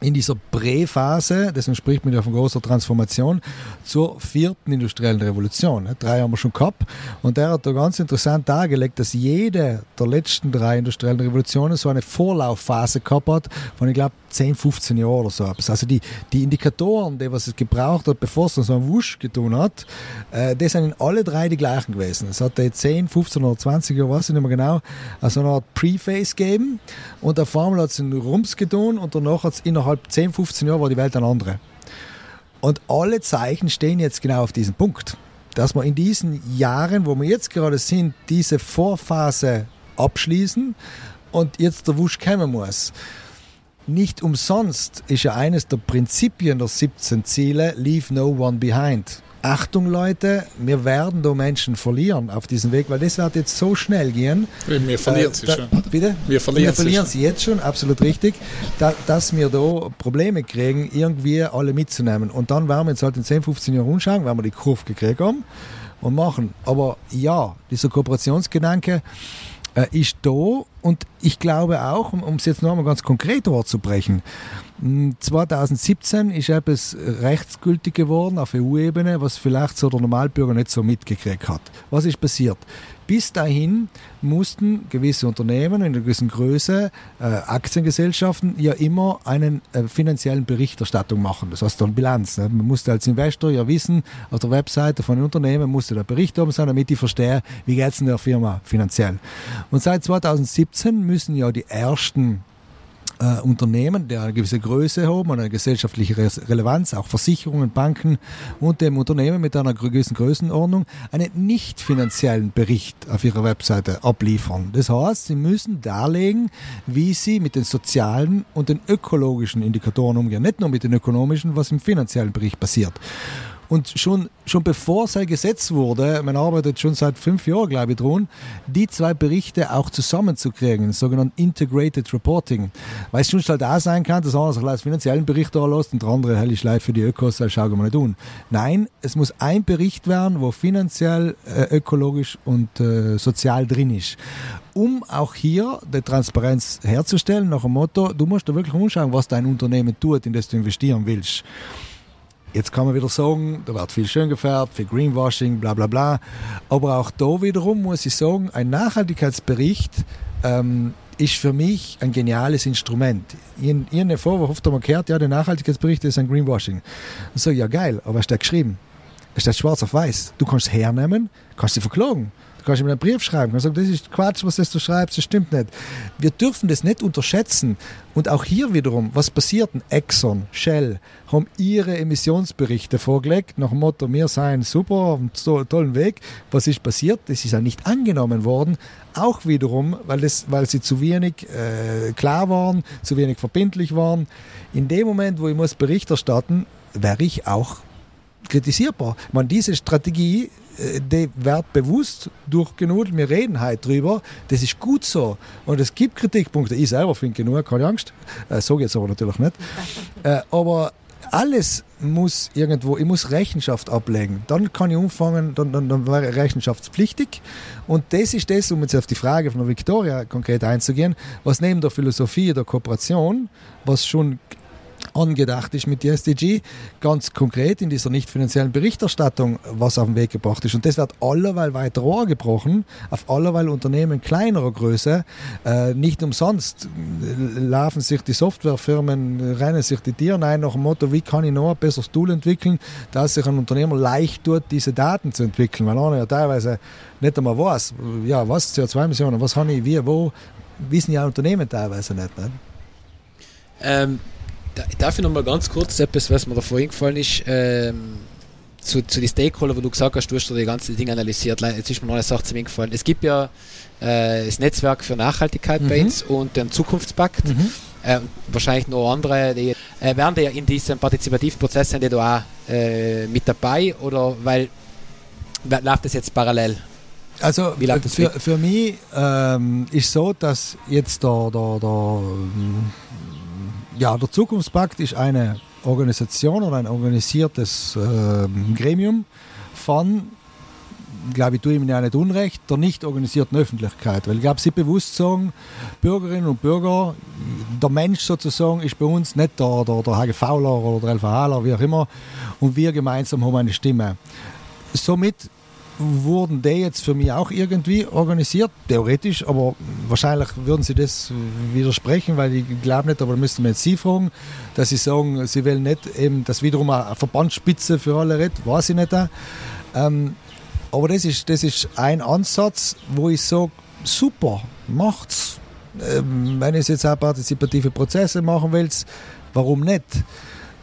in dieser Präphase, deswegen spricht man ja von großer Transformation, zur vierten industriellen Revolution. Drei haben wir schon gehabt. Und der hat da ganz interessant dargelegt, dass jede der letzten drei industriellen Revolutionen so eine Vorlaufphase gehabt hat, von, ich glaube, 10, 15 Jahren oder so. Also die, die Indikatoren, die was es gebraucht hat, bevor es so einen Wusch getan hat, äh, die sind in alle drei die gleichen gewesen. Es hat 10, 15 oder 20 Jahre, weiß ich nicht mehr genau, also eine Art Preface gegeben und auf einmal hat es einen Rums getan und danach hat es innerhalb innerhalb 10, 15 Jahren war die Welt eine andere. Und alle Zeichen stehen jetzt genau auf diesem Punkt, dass wir in diesen Jahren, wo wir jetzt gerade sind, diese Vorphase abschließen und jetzt der Wusch kommen muss. Nicht umsonst ist ja eines der Prinzipien der 17 Ziele Leave No One Behind. Achtung Leute, wir werden da Menschen verlieren auf diesem Weg, weil das wird jetzt so schnell gehen. Wir verlieren äh, sie da, schon. Bitte? Wir verlieren, wir verlieren sie, sie jetzt schon, absolut richtig, da, dass wir da Probleme kriegen, irgendwie alle mitzunehmen. Und dann werden wir jetzt halt in 10, 15 Jahren umschauen, wenn wir die Kurve gekriegt haben und machen. Aber ja, dieser Kooperationsgedanke, äh, ist da und ich glaube auch, um es jetzt nochmal ganz konkret vorzubrechen, 2017 hm, ist etwas rechtsgültig geworden auf EU-Ebene, was vielleicht so der Normalbürger nicht so mitgekriegt hat. Was ist passiert? Bis dahin mussten gewisse Unternehmen in einer gewissen Größe, äh, Aktiengesellschaften, ja immer einen äh, finanziellen Berichterstattung machen. Das heißt dann Bilanz. Ne? Man musste als Investor ja wissen, auf der Webseite von einem Unternehmen musste der Bericht oben sein, damit ich verstehe, wie geht es in der Firma finanziell. Und seit 2017 müssen ja die ersten äh, Unternehmen, der eine gewisse Größe haben eine gesellschaftliche Re Relevanz, auch Versicherungen, Banken und dem Unternehmen mit einer gewissen Größenordnung einen nicht finanziellen Bericht auf ihrer Webseite abliefern. Das heißt, sie müssen darlegen, wie sie mit den sozialen und den ökologischen Indikatoren umgehen, nicht nur mit den ökonomischen, was im finanziellen Bericht passiert. Und schon, schon bevor es gesetzt wurde, man arbeitet schon seit fünf Jahren, glaube ich, dran, die zwei Berichte auch zusammenzukriegen, sogenannten Integrated Reporting. Weil es schon halt auch sein kann, dass einer sich als finanziellen Bericht da lässt und der andere hell ist live für die Ökos, das schauen wir nicht tun. Nein, es muss ein Bericht werden, wo finanziell, äh, ökologisch und äh, sozial drin ist um auch hier die Transparenz herzustellen, nach dem Motto, du musst da wirklich umschauen, was dein Unternehmen tut, in das du investieren willst. Jetzt kann man wieder sagen, da wird viel schön gefärbt, viel Greenwashing, bla bla bla. Aber auch da wiederum muss ich sagen, ein Nachhaltigkeitsbericht ähm, ist für mich ein geniales Instrument. Ihr Vorwurf oft einmal gehört, ja, der Nachhaltigkeitsbericht ist ein Greenwashing. Und so, ja geil, aber es steht geschrieben. Es steht schwarz auf weiß. Du kannst hernehmen, kannst sie verklagen. Kannst ihm einen Brief schreiben, kannst sagen, das ist Quatsch, was du schreibst, das stimmt nicht. Wir dürfen das nicht unterschätzen. Und auch hier wiederum, was passiert? Exxon, Shell haben ihre Emissionsberichte vorgelegt, nach dem Motto, wir seien super, auf einem tollen Weg. Was ist passiert? Das ist ja nicht angenommen worden. Auch wiederum, weil, das, weil sie zu wenig äh, klar waren, zu wenig verbindlich waren. In dem Moment, wo ich muss Bericht erstatten, wäre ich auch kritisierbar. Meine, diese Strategie die wird bewusst durchgenudelt. Wir reden heute drüber. Das ist gut so. Und es gibt Kritikpunkte. Ich selber finde genug, keine Angst. Äh, so geht es aber natürlich nicht. (laughs) Äh, aber alles muss irgendwo, ich muss Rechenschaft ablegen. Dann kann ich umfangen, dann, dann, dann wäre ich rechenschaftspflichtig. Und das ist das, um jetzt auf die Frage von der Victoria konkret einzugehen, was neben der Philosophie der Kooperation, was schon angedacht ist mit der SDG, ganz konkret in dieser nicht finanziellen Berichterstattung, was auf den Weg gebracht ist. Und das wird allerweil weiter angebrochen, auf allerweil Unternehmen kleinerer Größe. Äh, nicht umsonst laufen sich die Softwarefirmen, rennen sich die Tiere ein nach dem Motto, wie kann ich noch ein besseres Tool entwickeln, dass sich ein Unternehmer leicht tut, diese Daten zu entwickeln. Weil einer ja teilweise nicht einmal weiß, ja, was CO2-Emissionen, was habe ich, wie, wo, wissen ja Unternehmen teilweise nicht. nicht? Ähm, Darf ich noch mal ganz kurz etwas, was mir da vorhin gefallen ist, ähm, zu, zu den Stakeholder, wo du gesagt hast, du hast da die ganzen Dinge analysiert. Jetzt ist mir noch eine Sache zu mir gefallen. Es gibt ja äh, das Netzwerk für Nachhaltigkeit mhm. bei uns und den Zukunftspakt. Mhm. Äh, wahrscheinlich noch andere, die äh, wären die ja in diesem partizipativen Prozess sind die da auch äh, mit dabei oder weil läuft das jetzt parallel? Also für, für mich ähm, ist so, dass jetzt da, da, da ja, der Zukunftspakt ist eine Organisation oder ein organisiertes äh, Gremium von, glaube ich, tue ihm ja nicht unrecht, der nicht organisierten Öffentlichkeit. Weil ich glaube, sie bewusst sagen, Bürgerinnen und Bürger, der Mensch sozusagen ist bei uns nicht der, der, der HGVler oder der LVHler, wie auch immer, und wir gemeinsam haben eine Stimme. Somit wurden die jetzt für mich auch irgendwie organisiert, theoretisch, aber wahrscheinlich würden sie das widersprechen, weil ich glaube nicht, aber da müssten wir jetzt sie fragen, dass sie sagen, sie wollen nicht eben, dass wiederum eine Verbandsspitze für alle redet, weiß ich nicht. Ähm, aber das ist, das ist ein Ansatz, wo ich sage, super, macht's. Ähm, wenn ihr jetzt auch partizipative Prozesse machen willst, warum nicht?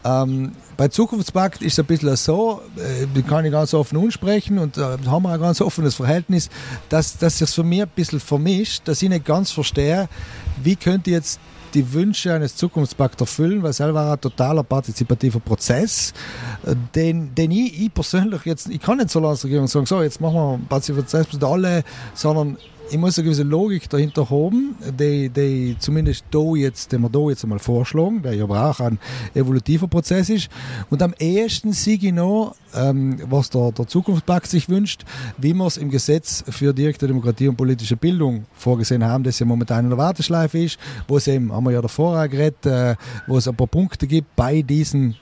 Ähm, bei Zukunftspakt ist es ein bisschen so, äh, kann ich ganz offen ansprechen und da haben wir ein ganz offenes Verhältnis, dass, dass sich für mich ein bisschen vermischt, dass ich nicht ganz verstehe, wie könnte jetzt die Wünsche eines Zukunftspakts erfüllen, weil selber ein totaler partizipativer Prozess, äh, den, den ich, ich persönlich jetzt, ich kann nicht zur Landesregierung sagen, so, jetzt machen wir einen Partizipationsprozess alle, sondern ich muss eine gewisse Logik dahinter haben, die, die zumindest da jetzt, den wir da jetzt einmal vorschlagen, der ja aber auch ein evolutiver Prozess ist. Und am ehesten sehe ich noch, ähm, was der, der Zukunftspakt sich wünscht, wie wir es im Gesetz für direkte Demokratie und politische Bildung vorgesehen haben, das ja momentan in der Warteschleife ist, wo es eben, haben wir ja davor auch geredet, äh, wo es ein paar Punkte gibt bei diesem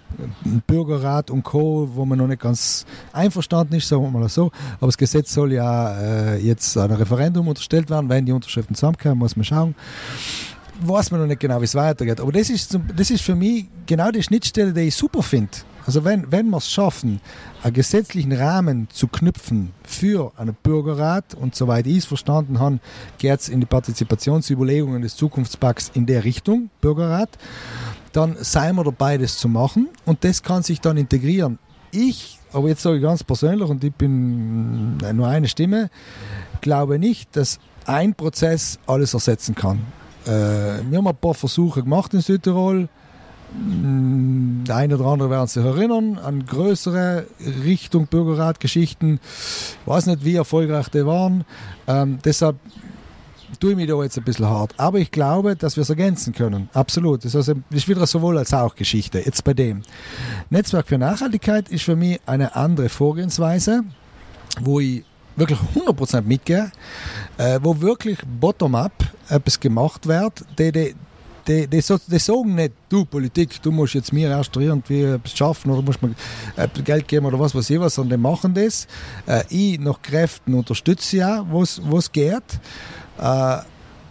Bürgerrat und Co., wo man noch nicht ganz einverstanden ist, sagen wir mal so. Aber das Gesetz soll ja äh, jetzt einem Referendum unterstellt werden, wenn die Unterschriften zusammenkommen, muss man schauen. Weiß man noch nicht genau, wie es weitergeht. Aber das ist, das ist für mich genau die Schnittstelle, die ich super finde. Also wenn, wenn wir es schaffen, einen gesetzlichen Rahmen zu knüpfen für einen Bürgerrat und soweit ich es verstanden habe, geht es in die Partizipationsüberlegungen des Zukunftspakts in der Richtung, Bürgerrat, dann seien wir dabei, das zu machen und das kann sich dann integrieren. Ich, aber jetzt sage ich ganz persönlich und ich bin nur eine Stimme, glaube nicht, dass ein Prozess alles ersetzen kann. Äh, wir haben ein paar Versuche gemacht in Südtirol, der eine oder andere werden sich erinnern an größere Richtung Bürgerrat-Geschichten. Ich weiß nicht, wie erfolgreich die waren. Ähm, deshalb tue ich mich da jetzt ein bisschen hart. Aber ich glaube, dass wir es ergänzen können. Absolut. Das ist wieder sowohl als auch Geschichte. Jetzt bei dem. Netzwerk für Nachhaltigkeit ist für mich eine andere Vorgehensweise, wo ich wirklich 100% mitgehe, äh, wo wirklich bottom-up etwas gemacht wird, die, die, die, die, die, sagen nicht, du Politik, du musst jetzt mir erst irgendwie etwas schaffen oder musst mir äh, Geld geben oder was weiß ich was, sondern die machen das. Äh, ich nach Kräften unterstütze ja, wo es geht. Äh,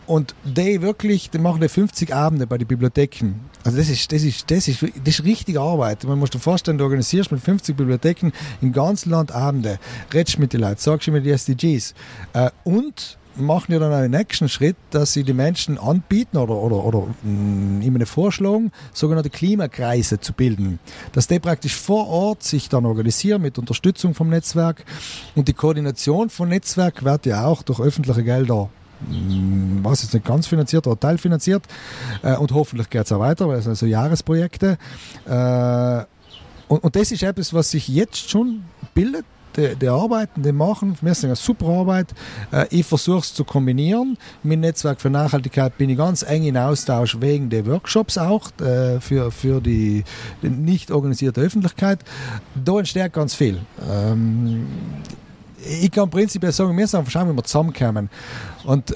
und die wirklich, die machen die 50 Abende bei den Bibliotheken. Also das ist, das ist, das ist, das ist richtige Arbeit. Man muss sich vorstellen, du organisierst mit 50 Bibliotheken im ganzen Land Abende, redest mit den Leuten, sagst ihnen die SDGs. Äh, und machen ja dann einen nächsten Schritt, dass sie die Menschen anbieten oder, oder, oder mh, mm, ihnen vorschlagen, sogenannte Klimakreise zu bilden. Dass die praktisch vor Ort sich dann organisieren mit Unterstützung vom Netzwerk und die Koordination vom Netzwerk wird ja auch durch öffentliche Gelder was jetzt nicht ganz finanziert oder teilfinanziert äh, und hoffentlich geht es auch weiter, weil es also Jahresprojekte äh, und, und das ist etwas, was sich jetzt schon bildet die, die arbeiten, die machen. Wir sind eine super Arbeit. Äh, ich versuche es zu kombinieren. Mit Netzwerk für Nachhaltigkeit bin ich ganz eng in Austausch wegen der Workshops auch äh, für, für die, die, nicht organisierte Öffentlichkeit. Da entsteht ganz viel. Ich kann prinzipiell sagen, wir sind schauen, wie wir zusammenkommen. Und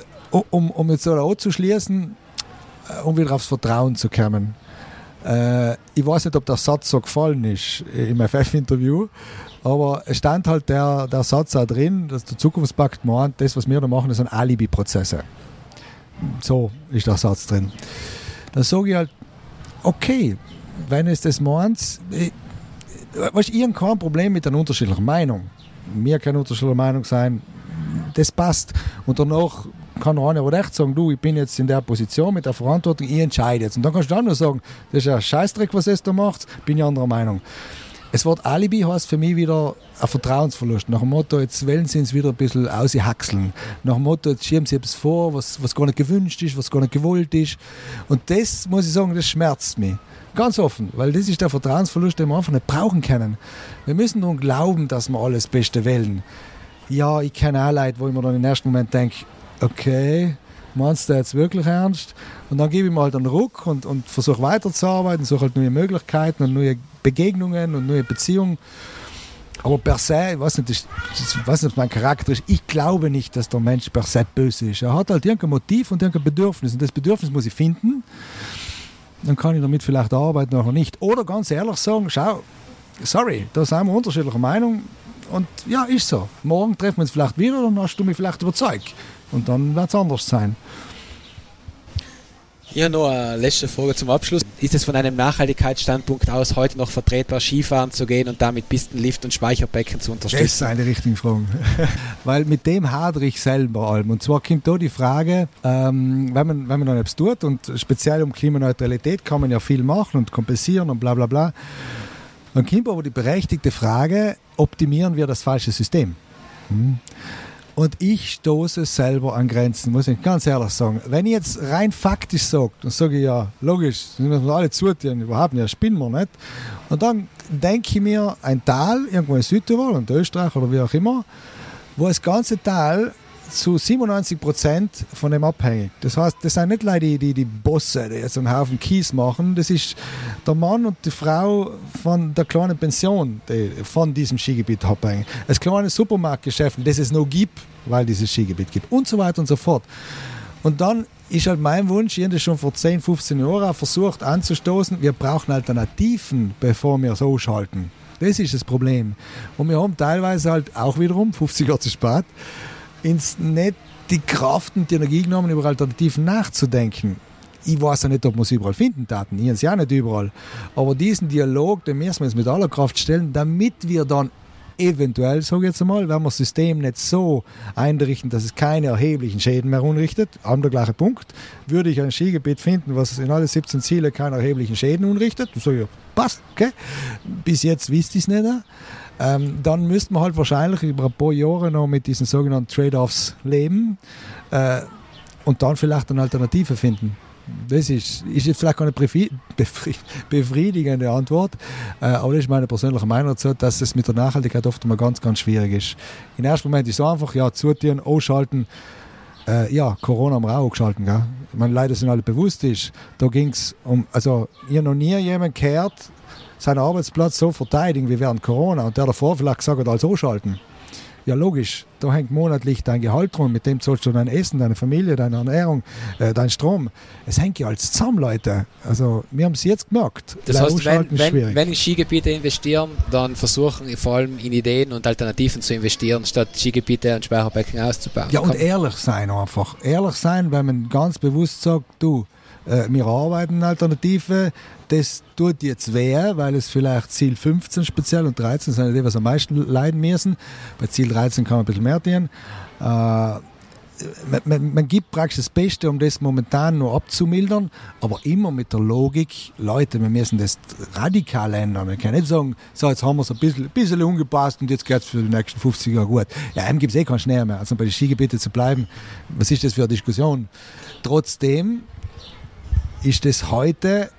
um, um jetzt so anzuschließen, äh, um wieder aufs Vertrauen zu kommen. Äh, ich weiß nicht, ob der Satz so gefallen ist im FF-Interview, aber es stand halt der, der Satz da drin, dass der Zukunftspakt meint, das, was wir da machen, sind Alibi-Prozesse. So ist der Satz drin. Dann sage ich halt, okay, wenn es das meint, ich, weißt, ich habe kein Problem mit einer unterschiedlichen Meinung. Mir kann unterschiedliche Meinung sein, das passt. Und danach kann einer aber echt sagen, du, ich bin jetzt in der Position mit der Verantwortung, ich entscheide jetzt. Und dann kannst du dann nur sagen, das ist ein Scheißdreck, was es da macht, bin ich anderer Meinung. Es Wort Alibi heißt für mich wieder ein Vertrauensverlust. Nach dem Motto, jetzt wollen sie uns wieder ein bisschen aushaxeln. Nach dem Motto, jetzt schieben sie etwas vor, was, was gar nicht gewünscht ist, was gar nicht gewollt ist. Und das, muss ich sagen, das schmerzt mich. Ganz offen, weil das ist der Vertrauensverlust, den wir einfach nicht brauchen können. Wir müssen nun glauben, dass wir alles Beste wählen. Ja, ich kenne auch Leute, wo ich mir dann im ersten Moment denke, okay, meinst du jetzt wirklich ernst? Und dann gebe ich mir halt einen Ruck und, und versuche weiterzuarbeiten, suche halt neue Möglichkeiten und neue Begegnungen und neue Beziehungen. Aber per se, ich weiß nicht, ich weiß nicht, ob mein Charakter ist, ich glaube nicht, dass der Mensch per se böse ist. Er hat halt irgendein Motiv und irgendein Bedürfnis und das Bedürfnis muss ich finden. Dann kann ich damit vielleicht arbeiten, oder nicht. Oder ganz ehrlich sagen, schau, sorry, da sind wir unterschiedlicher Meinung und ja, ist so. Morgen treffen wir uns vielleicht wieder und dann hast du mich vielleicht überzeugt. Und dann wird es anders sein. Hier noch eine letzte Frage zum Abschluss. Ist es von einem Nachhaltigkeitsstandpunkt aus heute noch vertretbar, Skifahren zu gehen und damit Pisten, Lift und Speicherbecken zu unterstützen? Das ist eine richtige Frage. (laughs) Weil mit dem hadere ich selber allem. Und zwar kommt da die Frage, ähm, wenn, man, wenn man noch etwas tut und speziell um Klimaneutralität kann man ja viel machen und kompensieren und bla bla bla. Dann kommt aber die berechtigte Frage, optimieren wir das falsche System? Hm? Und ich stoße selber an Grenzen, muss ich ganz ehrlich sagen. Wenn ich jetzt rein faktisch sage, dann sage ich ja, logisch, müssen wir alle zutun, überhaupt nicht, spinnen wir nicht. Und dann denke ich mir ein Tal, irgendwo in Südtirol und Österreich oder wie auch immer, wo das ganze Tal zu 97 Prozent von dem abhängig. Das heißt, das sind nicht Leute, die, die, Bosse, die jetzt einen Haufen Kies machen. Das ist der Mann und die Frau von der kleinen Pension, die von diesem Skigebiet abhängen. Das kleine Supermarktgeschäft, das es noch gibt, weil dieses Skigebiet gibt und so weiter und so fort. Und dann ist halt mein Wunsch, ich habe schon vor 10, 15 Jahren versucht anzustoßen, wir brauchen Alternativen, bevor wir so schalten. Das ist das Problem. Und wir haben teilweise halt auch wiederum, 50 Jahre zu spät, ins nicht die Kraft und die Energie genommen, über Alternativen nachzudenken. Ich weiß ja nicht, ob wir es überall finden Daten. Ich habe es ja nicht überall. Aber diesen Dialog, den müssen wir jetzt mit aller Kraft stellen, damit wir dann eventuell, sage ich jetzt einmal, wenn wir das System nicht so einrichten, dass es keine erheblichen Schäden mehr anrichtet, an der gleiche Punkt, würde ich ein Skigebiet finden, was in alle 17 Ziele keine erheblichen Schäden anrichtet, dann sage ich, passt, okay. Bis jetzt wisst ich es nicht. Ähm, dann müsste man halt wahrscheinlich über ein paar Jahre noch mit diesen sogenannten Trade-offs leben äh, und dann vielleicht eine Alternative finden. Das ist, ist jetzt vielleicht keine befriedigende Antwort, äh, aber das ist meine persönliche Meinung dazu, dass es mit der Nachhaltigkeit oft mal ganz, ganz schwierig ist. Im ersten Moment ist es einfach, ja, zutun, ausschalten, äh, ja, Corona haben wir auch geschalten, gell? Ich meine, leider sind alle bewusst ist, da ging es um, also ich habe noch nie jemand gehört, seinen Arbeitsplatz so verteidigen wie während Corona und der davor vielleicht gesagt hat, als ausschalten. Ja, logisch, da hängt monatlich dein Gehalt drum, mit dem zahlst du dein Essen, deine Familie, deine Ernährung, äh, dein Strom. Es hängt ja alles zusammen, Leute. Also, wir haben es jetzt gemerkt. Das heißt, wenn, wenn, wenn in Skigebiete investieren, dann versuchen vor allem in Ideen und Alternativen zu investieren, statt Skigebiete und Speicherbecken auszubauen. Ja, und ehrlich sein einfach. Ehrlich sein, wenn man ganz bewusst sagt, du, äh, wir arbeiten Alternative, das tut jetzt weh, weil es vielleicht Ziel 15 speziell und 13 sind die, was am meisten leiden müssen. Bei Ziel 13 kann man ein bisschen mehr tun. Äh, man, man, man, gibt praktisch das Beste, um das momentan nur abzumildern, aber immer mit der Logik, Leute, wir müssen das radikal ändern. Wir können nicht sagen, so, jetzt haben wir es ein bisschen, ein bisschen ungepasst und jetzt geht es für die nächsten 50 Jahre gut. Ja, einem gibt es eh keinen Schnee mehr. Also bei den Skigebieten zu bleiben, was ist das für eine Diskussion? Trotzdem ist es heute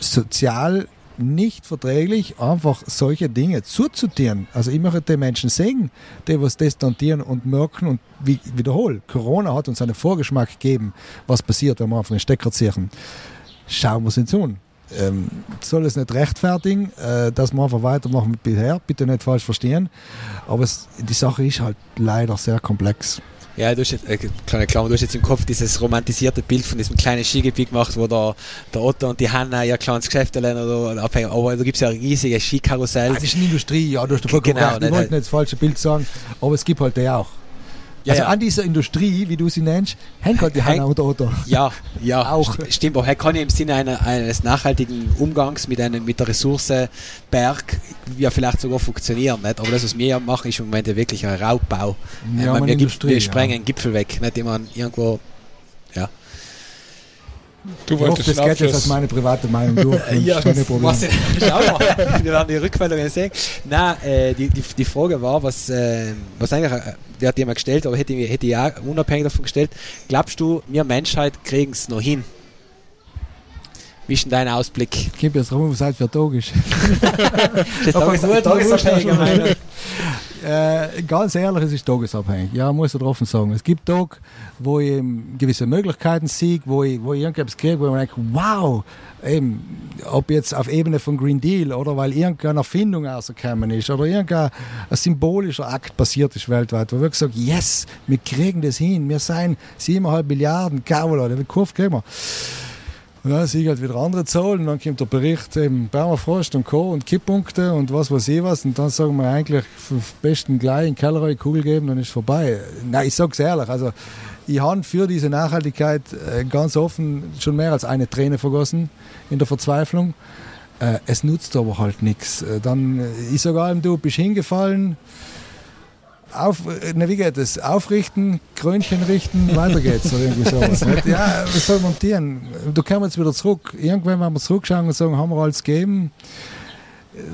sozial nicht verträglich, einfach solche Dinge zuzutieren. Also ich möchte den Menschen sehen, die was distantieren und merken und wie, wiederhole, Corona hat uns einen Vorgeschmack gegeben, was passiert, wenn wir einfach den Stecker ziehen. Schauen wir es uns an. Ähm, soll es nicht rechtfertigen, äh, dass wir einfach weitermachen mit bisher, bitte nicht falsch verstehen, aber es, die Sache ist halt leider sehr komplex. Ja, du hast jetzt, äh, kleine Klammer, du hast jetzt im Kopf dieses romantisierte Bild von diesem kleinen Skigebiet gemacht, wo da der Otto und die Hanna ihr kleines Geschäft lernen oder abhängen. Aber da gibt es ja riesige Skikarussell. Ah, das ist eine Industrie, ja, du hast vollkommen genau. Ich wollte nicht das falsche Bild sagen, aber es gibt halt die auch. Ja, also ja. an dieser Industrie, wie du sie nennst, hängt halt die Hanna und Otto. (laughs) Ja, ja, (laughs) auch. Stimmt, aber kann ja im Sinne einer, eines nachhaltigen Umgangs mit, einem, mit der Ressource Berg ja vielleicht sogar funktionieren. Nicht? Aber das, was wir machen, ist im Moment wirklich ein Raubbau. Ja, meine, wir, wir, sprengen ja. Gipfel weg, nicht immer irgendwo. Du ich hoffe, das geht jetzt als meine private Meinung durch. (laughs) ja, Probleme. Was, (laughs) schau mal, wir werden die Rückmeldungen sehen. Nein, äh, die, die, die Frage war, was, äh, was eigentlich, äh, die hat jemand gestellt, aber hätte, hätte ich auch unabhängig davon gestellt. Glaubst du, wir Menschheit kriegen es noch hin? Wie ist denn dein Ausblick? Gib jetzt rum, was halt für Tag ist. (laughs) das ist tagesabhängige Meinung. Äh, ganz ehrlich, es ist tagesabhängig. Ja, muss ich offen sagen. Es gibt Tage, wo ich gewisse Möglichkeiten sehe, wo ich, wo ich irgendetwas kriege, wo ich denke, wow, eben, ob jetzt auf Ebene von Green Deal oder weil irgendeine Erfindung rausgekommen ist oder irgendein symbolischer Akt passiert ist weltweit, wo wir gesagt yes, wir kriegen das hin, wir seien 7,5 Milliarden, Leute, den Kurve kriegen wir. Und dann ich halt wieder andere Zahlen und dann kommt der Bericht eben Permafrost und Co. und Kipppunkte und was weiß ich was und dann sagen wir eigentlich am besten gleich in Kellerei Kugel geben, dann ist vorbei. Nein, ich sag's ehrlich, also ich habe für diese Nachhaltigkeit äh, ganz offen schon mehr als eine Träne vergossen in der Verzweiflung. Äh, es nutzt aber halt nichts. Äh, dann, ich sage allem, du bist hingefallen, auf, ne, wie geht es? Aufrichten, Krönchen richten, weiter geht's oder irgendwie sowas. ja, was soll montieren? Du kommst jetzt wieder zurück. Irgendwann, wenn wir zurückschauen und sagen, haben wir alles gegeben.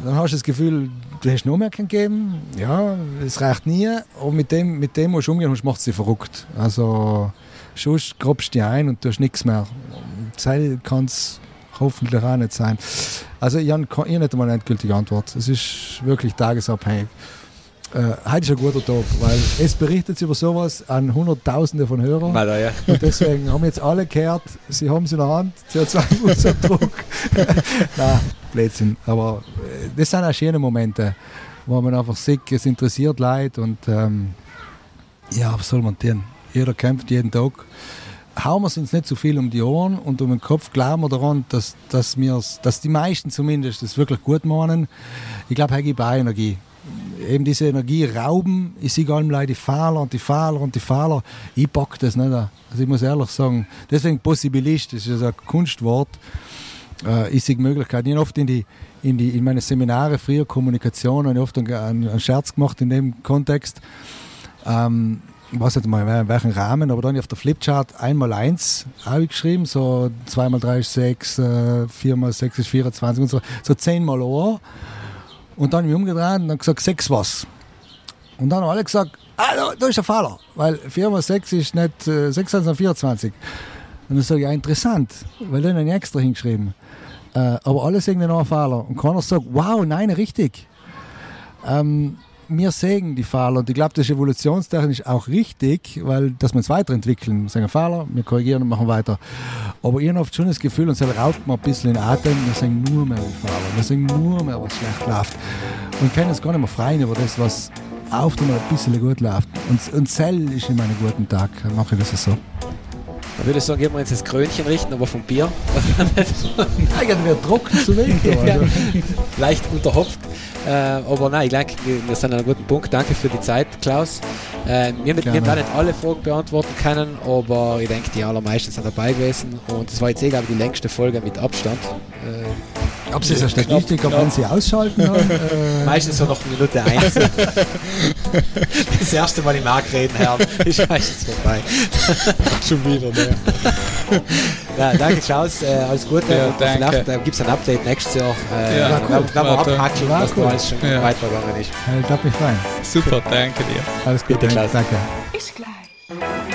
dann hast du das Gefühl, du hast noch mehr gegeben. Ja, es reicht nie. Und mit dem, mit dem musst du umgehen, sonst macht dich verrückt. Also, sonst grobst du dich ein und du hast nichts mehr. Zell kann es hoffentlich auch nicht sein. Also, ich habe nicht einmal eine endgültige Antwort. Es ist wirklich tagesabhängig. Äh, heute ist ein guter Tag, weil es berichtet über sowas an Hunderttausende von Hörern. Weiter, ja. Und deswegen haben jetzt alle gehört, sie haben es in der Hand, CO2-Fußabdruck. (laughs) Nein, Blödsinn. Aber äh, das sind auch schöne Momente, wo man einfach sieht, es interessiert Leute und ähm, ja, was soll man tun? Jeder kämpft jeden Tag. Hauen wir uns nicht zu so viel um die Ohren und um den Kopf, glauben wir daran, dass, dass, dass die meisten zumindest das wirklich gut meinen. Ich glaube, er gibt auch Energie eben diese Energie rauben. Ich sehe allem die Fahrer und die Fahrer und die Fahrer. Ich pack das nicht. Also ich muss ehrlich sagen, deswegen Possibilist, das ist ein Kunstwort. Äh, ich sehe Möglichkeiten. Ich habe oft in, die, in, die, in meine Seminare früher Kommunikation habe ich oft einen, einen Scherz gemacht in dem Kontext. Ähm, ich weiß nicht mal in welchem Rahmen, aber dann auf der Flipchart einmal eins habe ich geschrieben, so zweimal drei ist sechs, äh, viermal sechs ist 24 und so, so zehnmal Ohr. Und dann habe ich umgedreht und dann gesagt, sechs was. Und dann haben alle gesagt, ah, da, ist der Fehler, weil 4 mal 6 ist nicht äh, 6, sondern 24. Und dann sage ich, ja, interessant, weil dann habe ich extra hingeschrieben. Äh, aber alle sagen dann auch einen Fehler. Und keiner sagt, wow, nein, richtig. Ähm, wir sägen die Fehler und ich glaube, das ist evolutionstechnisch auch richtig, weil dass wir uns weiterentwickeln. Wir sagen Fehler, wir korrigieren und machen weiter. Aber ich habe oft schon das Gefühl, und das raubt mir ein bisschen in Atem, wir sagen nur mehr die Fehler, wir sagen nur mehr, was schlecht läuft. Und können uns gar nicht mehr freuen über das, was auf einmal ein bisschen gut läuft. Und, und Zell ist in meinem guten Tag, dann mache ich das so. Da würde ich sagen, gehen wir jetzt das Krönchen richten, aber vom Bier. (laughs) Eigentlich wäre trocken zu wenig. (laughs) ja, leicht unterhopft. Äh, aber nein, ich denke, wir sind an einem guten Punkt. Danke für die Zeit, Klaus. Äh, wir, wir haben da nicht alle Fragen beantworten können, aber ich denke, die allermeisten sind dabei gewesen. Und es war jetzt eh, glaube ich, die längste Folge mit Abstand. Äh, ob Sie es Statistik, ob man sie ausschalten haben? (laughs) Äh meistens so noch Minute eins. (laughs) das erste Mal im Markt reden, Herr, ist meistens vorbei. Schon wieder, ne? (laughs) ja, danke Klaus, äh, alles Gute. Ja, Vielleicht äh, gibt es ein Update nächstes Jahr. Äh, ja, cool. Da wir abhackeln, dass cool. alles schon ja. weitergegangen ist. Ich glaube mich rein. Super, danke dir. Alles Gute, Klaus. Danke. Ist gleich.